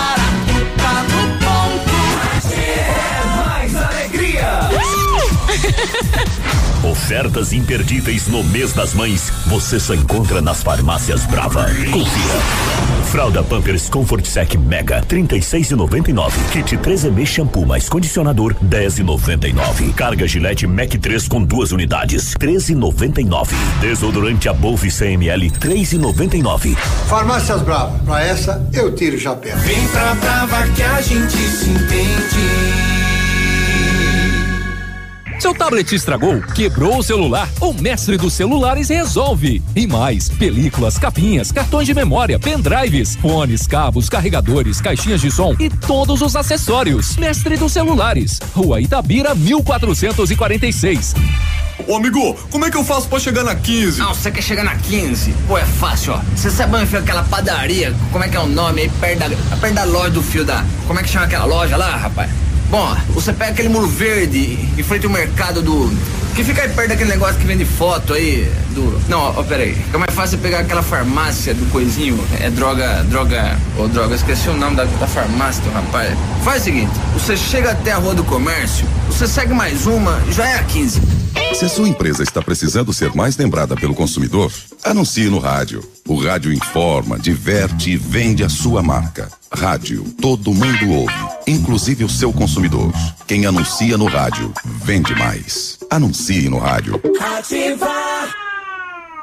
Ofertas imperdíveis no mês das mães, você só encontra nas farmácias Brava. Confira. Fralda Pampers Comfort Sec Mega, 36,99. Kit 3M shampoo mais condicionador, 10,99. Carga Gillette Mac 3 com duas unidades, 13,99. Desodorante Above 100 ml, 3,99. Farmácias Brava, pra essa eu tiro o chapéu. Vem pra Brava que a gente se entende. Seu tablet estragou, quebrou o celular? O mestre dos celulares resolve. E mais, películas, capinhas, cartões de memória, pendrives, fones, cabos, carregadores, caixinhas de som e todos os acessórios. Mestre dos celulares, Rua Itabira, 1446. Ô amigo, como é que eu faço pra chegar na 15? Não, você quer chegar na 15? Pô, é fácil, ó. Você sabe onde fica aquela padaria? Como é que é o nome aí? Perto da, perto da loja do fio da. Como é que chama aquela loja lá, rapaz? Bom, você pega aquele muro verde em frente ao mercado do. Que fica aí perto daquele negócio que vende foto aí. Do. Não, ó, peraí. É mais fácil pegar aquela farmácia do coisinho. É droga. Droga. Ô, droga, esqueci o nome da, da farmácia do rapaz. Faz o seguinte: você chega até a rua do comércio, você segue mais uma, já é a 15. Se a sua empresa está precisando ser mais lembrada pelo consumidor, anuncie no rádio. O rádio informa, diverte e vende a sua marca. Rádio, todo mundo ouve, inclusive o seu consumidor. Quem anuncia no rádio, vende mais. Anuncie no rádio. Ativa.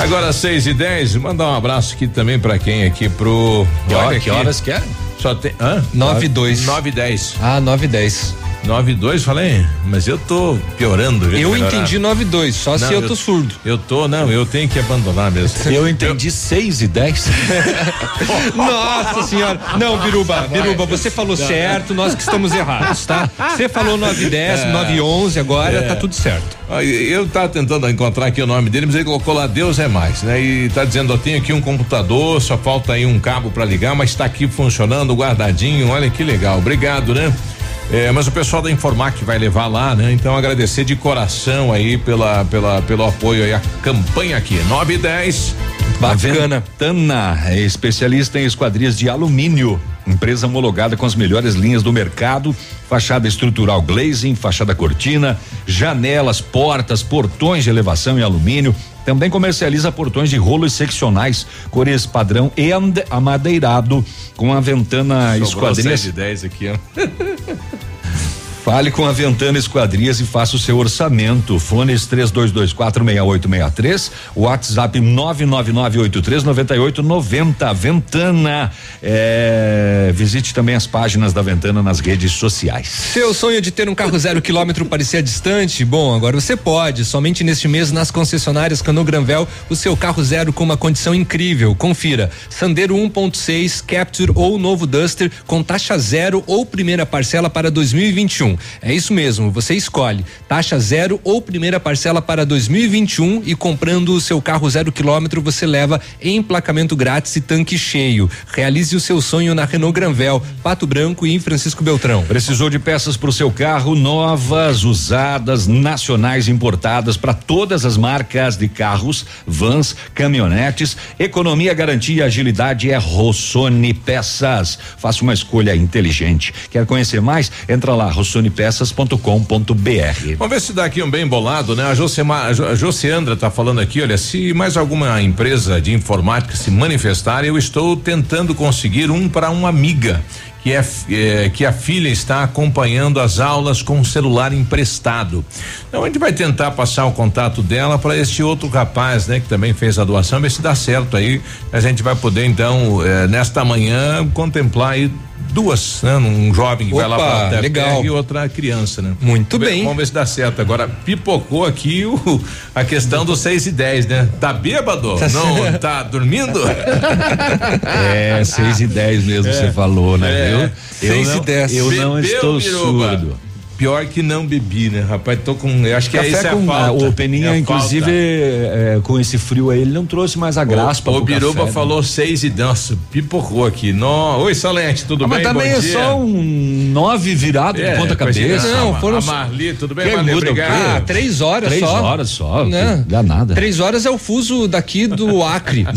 Agora 6 e 10 mandar um abraço aqui também pra quem aqui pro. Que hora- que horas que é? Só tem. Hã? 9 e 2. 9 e 10. Ah, 9 e 10. 9 e 2, falei, mas eu tô piorando. Eu melhorar. entendi 9 e 2, só se eu tô surdo. Eu tô, não, eu tenho que abandonar mesmo. Eu entendi 6 e 10. Nossa senhora. Não, Biruba, Biruba, você falou certo, nós que estamos errados, tá? Você falou 9 e 10, É. 9 e 11, agora É. tá tudo certo. Ah, e- Eu tava tentando encontrar aqui o nome dele, mas ele colocou lá Deus é mais, né? E tá dizendo, eu tenho aqui um computador, só falta aí um cabo pra ligar, mas tá aqui funcionando, guardadinho, olha que legal, obrigado, né? É, mas o pessoal da Informac vai levar lá, né? Então agradecer de coração aí pela, pela, pelo apoio aí à campanha aqui, 9 e 10. Bacana. Ventana é especialista em esquadrias de alumínio. Empresa homologada com as melhores linhas do mercado. Fachada estrutural glazing, fachada cortina, janelas, portas, portões de elevação em alumínio. Também comercializa portões de rolos seccionais, cores padrão e amadeirado com a Ventana Sobrou Esquadrias. 6 e 10 aqui, ó. Fale com a Ventana Esquadrias e faça o seu orçamento. Fones 32246863, WhatsApp 999839890. Ventana. É, visite também as páginas da Ventana nas redes sociais. Seu sonho de ter um carro zero quilômetro parecia distante? Bom, agora você pode. Somente neste mês nas concessionárias Cano Granvel, o seu carro zero com uma condição incrível. Confira. Sandero 1.6, Capture ou novo Duster com taxa zero ou primeira parcela para 2021. É isso mesmo, você escolhe. Taxa zero ou primeira parcela para 2021 e comprando o seu carro zero quilômetro você leva emplacamento grátis e tanque cheio. Realize o seu sonho na Renault Granvel, Pato Branco e em Francisco Beltrão. Precisou de peças para o seu carro novas, usadas, nacionais importadas para todas as marcas de carros, vans, caminhonetes. Economia, garantia, agilidade é Rossoni Peças. Faça uma escolha inteligente. Quer conhecer mais? Entra lá rossonepeças.com.br. Vamos ver se dá aqui um bem bolado, né? A, Josema, a tá falando aqui, olha, se mais alguma empresa de informática se manifestar, eu estou tentando conseguir um para uma amiga que é, é, que a filha está acompanhando as aulas com o celular emprestado. Então a gente vai tentar passar o contato dela para este outro rapaz, né, que também fez a doação, ver se dá certo aí. A gente vai poder então eh, nesta manhã contemplar aí duas, né? Um jovem que Opa, vai lá pra legal. e outra criança, né? Muito Vamos ver- bem. Vamos ver se dá certo. Agora, pipocou aqui o, a questão dos seis e dez, né? Tá bêbado? Tá Não, tá dormindo? É, seis e dez mesmo É. você falou, né? É. Eu, eu Seis não, e dez. Eu não estou surdo. Pior que não bebi, né, rapaz? Tô com. Eu acho que é Café isso é a com falta. o Peninha, É inclusive, falta. é, com esse frio aí, ele não trouxe mais a graspa. O, o pro Biruba café, né? falou seis e nossa, pipocou aqui. No, Oi, Salente, tudo Ah, bem? mas também Bom é dia. só um nove virado É, de ponta pois é. cabeça. Não, foram- A Marli, tudo bem, Marli? Obrigado. Ah, três horas Três só. horas só, Né? dá nada. Três horas é o fuso daqui do Acre.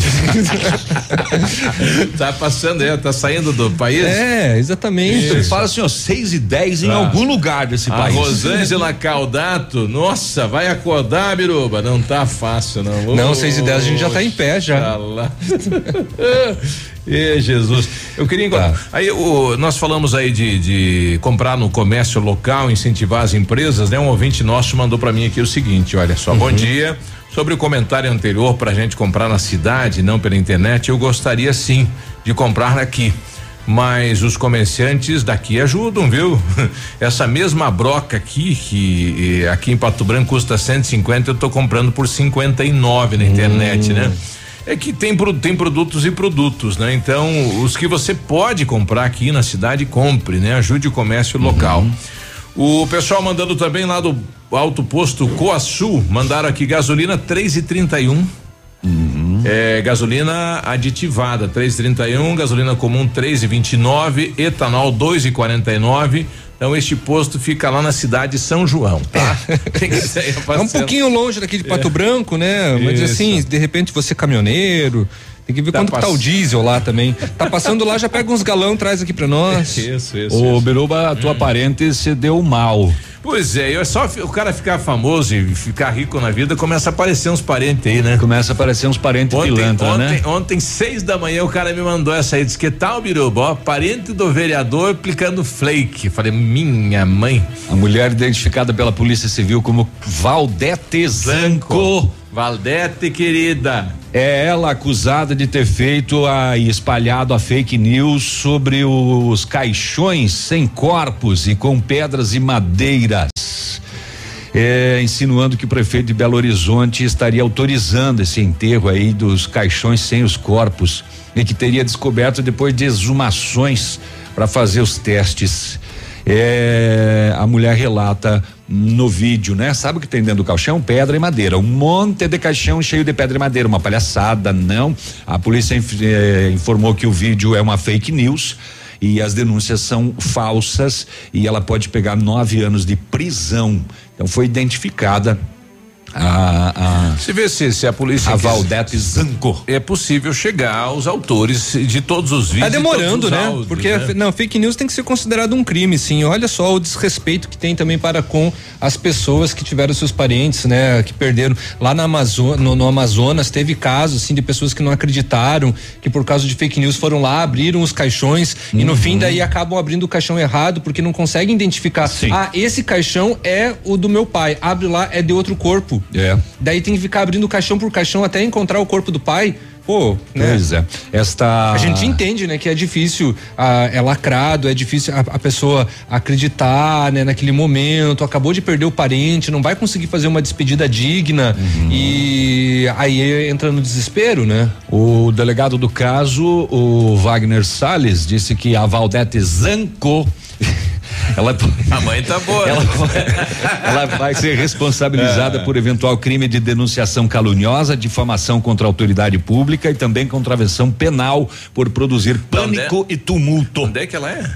tá passando aí, tá saindo do país? É, exatamente. Você fala assim, ó, seis e dez em Ah. algum lugar desse A país. Rosângela Caldato, nossa, vai acordar, Biruba? Não tá fácil, não. Não, seis e dez a gente já tá em pé já. Oxalá. Ê, Jesus. Eu queria encontrar. Aí o, nós falamos aí de, de comprar no comércio local, incentivar as empresas, né? Um ouvinte nosso mandou para mim aqui o seguinte: olha só, bom dia. Sobre o comentário anterior para a gente comprar na cidade, não pela internet, eu gostaria sim de comprar aqui. Mas os comerciantes daqui ajudam, viu? Essa mesma broca aqui, que aqui em Pato Branco custa 150, eu tô comprando por 59 na internet, né? É que tem, tem produtos e produtos, né? Então, os que você pode comprar aqui na cidade, compre, né? Ajude o comércio local. O pessoal mandando também lá do Alto Posto Coaçu, mandaram aqui gasolina 3,31. É, gasolina aditivada 3,31, gasolina comum 3,29, etanol 2,49. Então este posto fica lá na cidade de São João, tá? Ser É um pouquinho longe daqui de Pato Branco, né? Mas Isso. assim, de repente você é caminhoneiro, tem que ver quanto que tá o pass- diesel lá também. Tá passando lá, já pega uns galão, traz aqui pra nós. Isso, isso. Ô, Biruba, a tua parente se deu mal. Pois é, é só o cara ficar famoso e ficar rico na vida, começa a aparecer uns parentes aí, né? Começa a aparecer uns parentes Ontem, pilantra, ontem, né? ontem, seis da manhã, o cara me mandou essa aí, disse que tal, Biruba, ó, parente do vereador aplicando flake. Falei, minha mãe. A mulher identificada pela Polícia Civil como Valdete Zanco. Valdete, querida. É ela acusada de ter feito a, e espalhado a fake news sobre os caixões sem corpos e com pedras e madeiras. É, insinuando que o prefeito de Belo Horizonte estaria autorizando esse enterro aí dos caixões sem os corpos e que teria descoberto depois de exumações para fazer os testes. É, a mulher relata no vídeo, né? Sabe o que tem dentro do caixão? Pedra e madeira. Um monte de caixão cheio de pedra e madeira. Uma palhaçada, não. A polícia eh, informou que o vídeo é uma fake news e as denúncias são falsas e ela pode pegar nove anos de prisão. Então foi identificada a, a Se vê se, se a polícia. A Valdete Zanco. É possível chegar aos autores de todos os vídeos. Tá demorando, né? áudios, Porque né? não, fake news tem que ser considerado um crime, sim. Olha só o desrespeito que tem também para com as pessoas que tiveram seus parentes, né? Que perderam lá na Amazo no, no Amazonas teve casos assim de pessoas que não acreditaram, que por causa de fake news foram lá, abriram os caixões e no fim daí acabam abrindo o caixão errado porque não conseguem identificar. Ah, esse caixão é o do meu pai. Abre lá é de outro corpo. É. Daí tem que ficar abrindo caixão por caixão até encontrar o corpo do pai. Pô, né? Pois é. Esta. A gente entende, né, que é difícil, ah, é lacrado, é difícil a, a pessoa acreditar, né, naquele momento, acabou de perder o parente, não vai conseguir fazer uma despedida digna e aí entra no desespero, né? O delegado do caso, o Wagner Salles, disse que a Valdete Zanco. Ela, A mãe tá boa. ela, né? ela vai ser responsabilizada É. por eventual crime de denunciação caluniosa, difamação contra a autoridade pública e também contravenção penal por produzir pânico e tumulto. Onde é que ela é?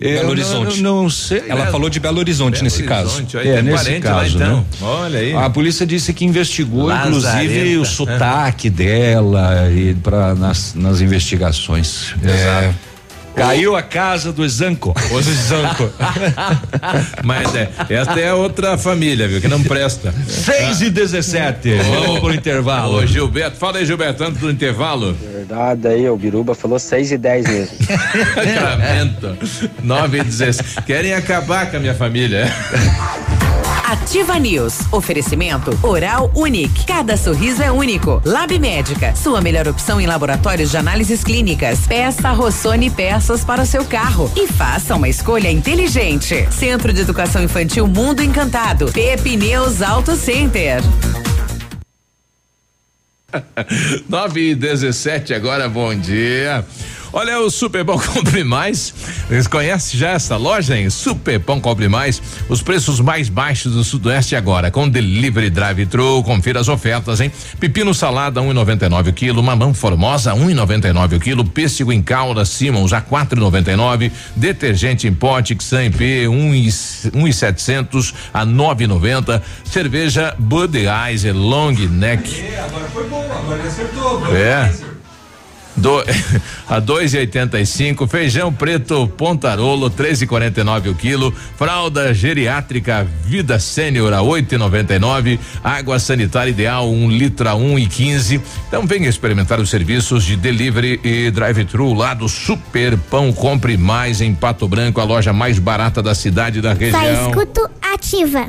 Eu Belo Horizonte. Não, não sei. Ela né? falou de Belo Horizonte Belo nesse Horizonte, caso. aí É, tem nesse caso, lá, então. né? Olha aí. A polícia disse que investigou, Lazareta. inclusive, o sotaque dela e para nas, nas investigações. É. Caiu a casa do Zanco. Os Zanco. Mas é, esta é outra família, viu? Que não presta. 6 e 17. Vamos pro intervalo. Ô, Gilberto, fala aí, Gilberto, antes do intervalo. Verdade aí, o Biruba falou 6 e 10 mesmo. Sacramento. 9 e 16. Querem acabar com a minha família. Ativa News. Oferecimento Oral Unique. Cada sorriso é único. Lab Médica. Sua melhor opção em laboratórios de análises clínicas. Peça Rossoni peças para o seu carro e faça uma escolha inteligente. Centro de Educação Infantil Mundo Encantado. Pepineus Auto Center. 9 e 17 agora, bom dia. Olha o Super Pão Compre Mais. Vocês conhecem já essa loja, hein? Super Pão Compre Mais. Os preços mais baixos do Sudoeste agora, com delivery drive-thru. Confira as ofertas, hein? Pepino salada 1,99 um o quilo, mamão formosa 1,99 um o quilo, pêssego em calda Simons a 4,99, detergente em pote Xan P 1,700 um a 9,90, cerveja Budweiser Long Neck. É, agora foi bom, agora acertou. É. Do, a 2,85, feijão preto Pontarolo 13,49 o quilo, fralda geriátrica Vida Sênior a 8,99, água sanitária ideal 1 um litro a 1,15. Então venha experimentar os serviços de delivery e drive-thru lá do Super Pão Compre Mais em Pato Branco, a loja mais barata da cidade e da Só região. escuto ativa.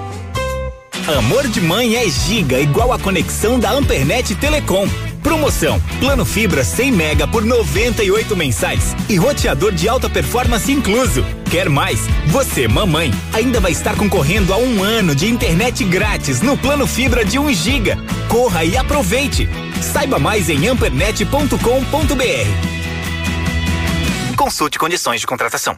Amor de mãe é giga igual a conexão da Ampernet Telecom. Promoção: Plano Fibra 100 mega por 98 mensais e roteador de alta performance incluso. Quer mais? Você, mamãe, ainda vai estar concorrendo a um ano de internet grátis no Plano Fibra de 1 giga. Corra e aproveite. Saiba mais em ampernet.com.br. Consulte condições de contratação.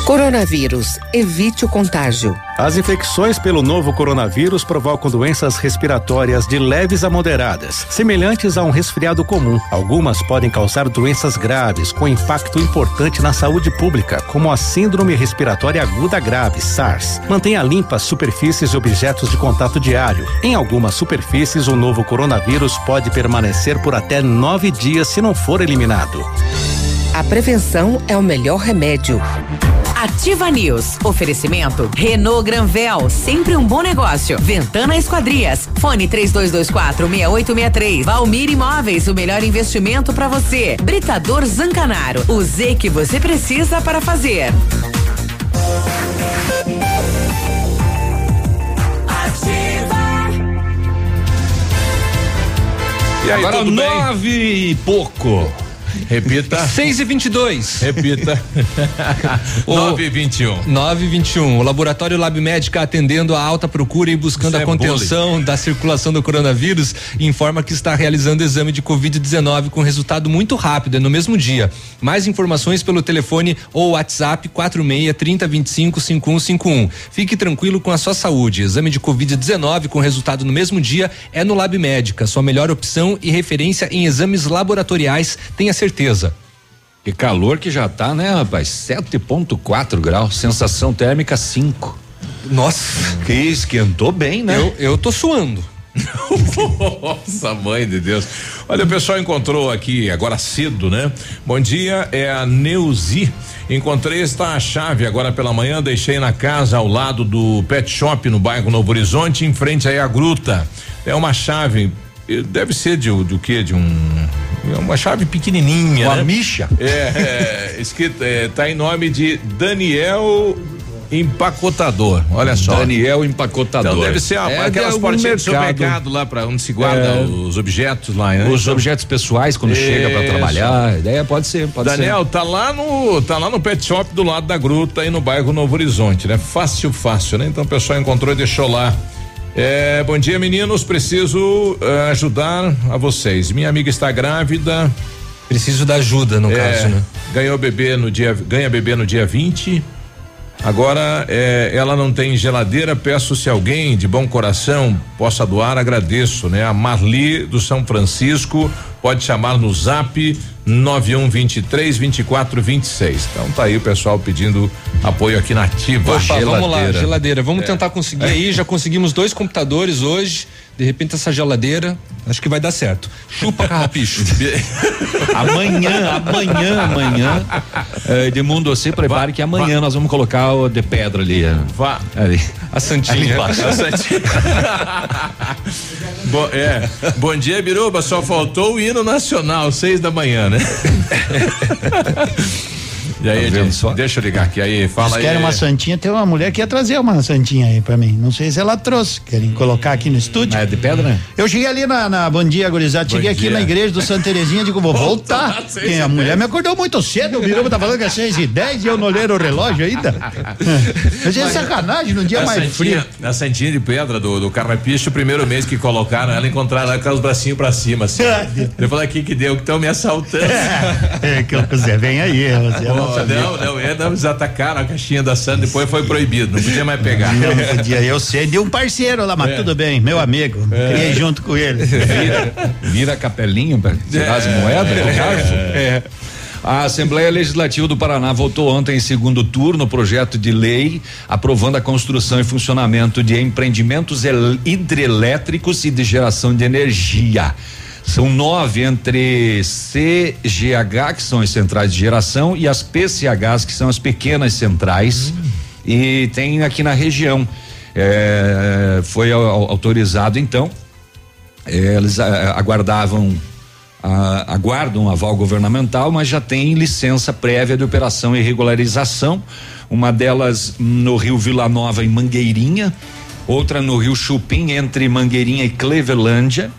Coronavírus. Evite o contágio. As infecções pelo novo coronavírus provocam doenças respiratórias de leves a moderadas, semelhantes a um resfriado comum. Algumas podem causar doenças graves, com impacto importante na saúde pública, como a Síndrome Respiratória Aguda Grave, SARS. Mantenha limpas superfícies e objetos de contato diário. Em algumas superfícies, o novo coronavírus pode permanecer por até nove dias se não for eliminado. A prevenção é o melhor remédio. Ativa News. Oferecimento Renault Granvel, sempre um bom negócio. Ventana Esquadrias. Fone 3224 6863. Valmir Imóveis, o melhor investimento para você. Britador Zancanaro. O Z que você precisa para fazer. E aí, Agora tudo bem? nove e pouco. Repita. 6 e 22. Repita. 9 e 21. 9 e 21. O laboratório Lab Médica atendendo a alta procura e buscando Isso a é contenção da circulação do coronavírus informa que está realizando exame de Covid-19 com resultado muito rápido, é no mesmo dia. Mais informações pelo telefone ou WhatsApp 46 30 25 5151. Fique tranquilo com a sua saúde. Exame de Covid-19 com resultado no mesmo dia é no Lab Médica, sua melhor opção e referência em exames laboratoriais, tenha certeza. Que calor que já tá, né, rapaz? 7.4 graus, sensação térmica 5. Nossa. Que esquentou bem, né? Eu, eu tô suando. Nossa, mãe de Deus. Olha, o pessoal encontrou aqui agora cedo, né? Bom dia, é a Neuzi. Encontrei esta chave agora pela manhã, deixei na casa ao lado do pet shop no bairro Novo Horizonte, em frente aí à gruta. É uma chave, eh, deve ser de, do que? De um. É uma chave pequenininha. Uma né? micha? É, é escrito, é, tá em nome de Daniel Empacotador. Olha só. Daniel Empacotador. Então deve ser a, É aquelas portinhas do mercado. lá para onde se guarda É. os objetos lá, né? Os objetos pessoais quando chega pra Isso. trabalhar. Ideia pode ser, pode Daniel, tá lá no tá lá no pet shop do lado da gruta aí no bairro Novo Horizonte, né? Fácil, fácil, né? Então o pessoal encontrou e deixou lá. É, bom dia, meninos. Preciso eh, ajudar a vocês. Minha amiga está grávida. Preciso da ajuda, no É, caso, né? Ganhou bebê no dia, ganha bebê no dia 20. Agora é, ela não tem geladeira. Peço se alguém de bom coração possa doar, agradeço, né? A Marli do São Francisco pode chamar no Zap 9123 2426. Então tá aí o pessoal pedindo apoio aqui na Ativa. Opa, vamos lá, geladeira. Vamos É. tentar conseguir aí. Já conseguimos dois computadores hoje. De repente, essa geladeira, acho que vai dar certo. Chupa, carrapicho. Amanhã, amanhã, amanhã. É, Edmundo, você prepare que amanhã nós vamos colocar o de pedra ali. Vá. Ali. A Santinha. Ali embaixo. A Santinha. Bom, é. Bom dia, Biruba. Só faltou o hino nacional, seis da manhã, né? E aí, Edilson, deixa eu ligar aqui aí, fala Eles aí. querem uma santinha, tem uma mulher que ia trazer uma santinha aí pra mim. Não sei se ela trouxe. Querem colocar aqui no estúdio? É de pedra, né? Eu cheguei ali na, na Bom Dia, gurizada. Cheguei aqui na igreja do Santa Terezinha, digo, vou voltar. E a mulher me acordou muito cedo, o Biruba tá falando que é seis e dez e eu não olhei o relógio ainda. Mas é sacanagem, no dia mais santinha, frio. A santinha de pedra do, do carrapicho, o primeiro mês que colocaram ela, encontraram ela com os bracinhos pra cima, assim. Eu falei, aqui que deu, que estão me assaltando. É, que o Zé vem aí, Zé não não, não, é, não, eles atacaram a caixinha da Santa, depois foi proibido, não podia mais pegar. Não, não podia. Eu sei de um parceiro lá, mas É. tudo bem, meu amigo. Criei junto com ele. Vira, vira capelinho pra tirar as É. moedas do É. É. A Assembleia Legislativa do Paraná votou ontem em segundo turno o projeto de lei aprovando a construção e funcionamento de empreendimentos el- hidrelétricos e de geração de energia. São nove entre CGH, que são as centrais de geração, e as PCHs, que são as pequenas centrais. E tem aqui na região. É, foi au- autorizado então eh, eles ah, aguardavam ah, aguardam aval governamental, mas já tem licença prévia de operação e regularização. Uma delas no Rio Vila Nova em Mangueirinha, outra no Rio Chupim entre Mangueirinha e Clevelândia.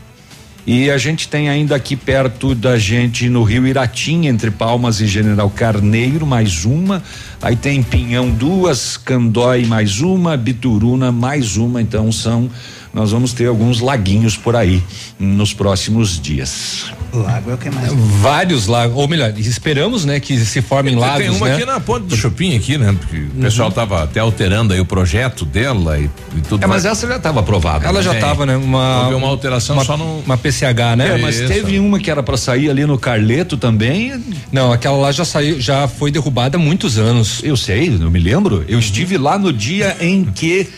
E a gente tem ainda aqui perto da gente no Rio Iratim, entre Palmas e General Carneiro, mais uma. Aí tem Pinhão duas, Candói mais uma, Bituruna mais uma. Então são, nós vamos ter alguns laguinhos por aí nos próximos dias. Lago é o que mais. Vários lagos, ou melhor, esperamos, né, que se formem Tem- lagos, Tem uma né? aqui na ponte do Chupim aqui, né? Porque o pessoal tava até alterando aí o projeto dela e, e tudo É, mas mais. essa já estava aprovada. Ela né? já Tem. tava, né? Uma, Houve uma alteração uma, só no. uma PCH, né? É, mas Isso. teve uma que era para sair ali no Carleto também. Não, aquela lá já saiu, já foi derrubada há muitos anos. Eu sei, não me lembro. Eu estive lá no dia em que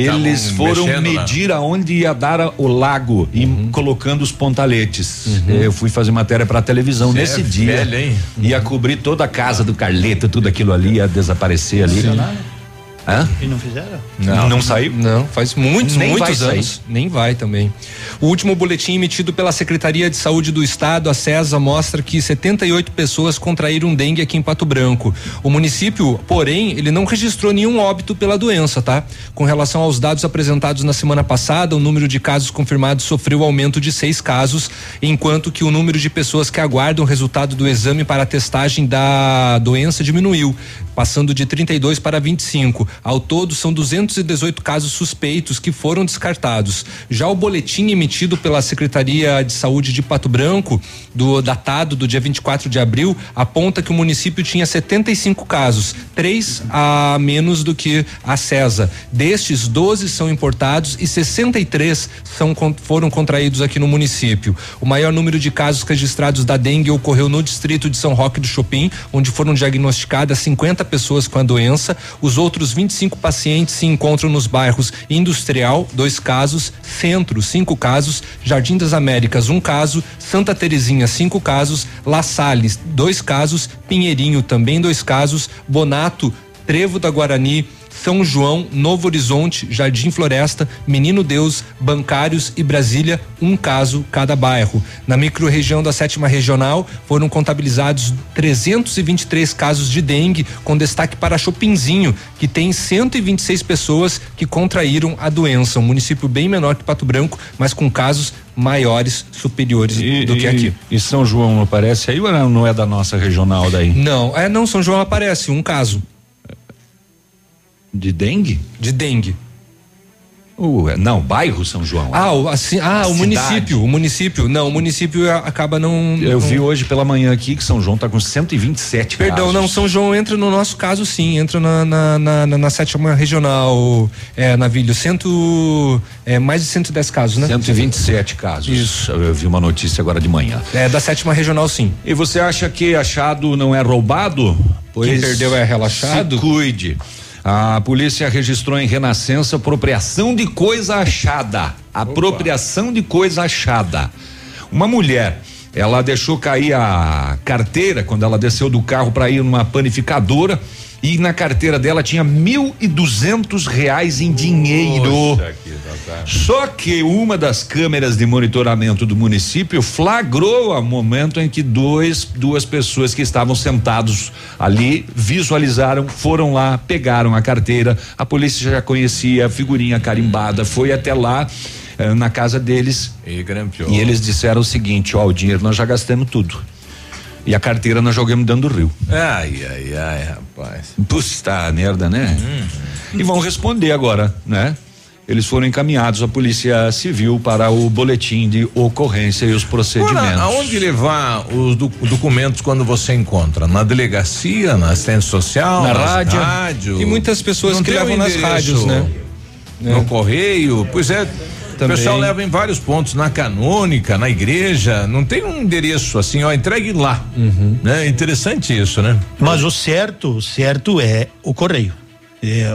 eles Tavam foram mexendo medir aonde ia dar a- o lago e colocando os pontaletes. Eu fui fazer matéria para televisão Você nesse é dia. velho, hein? Ia cobrir toda a casa do Carleto, tudo aquilo ali ia desaparecer ali. Hã? E não fizeram? Não, não saiu? Não, faz muitos, Nem muitos sair. anos. Nem vai também. O último boletim emitido pela Secretaria de Saúde do Estado, a CESA, mostra que 78 pessoas contraíram dengue aqui em Pato Branco. O município, porém, ele não registrou nenhum óbito pela doença, tá? Com relação aos dados apresentados na semana passada, o número de casos confirmados sofreu aumento de seis casos, enquanto que o número de pessoas que aguardam o resultado do exame para a testagem da doença diminuiu, passando de 32 para 25. Ao todo, são 218 casos suspeitos que foram descartados. Já o boletim emitido pela Secretaria de Saúde de Pato Branco, do datado do dia 24 de abril, aponta que o município tinha 75 casos, três a menos do que a CESA. Destes, 12 são importados e 63 são foram contraídos aqui no município. O maior número de casos registrados da dengue ocorreu no distrito de São Roque do Chopin, onde foram diagnosticadas 50 pessoas com a doença. Os outros 25 pacientes se encontram nos bairros Industrial, dois casos, Centro, cinco casos, Jardim das Américas, um caso, Santa Terezinha, cinco casos, La Salles, dois casos, Pinheirinho, também dois casos, Bonato, Trevo da Guarani, são João, Novo Horizonte, Jardim Floresta, Menino Deus, Bancários e Brasília, um caso cada bairro. Na microrregião da sétima regional foram contabilizados 323 casos de dengue, com destaque para Chopinzinho, que tem 126 pessoas que contraíram a doença. Um município bem menor que Pato Branco, mas com casos maiores, superiores do que aqui. E São João não aparece aí ou não é da nossa regional daí? Não, é não, São João aparece, um caso. De dengue? De dengue. Uh, não, bairro São João. Ah, o, assim, ah, A o cidade. município, o município. Não, o município a- acaba não. Eu não- vi hoje pela manhã aqui que São João tá com 127 Perdão, casos. não, São João entra no nosso caso sim, entra na, na, na, na- na sétima regional, é, Navilho, cento, é, mais de 110 casos, né? 127 casos. Isso. Eu vi uma notícia agora de manhã. É, da sétima regional sim. E você acha que achado não é roubado? Quem perdeu é relaxado? Se cuide. A polícia registrou em Renascença apropriação de coisa achada. Apropriação de coisa achada. Uma mulher, ela deixou cair a carteira quando ela desceu do carro para ir numa panificadora e na carteira dela tinha mil e duzentos reais em dinheiro. Só que uma das câmeras de monitoramento do município flagrou o momento em que dois, duas pessoas que estavam sentados ali visualizaram, foram lá, pegaram a carteira. A polícia já conhecia a figurinha carimbada, foi até lá eh, na casa deles E e eles disseram o seguinte: ó, o dinheiro nós já gastamos tudo. E a carteira nós jogamos dentro do rio. Ai, ai, ai, rapaz. Puta merda, né? Uhum. E vão responder agora, né? Eles foram encaminhados à Polícia Civil para o boletim de ocorrência e os procedimentos. Agora, aonde levar os do- documentos quando você encontra? Na delegacia, na assistência social, Na rádio. rádio? Tem muitas pessoas Não que levam nas rádios, né? No correio, pois é. Também. O pessoal leva em vários pontos, na canônica, na igreja, não tem um endereço assim, ó, entregue lá. Uhum. Né? Interessante isso, né? Mas o certo, o certo é o correio. É,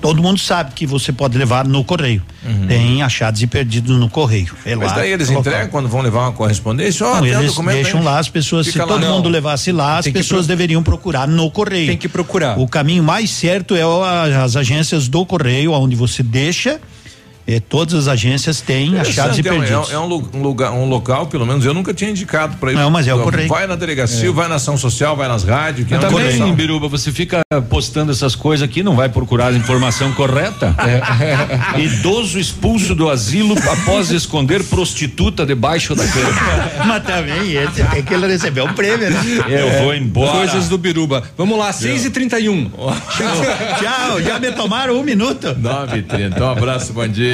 todo mundo sabe que você pode levar no correio. Tem achados e perdidos no correio. É Uhum. Mas lá, daí eles é entregam quando vão levar uma correspondência, ó, Não, eles deixam aí. lá as pessoas, se Fica lá. todo Não. mundo levasse lá, as Tem pessoas deveriam procurar no correio. Tem que procurar. O caminho mais certo é as agências do correio, onde você deixa. Eh, todas as agências têm achados e é um- perdidos. É, um, lu- um lugar, um local, pelo menos eu nunca tinha indicado para isso. Não, mas é o Então, correio. Vai na delegacia, É. vai na ação social, vai nas rádios. Que é Mas também, correção. Biruba, você fica postando essas coisas aqui, não vai procurar a informação correta? É. Idoso expulso do asilo após esconder prostituta debaixo da cama. Mas também esse tem que ele receber um prêmio, né? Eu vou embora. Coisas do Biruba. Vamos lá, 6 e 31 Tchau, já me tomaram um minuto. 9 h 30 Um abraço, bom dia,